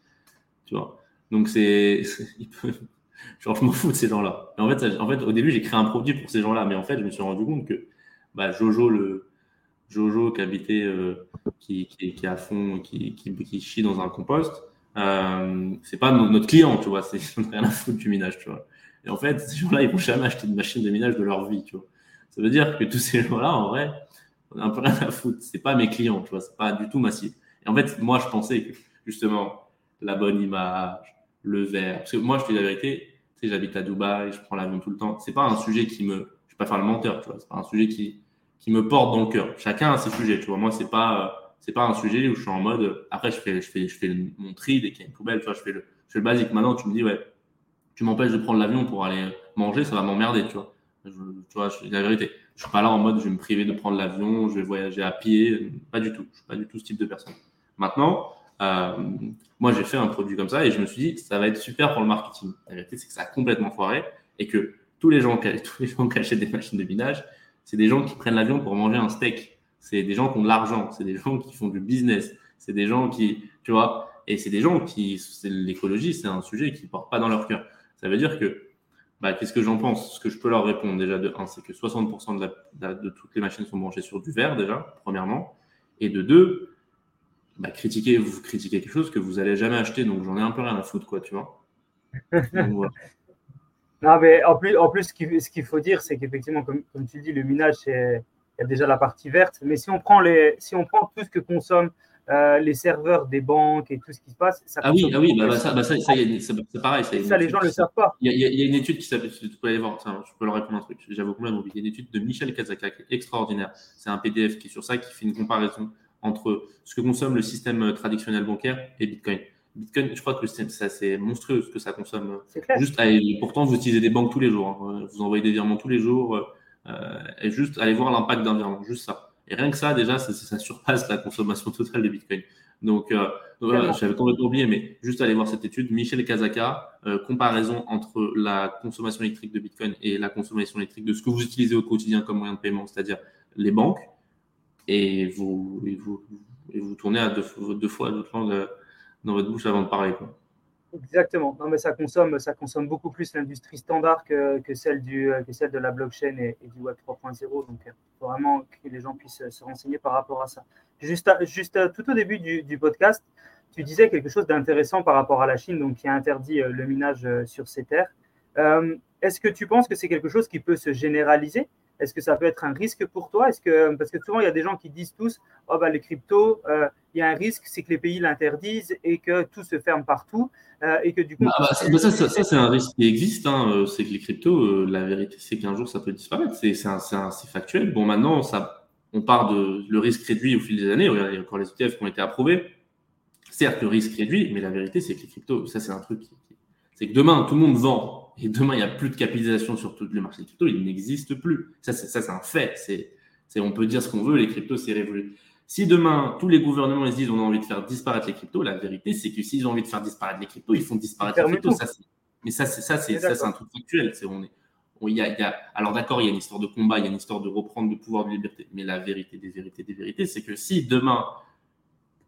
Tu vois. Donc, c'est, genre, je m'en fous de ces gens-là. En fait, en fait, au début, j'ai créé un produit pour ces gens-là. Mais en fait, je me suis rendu compte que, bah, Jojo, le, Jojo qui habitait, euh, qui, qui, qui, est à fond, qui, qui, chie dans un compost, euh, c'est pas notre client, tu vois. C'est rien à foutre du minage, tu vois. Et en fait, ces gens-là, ils vont jamais acheter une machine de minage de leur vie. Ça veut dire que tous ces gens-là, en vrai, on a un peu rien à foutre. C'est pas mes clients, tu vois, c'est pas du tout ma cible. Et en fait, moi, je pensais que justement, la bonne image, le verre. Parce que moi, je te dis la vérité, tu j'habite à Dubaï, je prends l'avion tout le temps. C'est pas un sujet qui me, je vais pas faire le menteur, tu vois, c'est pas un sujet qui, qui me porte dans le cœur. Chacun a ses sujets, tu vois. Moi, c'est pas, c'est pas un sujet où je suis en mode, après, je fais, je fais, je fais mon tri dès qu'il y a une poubelle, tu vois, je fais le, je fais le basique. Maintenant, tu me dis, ouais, tu m'empêches de prendre l'avion pour aller manger, ça va m'emmerder, tu vois. Je, tu vois, je, la vérité. Je suis pas là en mode je vais me priver de prendre l'avion, je vais voyager à pied. Pas du tout. Je suis pas du tout ce type de personne. Maintenant, euh, moi j'ai fait un produit comme ça et je me suis dit ça va être super pour le marketing. La vérité c'est que ça a complètement foiré et que tous les gens, tous les gens qui achètent des machines de minage, c'est des gens qui prennent l'avion pour manger un steak. C'est des gens qui ont de l'argent. C'est des gens qui font du business. C'est des gens qui, tu vois, et c'est des gens qui, l'écologie, c'est un sujet qui porte pas dans leur cœur. Ça veut dire que bah, qu'est-ce que j'en pense? Ce que je peux leur répondre déjà de un, c'est que 60% de, toutes les machines sont branchées sur du verre déjà, premièrement. Et de deux, bah, critiquer, vous critiquez quelque chose que vous n'allez jamais acheter, donc j'en ai un peu rien à foutre, quoi, tu vois. Non, mais en plus, en plus ce qu'il faut dire, c'est qu'effectivement, comme, comme, tu dis, le minage, il y a déjà la partie verte. Mais si on prend, les, si on prend tout ce que consomme euh, les serveurs des banques et tout ce qui se passe. Ça ah oui, ah oui bah, bah, ça, bah, ça, ça c'est pareil. Ça, les gens ne le savent pas. Il y, a, il y, a une étude qui s'appelle, tu peux aller voir, ça, je peux leur répondre un truc, j'avais complètement oublié. Il y a une étude de Michel Kazaka qui est extraordinaire. C'est un PDF qui est sur ça, qui fait une comparaison entre ce que consomme le système traditionnel bancaire et Bitcoin. Bitcoin, je crois que ça, c'est monstrueux ce que ça consomme. Clair. Juste, allez, pourtant, vous utilisez des banques tous les jours. Hein. Vous envoyez des virements tous les jours. Euh, et juste, allez voir l'impact d'un virement, juste ça. Et rien que ça, déjà, ça, ça, surpasse la consommation totale de Bitcoin. Donc, euh, voilà, j'avais complètement oublié, mais juste aller voir cette étude. Michel Kazaka, euh, comparaison entre la consommation électrique de Bitcoin et la consommation électrique de ce que vous utilisez au quotidien comme moyen de paiement, c'est-à-dire les banques, et vous, et vous, et vous tournez à deux, deux fois, deux fois dans votre bouche avant de parler. Quoi. Exactement. Non, mais ça consomme, ça consomme beaucoup plus l'industrie standard que, celle du, que celle de la blockchain et, du Web 3.0. Donc, il faut vraiment que les gens puissent se renseigner par rapport à ça. Juste, juste tout au début du, podcast, tu disais quelque chose d'intéressant par rapport à la Chine, donc qui a interdit euh, le minage euh, sur ses terres. Euh, Est-ce que tu penses que c'est quelque chose qui peut se généraliser? Est-ce que ça peut être un risque pour toi? Est-ce que parce que souvent il y a des gens qui disent tous oh bah les cryptos euh, il y a un risque c'est que les pays l'interdisent et que tout se ferme partout euh, et que du coup bah, bah, ça, ça, ça, c'est un risque qui existe hein, euh, c'est que les cryptos la vérité c'est qu'un jour ça peut disparaître. C'est c'est factuel. Bon maintenant ça on part de le risque réduit au fil des années. Il y a encore les ETF qui ont été approuvés. Certes le risque réduit mais la vérité c'est que les cryptos ça c'est un truc c'est que demain tout le monde vend et demain, il n'y a plus de capitalisation sur tout le marché des cryptos, il n'existe plus. Ça, c'est un fait. C'est, on peut dire ce qu'on veut, les cryptos, c'est révolu. Si demain, tous les gouvernements ils se disent on a envie de faire disparaître les cryptos, la vérité, c'est que s'ils ont envie de faire disparaître les cryptos, ils font disparaître les cryptos. Ça, mais ça, c'est ça, c'est ça, c'est un truc factuel. C'est on est, on, y a, y a, alors d'accord, il y a une histoire de combat, il y a une histoire de reprendre le pouvoir de liberté. Mais la vérité des vérités des vérités, c'est que si demain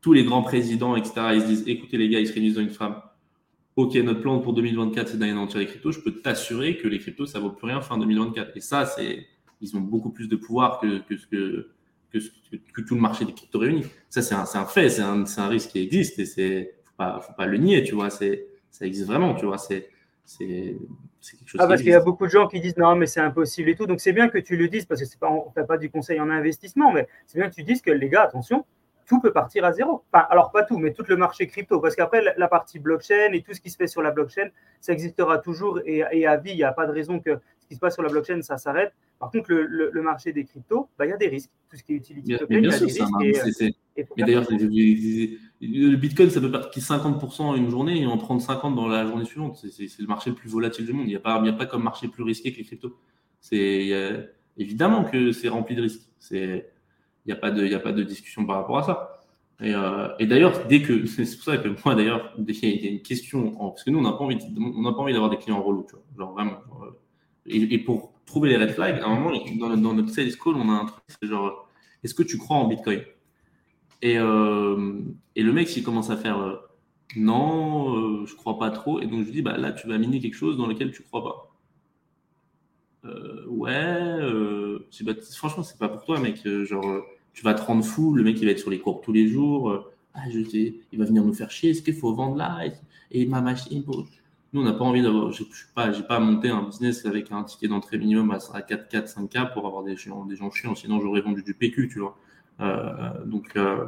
tous les grands présidents, etc., ils se disent écoutez les gars, ils se réunissent dans une femme, OK, notre plan pour 2024, c'est d'anéantir les cryptos, je peux t'assurer que les cryptos, ça vaut plus rien fin 2024. Et ça, c'est, ils ont beaucoup plus de pouvoir que, que, que, que, tout le marché des cryptos réunis. Ça, c'est un, un, fait, c'est un, un, risque qui existe et c'est, faut pas, faut pas le nier, tu vois, c'est, ça existe vraiment, tu vois, c'est, c'est, quelque chose. Ah, parce qu'il y a beaucoup de gens qui disent non, mais c'est impossible et tout. Donc, c'est bien que tu le dises parce que c'est pas, pas du conseil en investissement, mais c'est bien que tu dises que les gars, attention, tout peut partir à zéro. Enfin, alors pas tout, mais tout le marché crypto. Parce qu'après, la partie blockchain et tout ce qui se fait sur la blockchain, ça existera toujours et, à vie. Il n'y a pas de raison que ce qui se passe sur la blockchain, ça s'arrête. Par contre, le, le, marché des cryptos, bah, il y a des risques. Tout ce qui est utility token, il y a des risques. mais d'ailleurs, le Bitcoin, ça peut perdre 50% en une journée et en prendre 50% dans la journée suivante. C'est le marché le plus volatile du monde. Il n'y a, pas, a pas comme marché plus risqué que les cryptos. C'est évidemment que c'est rempli de risques. Il n'y a, pas de, a pas de discussion par rapport à ça. Et, euh, et d'ailleurs, dès que c'est pour ça que moi d'ailleurs, il y a une question parce que nous on n'a pas envie, on d'avoir des clients relous, tu vois, genre vraiment. Euh, et, et, pour trouver les red flags, à un moment dans, dans, notre sales call, on a un truc, c'est genre, est-ce que tu crois en Bitcoin? Et, euh, et le mec, s'il commence à faire non, je crois pas trop, et donc je dis bah là tu vas miner quelque chose dans lequel tu crois pas. Ouais, bah, franchement c'est pas pour toi mec, genre tu vas te rendre fou, le mec il va être sur les cours tous les jours, euh, ah, je il va venir nous faire chier, est-ce qu'il faut vendre là et, ma machine Nous on n'a pas envie d'avoir, je n'ai pas, pas monté un business avec un ticket d'entrée minimum à 4, 4, 5K pour avoir des gens, des gens chiants, sinon j'aurais vendu du PQ, tu vois. Euh, donc, euh,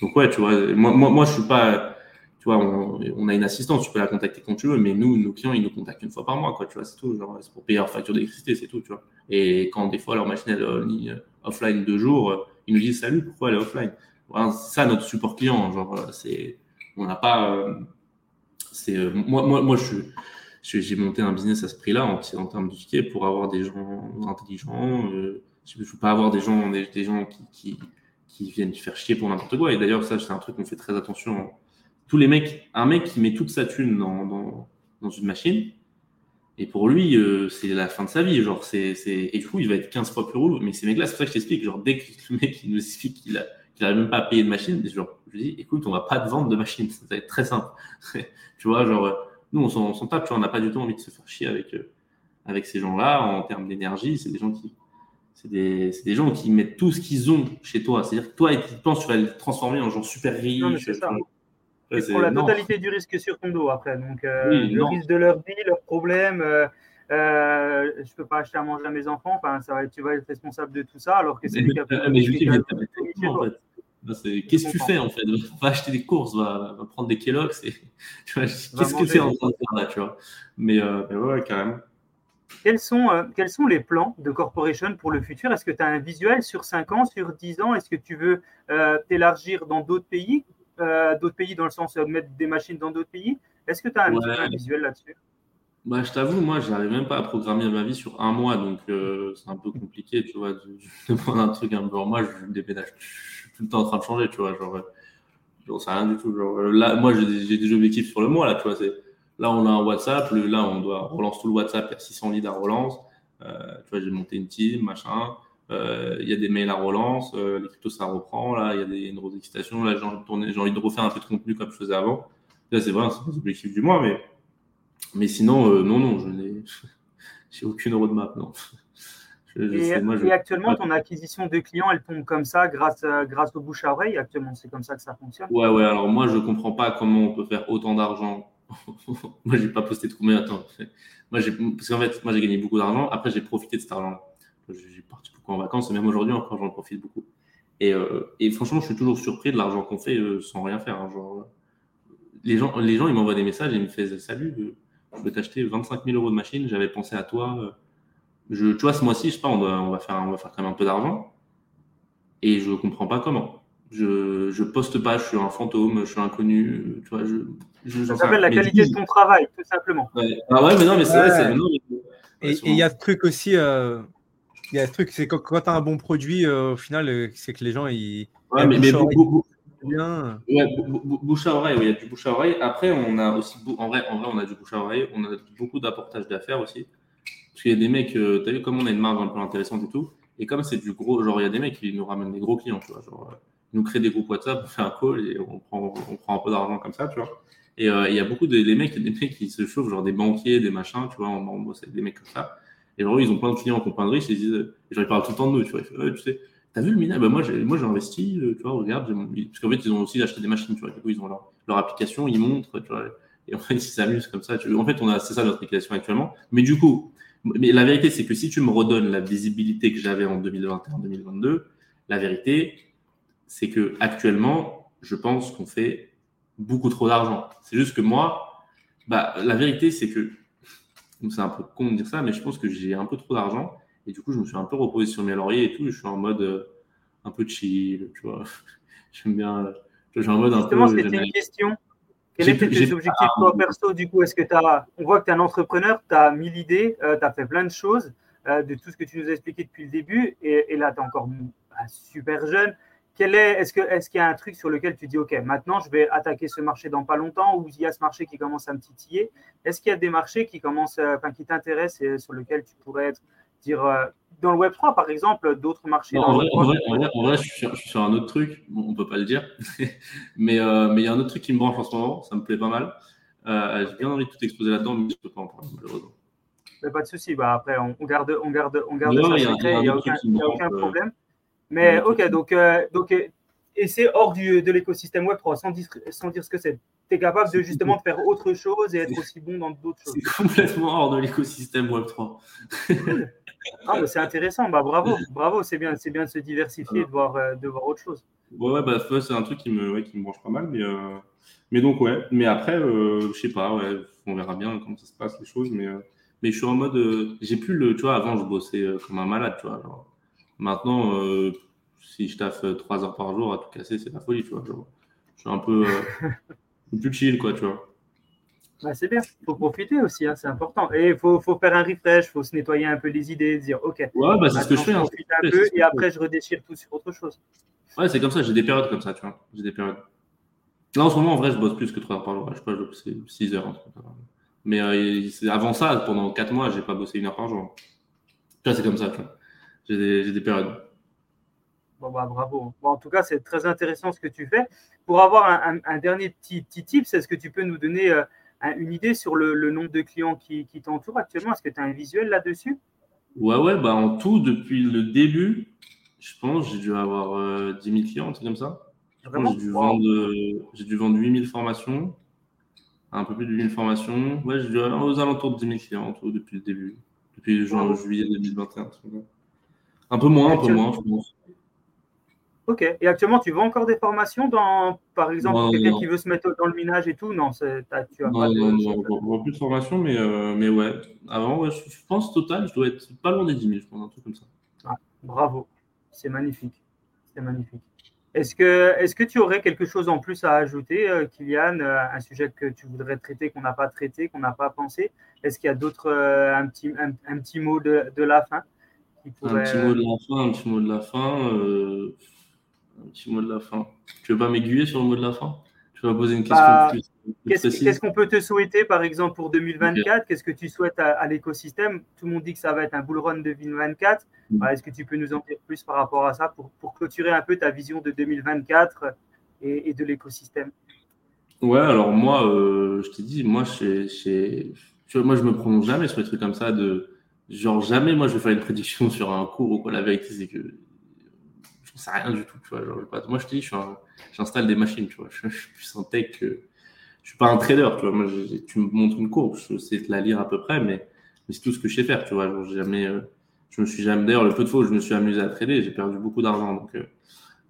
donc ouais, tu vois, moi, moi, moi je suis pas, tu vois, on, a une assistante, tu peux la contacter quand tu veux, mais nous, nos clients, ils nous contactent une fois par mois, quoi, tu vois, c'est tout, c'est pour payer leur facture d'électricité, c'est tout, tu vois. Et quand des fois leur machine elle est offline deux jours, ils nous disent salut, pourquoi elle est offline? Voilà, C'est ça notre support client, genre, c'est, on n'a pas, c'est, moi, moi, moi, je j'ai monté un business à ce prix-là en, en, termes de ticket pour avoir des gens intelligents. Euh, je ne veux pas avoir des gens, des, gens qui, qui, viennent faire chier pour n'importe quoi. Et d'ailleurs, ça, c'est un truc qu'on fait très attention tous les mecs, un mec qui met toute sa thune dans, dans une machine, et pour lui, euh, c'est la fin de sa vie. Genre, c'est, c'est... Et du coup, il va être 15 fois plus relou. Mais ces mecs-là, c'est pour ça que je t'explique. Genre, dès que le mec il nous explique qu'il a, qu'il même pas à payer de machine, genre, je lui dis, écoute, on va pas te vendre de machine. Ça va être très simple. tu vois, genre, nous, on s'en, on s'en tape. Tu vois, on n'a pas du tout envie de se faire chier avec, euh, avec ces gens-là en termes d'énergie. C'est des gens qui, c'est des, c'est des gens qui mettent tout ce qu'ils ont chez toi. C'est-à-dire que toi, ils pensent que tu vas le transformer en genre super riche. Non. Ils prennent la totalité du risque sur ton dos après. Donc, euh, le risque de leur vie, leurs problèmes. Euh, euh, je peux pas acheter à manger à mes enfants. Enfin, ça va, tu vas être responsable de tout ça, alors que c'est mais, mais, je dis, en fait. Qu'est-ce que tu fais en fait? Va acheter des courses, va, va prendre des Kellogg's. Et, qu'est-ce que tu fais en train de faire là, tu vois? Mais, euh, mais ouais, carrément. Quels sont, euh, quels sont les plans de Corporation pour le futur? Est-ce que tu as un visuel sur 5 ans, sur 10 ans? Est-ce que tu veux euh, t'élargir dans d'autres pays? Euh, D'autres pays dans le sens de mettre des machines dans d'autres pays Est-ce que tu as un, Ouais. un visuel là-dessus? Bah, je t'avoue, moi, je n'arrive même pas à programmer ma vie sur un mois, donc euh, c'est un peu compliqué, tu vois. de- de prendre un truc un peu en moi, je me déménage, je suis tout le temps en train de changer, tu vois. Genre, euh, j'en sais rien du tout. Genre, euh, là, moi, j'ai des, objectifs sur le mois, là, tu vois. C'est, là, on a un WhatsApp, le- là, on doit relance tout le WhatsApp, il y a 600 leads à relance. Euh, tu vois, j'ai monté une team, machin. Euh, Il y a des mails à relance, euh, les cryptos, ça reprend. Là, il y a des, une grosse excitation. Là, j'ai envie j'ai envie de refaire un peu de contenu comme je faisais avant. Là, c'est vrai, c'est les objectifs du mois, mais mais sinon, euh, non, non, je n'ai j'ai aucune roadmap, non. Je, je et, sais, moi, je- et actuellement, ton acquisition de clients, elle tombe comme ça grâce, à- grâce au bouche à oreille. Actuellement, c'est comme ça que ça fonctionne? Ouais, ouais, alors moi, je comprends pas comment on peut faire autant d'argent. moi, j'ai pas posté de combien, attends. Moi, j'ai, parce qu'en fait, moi, j'ai gagné beaucoup d'argent. Après, j'ai profité de cet argent. J'ai parti beaucoup en vacances, et même aujourd'hui, encore, j'en profite beaucoup. Et, euh, et franchement, je suis toujours surpris de l'argent qu'on fait euh, sans rien faire. hein, genre, euh, les gens, les gens, ils m'envoient des messages et ils me font Salut, euh, je veux t'acheter 25 000 euros de machine, j'avais pensé à toi. Je, tu vois, ce mois-ci, je sais pas, on, doit- on, va faire, on va faire quand même un peu d'argent. Et je comprends pas comment. Je, je poste pas, je suis un fantôme, je suis inconnu. Tu vois, je, je, Ça s'appelle la. Mais qualité de ton travail, tout simplement. ouais. Ah ouais, mais non, mais c'est vrai, Ouais. c'est. non, mais- Et ouais, et il y a ce truc aussi, euh, il y a ce truc, c'est quand, quand tu as un bon produit, euh, au final, euh, c'est que les gens, ils. Ouais, mais, mais bouche à oreille, bien. Ouais, bouche à il y a du bouche à oreille. Après, on a aussi, en vrai, en vrai, on a du bouche à oreille, on a beaucoup d'apportage d'affaires aussi. Parce qu'il y a des mecs, euh, t'as vu comme on a une marge un peu intéressante et tout. Et comme c'est du gros, genre, il y a des mecs qui nous ramènent des gros clients, tu vois. Genre, euh, ils nous créent des groupes WhatsApp, on fait un call et on prend, on prend un peu d'argent comme ça, tu vois. Et euh, il y a beaucoup de les mecs, des mecs qui se chauffent, genre des banquiers, des machins, tu vois, on, on bosse avec des mecs comme ça. Et genre, ils ont plein de clients qui ont plein de et ils disent, et genre, ils parlent tout le temps de nous, tu vois. Ouais, tu sais, T'as vu le minage bah, Moi, j'ai investi, euh, tu vois, regarde. Parce qu'en fait, ils ont aussi acheté des machines, tu vois. Du coup, ils ont leur, leur application, ils montrent, tu vois. Et en fait, ils s'amusent comme ça. En fait, c'est ça notre application actuellement. Mais du coup, mais la vérité, c'est que si tu me redonnes la visibilité que j'avais en 2021-2022, la vérité, c'est que actuellement, je pense qu'on fait beaucoup trop d'argent. C'est juste que moi, bah, la vérité, c'est que, donc c'est un peu con de dire ça, mais je pense que j'ai un peu trop d'argent Et du coup, je me suis un peu reposé sur mes lauriers et tout. Je suis en mode euh, un peu chill, tu vois. J'aime bien. J'ai en mode un Justement, c'était une question. Quels étaient tes objectifs toi, perso du coup? Est-ce que tu as, on voit que tu es un entrepreneur, tu as mille idées, euh, tu as fait plein de choses euh, de tout ce que tu nous as expliqué depuis le début, et, là tu es encore bah, super jeune. Quel est, est-ce, que, est-ce qu'il y a un truc sur lequel tu dis, OK, maintenant je vais attaquer ce marché dans pas longtemps, ou il y a ce marché qui commence à me titiller? Est-ce qu'il y a des marchés qui, commencent, enfin, qui t'intéressent et sur lesquels tu pourrais être, dire, euh, dans le Web3, par exemple, d'autres marchés en, vrai, en, vrai, je, suis sur, un autre truc, on ne peut pas le dire, mais euh, mais il y a un autre truc qui me branche en ce moment, ça me plaît pas mal. Euh, j'ai bien envie de tout exposer là-dedans, mais je ne peux pas en parler, malheureusement. pas de souci, bah, après, on, garde, on garde, on garde ça secret, il n'y a, aucun, aucun problème. Mais ok, donc, donc et c'est hors du, de l'écosystème Web3, sans, sans dire ce que c'est. Tu es capable de justement de faire autre chose et être aussi bon dans d'autres choses. C'est complètement hors de l'écosystème Web3. ah, c'est intéressant, bah, bravo, bravo, c'est bien, c'est bien de se diversifier, de voir, euh, de voir autre chose. Ouais, ouais bah, c'est un truc qui me, ouais, qui me branche pas mal, mais, euh, mais donc, ouais, mais après, euh, je sais pas, ouais, on verra bien comment ça se passe, les choses, mais, mais je suis en mode, j'ai plus le, tu vois, avant, je bossais comme un malade, tu vois, genre, maintenant, si je taffe 3 heures par jour à tout casser, c'est la folie, tu vois, genre, je suis un peu plus chill, quoi, tu vois. Bah, c'est bien, il faut profiter aussi, hein, c'est important. Et il faut, faut, faire un refresh, il faut se nettoyer un peu les idées, dire ok, ouais, bah, c'est ce que je fais. Hein. un peu, et après je redéchire tout sur autre chose. Ouais, c'est comme ça, j'ai des périodes comme ça, tu vois. J'ai des périodes. Là en ce moment, en vrai, je bosse plus que 3 heures par jour. Je sais pas, c'est 6 heures. Mais euh, avant ça, pendant 4 mois, j'ai pas bossé une heure par jour. Tu vois, c'est comme ça, tu vois. J'ai des, des, périodes. Bon, bah, bravo. Bon, en tout cas, c'est très intéressant ce que tu fais. Pour avoir un, un, dernier petit, petit tip, est-ce que tu peux nous donner. Euh, une idée sur le, nombre de clients qui, t'entourent actuellement? Est-ce que tu as un visuel là-dessus? Ouais, ouais, bah en tout, depuis le début, je pense, j'ai dû avoir 10 euh, 000 clients, un truc comme ça. J'ai dû, vendre, j'ai dû vendre 8 000 formations, un peu plus de 8 000 formations. Ouais, j'ai dû avoir aux alentours de 10 000 clients en tout, depuis le début, depuis juin, juillet 2021. Un peu moins, un peu moins, je pense. Ok. Et actuellement, tu vends encore des formations dans, par exemple, quelqu'un qui veut se mettre dans le minage et tout? Non, tu as pas de... non, non, plus de formations, mais, euh, mais ouais. Avant, ouais, je, pense total, je dois être pas loin des 10 000, je pense, un truc comme ça. Ah, bravo. C'est magnifique. C'est magnifique. Est-ce que, est que tu aurais quelque chose en plus à ajouter, euh, Kylian euh, Un sujet que tu voudrais traiter, qu'on n'a pas traité, qu'on n'a pas pensé? Est-ce qu'il y a d'autres, un, petit, un, petit mot de, de la fin? Un petit mot de la fin, un petit mot de la fin un petit mot de la fin. Tu veux pas m'aiguiller sur le mot de la fin? Tu vas poser une question bah, plus, Qu'est-ce qu'on peut te souhaiter, par exemple, pour 2024 Qu'est-ce que tu souhaites à, l'écosystème? Tout le monde dit que ça va être un bull run 2024. Mm. Bah, est-ce que tu peux nous en dire plus par rapport à ça pour, pour clôturer un peu ta vision de 2024 et, de l'écosystème? Ouais, alors moi, euh, je t'ai dit, moi, je, je, moi, je me prononce jamais sur des trucs comme ça. De, genre, jamais, moi, je vais faire une prédiction sur un cours ou quoi. La vérité, c'est que sais rien du tout. Tu vois, moi, je te dis, j'installe des machines. Tu vois, je, suis plus un tech. je suis pas un trader. Tu vois, moi, tu me montres une courbe, je sais te la lire à peu près, mais, mais c'est tout ce que je sais faire. Tu vois, jamais, euh, je me suis jamais. D'ailleurs, le peu de fois où je me suis amusé à trader, j'ai perdu beaucoup d'argent. Donc, euh,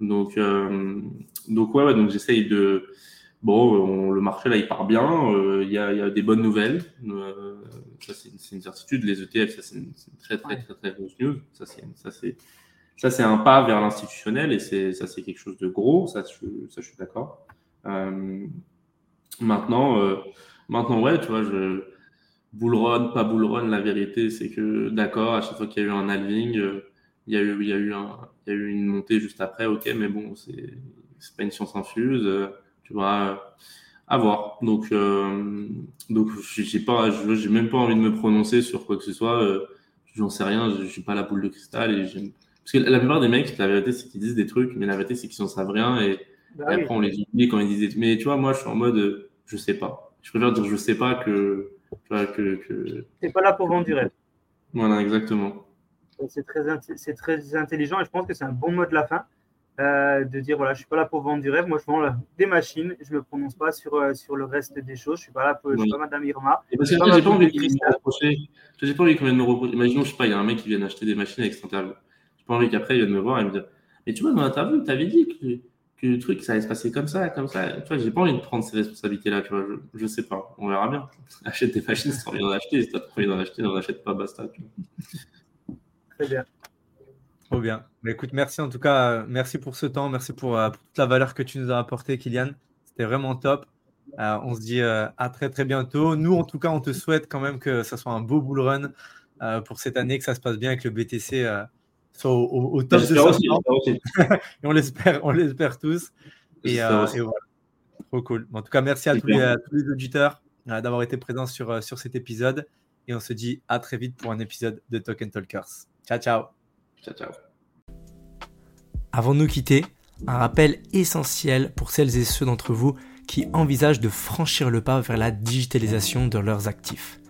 donc, euh, donc ouais, ouais, donc j'essaye de. Bon, le marché là, il part bien. Il y, a, y, a, des bonnes nouvelles. ça, c'est une, certitude. Les ETF, ça, c'est une, très, très, très, très, grosse news. Ça, c'est ça, c'est un pas vers l'institutionnel et c'est, ça, c'est quelque chose de gros. Ça, je, ça, je suis d'accord. Euh, maintenant, euh, maintenant, ouais, tu vois, je, bull run, pas bull run, la vérité, c'est que, d'accord, à chaque fois qu'il y a eu un halving, euh, il y a eu, il y a eu un, il y a eu une montée juste après, ok, mais bon, c'est, c'est pas une science infuse, tu vois, à voir. Donc, donc, j'ai pas, j'ai même pas envie de me prononcer sur quoi que ce soit. j'en sais rien, je suis pas la boule de cristal et parce que la plupart des mecs, la vérité, c'est qu'ils disent des trucs, mais la vérité, c'est qu'ils n'en savent rien. Et, bah après, on les oublie quand ils disent Mais tu vois, moi, je suis en mode euh, je sais pas. Je préfère dire je sais pas que. que, que... C'est pas là pour vendre du rêve. Voilà, exactement. C'est très, c'est très intelligent et je pense que c'est un bon mot de la fin. Euh, de dire voilà, je suis pas là pour vendre du rêve, moi je vends des machines, je me prononce pas sur, euh, sur le reste des choses, je suis pas là pour, je suis pas Madame Irma. parce que j'ai pas envie j'ai pas envie qu'on vienne me reprocher. Imaginons, je sais pas, il y a un mec qui vient acheter des machines avec cette interview pas envie qu'après, il vienne me voir et me dire Mais tu vois, dans l'interview, tu avais dit que, que, le truc, ça allait se passer comme ça, comme ça. Tu vois, j'ai pas envie de prendre ces responsabilités-là, tu vois. Je, je, sais pas. On verra bien. Achète des machines si tu as envie d'en acheter. Si tu as envie d'en acheter, n'en achète pas, basta. Très bien. Trop bien. Mais écoute, merci en tout cas. Merci pour ce temps. Merci pour, pour toute la valeur que tu nous as apportée, Kylian. C'était vraiment top. Euh, on se dit euh, à très très bientôt. Nous, en tout cas, on te souhaite quand même que ça soit un beau bull run euh, pour cette année, que ça se passe bien, que le BTC soit au, top de aussi, et on l'espère, on l'espère tous. Et, voilà. Trop cool. En tout cas, merci à tous, les, auditeurs d'avoir été présents sur, sur cet épisode. Et on se dit à très vite pour un épisode de Token Talkers. Ciao, ciao. Ciao, ciao. Avant de nous quitter, un rappel essentiel pour celles et ceux d'entre vous qui envisagent de franchir le pas vers la digitalisation de leurs actifs?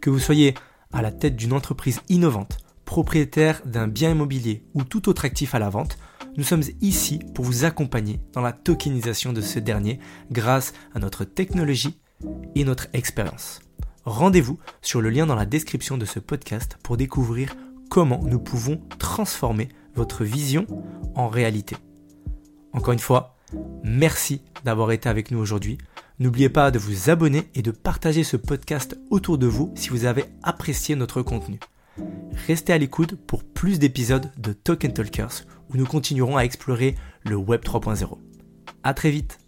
Que vous soyez à la tête d'une entreprise innovante, propriétaire d'un bien immobilier ou tout autre actif à la vente, nous sommes ici pour vous accompagner dans la tokenisation de ce dernier grâce à notre technologie et notre expérience. Rendez-vous sur le lien dans la description de ce podcast pour découvrir comment nous pouvons transformer votre vision en réalité. Encore une fois, merci d'avoir été avec nous aujourd'hui. N'oubliez pas de vous abonner et de partager ce podcast autour de vous si vous avez apprécié notre contenu. Restez à l'écoute pour plus d'épisodes de Token Talkers où nous continuerons à explorer le Web 3.0. À très vite